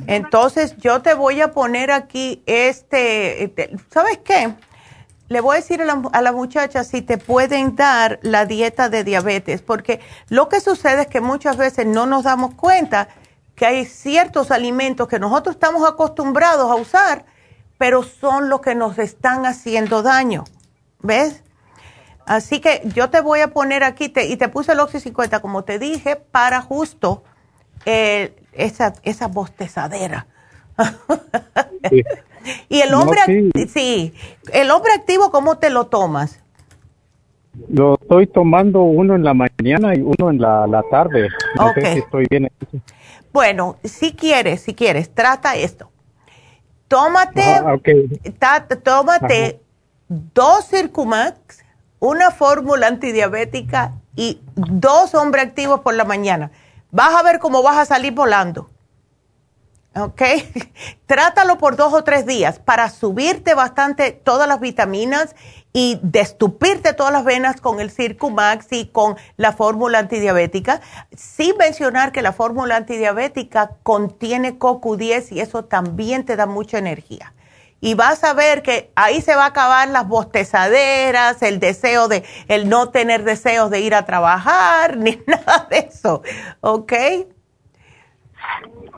Entonces yo te voy a poner aquí este, este ¿sabes qué? Le voy a decir a la, a muchacha si te pueden dar la dieta de diabetes, porque lo que sucede es que muchas veces no nos damos cuenta que hay ciertos alimentos que nosotros estamos acostumbrados a usar, pero son los que nos están haciendo daño. ¿Ves? Así que yo te voy a poner aquí, y te puse el Oxy 50, como te dije, para justo eh, esa, esa bostezadera. y el hombre, sí. el hombre activo, ¿cómo te lo tomas? Lo estoy tomando uno en la mañana y uno en la, tarde. No sé si estoy bien. Bueno, si quieres, si quieres, trata esto. Tómate, tómate dos Circumax una fórmula antidiabética y dos hombres activos por la mañana. Vas a ver cómo vas a salir volando. ¿Ok? Trátalo por dos o tres días para subirte bastante todas las vitaminas y destupirte todas las venas con el Circumax y con la fórmula antidiabética, sin mencionar que la fórmula antidiabética contiene CoQ10 y eso también te da mucha energía y vas a ver que ahí se va a acabar las bostezaderas, el deseo de, el no tener deseos de ir a trabajar, ni nada de eso, ¿ok?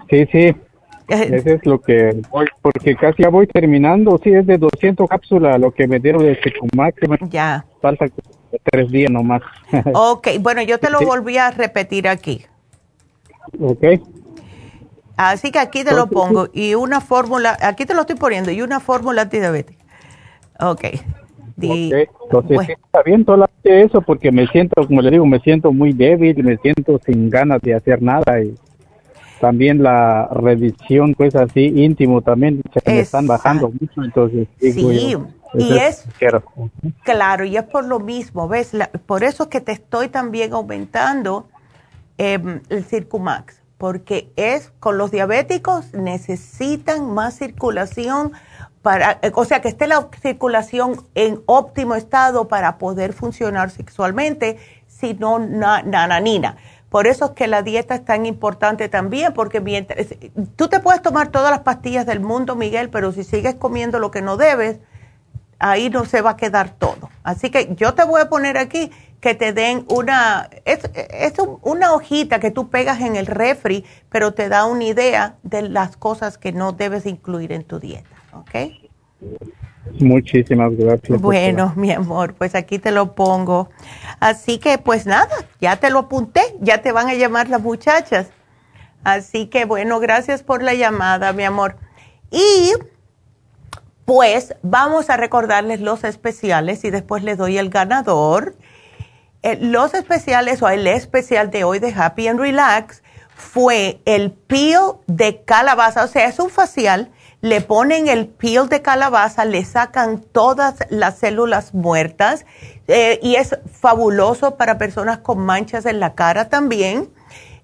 Sí, sí, eso es lo que porque casi ya voy terminando, sí, es de 200 cápsulas lo que me dieron de Secumac. Ya. Falta tres días nomás. ok, bueno, yo te lo volví a repetir aquí. Ok. Así que aquí te lo pongo y una fórmula, aquí te lo estoy poniendo y una fórmula antidiabética. Ok. Entonces, está bien todo eso porque me siento, como le digo, me siento muy débil, me siento sin ganas de hacer nada y también la revisión, pues así íntimo también se me están bajando mucho, entonces sí, y es, claro, y es por lo mismo, ves, por eso que te estoy también aumentando em, el Circumax porque es con los diabéticos necesitan más circulación para, o sea, que esté la circulación en óptimo estado para poder funcionar sexualmente, si no nananina. Por eso es que la dieta es tan importante también, porque mientras tú te puedes tomar todas las pastillas del mundo, Miguel, pero si sigues comiendo lo que no debes, ahí no se va a quedar todo. Así que yo te voy a poner aquí que te den una, es, es una hojita que tú pegas en el refri, pero te da una idea de las cosas que no debes incluir en tu dieta, ¿ok? Muchísimas gracias. Bueno, mi amor, pues aquí te lo pongo. Así que pues nada, ya te lo apunté, ya te van a llamar las muchachas. Así que bueno, gracias por la llamada, mi amor. Y pues vamos a recordarles los especiales y después les doy el ganador. Eh, los especiales o el especial de hoy de Happy and Relax fue el peel de calabaza, o sea, es un facial, le ponen el peel de calabaza, le sacan todas las células muertas eh, y es fabuloso para personas con manchas en la cara también.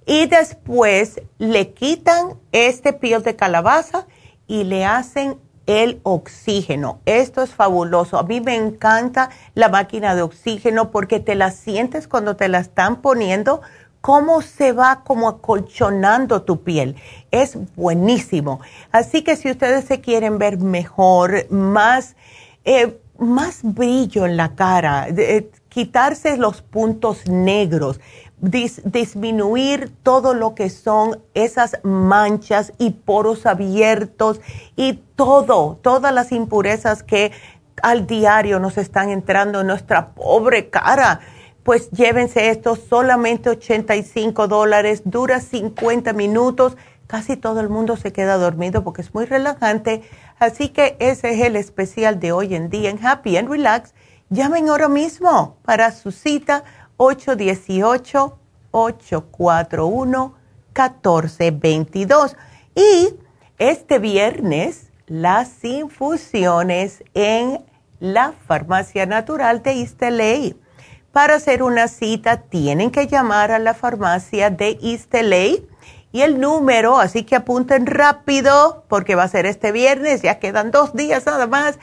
Y después le quitan este peel de calabaza y le hacen el oxígeno. Esto es fabuloso. A mí me encanta la máquina de oxígeno porque te la sientes cuando te la están poniendo, cómo se va como acolchonando tu piel. Es buenísimo. Así que si ustedes se quieren ver mejor, más, eh, más brillo en la cara, quitarse los puntos negros, disminuir todo lo que son esas manchas y poros abiertos y todo, todas las impurezas que al diario nos están entrando en nuestra pobre cara. Pues llévense esto, solamente 85 dólares, dura 50 minutos, casi todo el mundo se queda dormido porque es muy relajante. Así que ese es el especial de hoy en día en Happy and Relax. Llamen ahora mismo para su cita 818 681-1422. Y este viernes, las infusiones en la Farmacia Natural de Isteley. Para hacer una cita tienen que llamar a la farmacia de Isteley y el número, así que apunten rápido porque va a ser este viernes, ya quedan dos días nada más,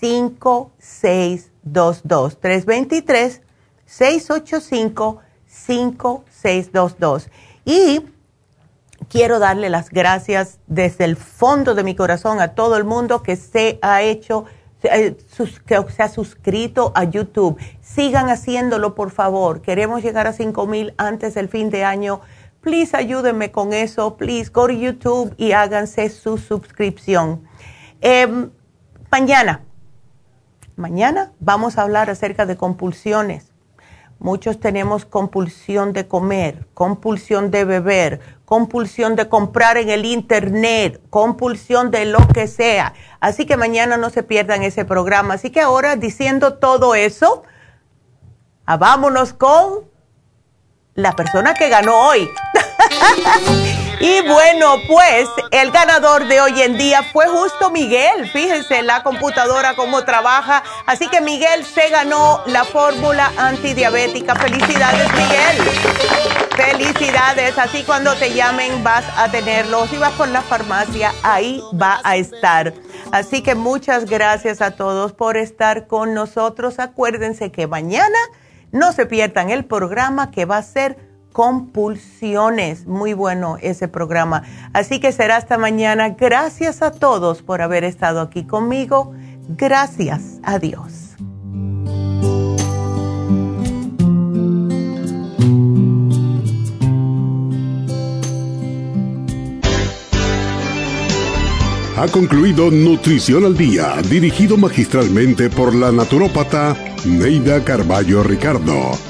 323-685-5622. 323-685-5622. Y quiero darle las gracias desde el fondo de mi corazón a todo el mundo que se ha hecho, que se ha suscrito a YouTube. Sigan haciéndolo, por favor. Queremos llegar a 5 mil antes del fin de año. Please ayúdenme con eso. Please go to YouTube y háganse su suscripción. Em, mañana, mañana vamos a hablar acerca de compulsiones Muchos tenemos compulsión de comer, compulsión de beber, compulsión de comprar en el internet, compulsión de lo que sea. Así que mañana no se pierdan ese programa. Así que ahora, diciendo todo eso, ah, vámonos con la persona que ganó hoy. Y bueno, pues el ganador de hoy en día fue justo Miguel. Fíjense la computadora cómo trabaja. Así que Miguel se ganó la fórmula antidiabética. Felicidades, Miguel. Felicidades. Así cuando te llamen vas a tenerlo. Si vas por la farmacia, ahí va a estar. Así que muchas gracias a todos por estar con nosotros. Acuérdense que mañana no se pierdan el programa que va a ser compulsiones. Muy bueno ese programa. Así que será hasta mañana. Gracias a todos por haber estado aquí conmigo. Gracias a Dios. Ha concluido Nutrición al Día, dirigido magistralmente por la naturópata Neida Carballo Ricardo.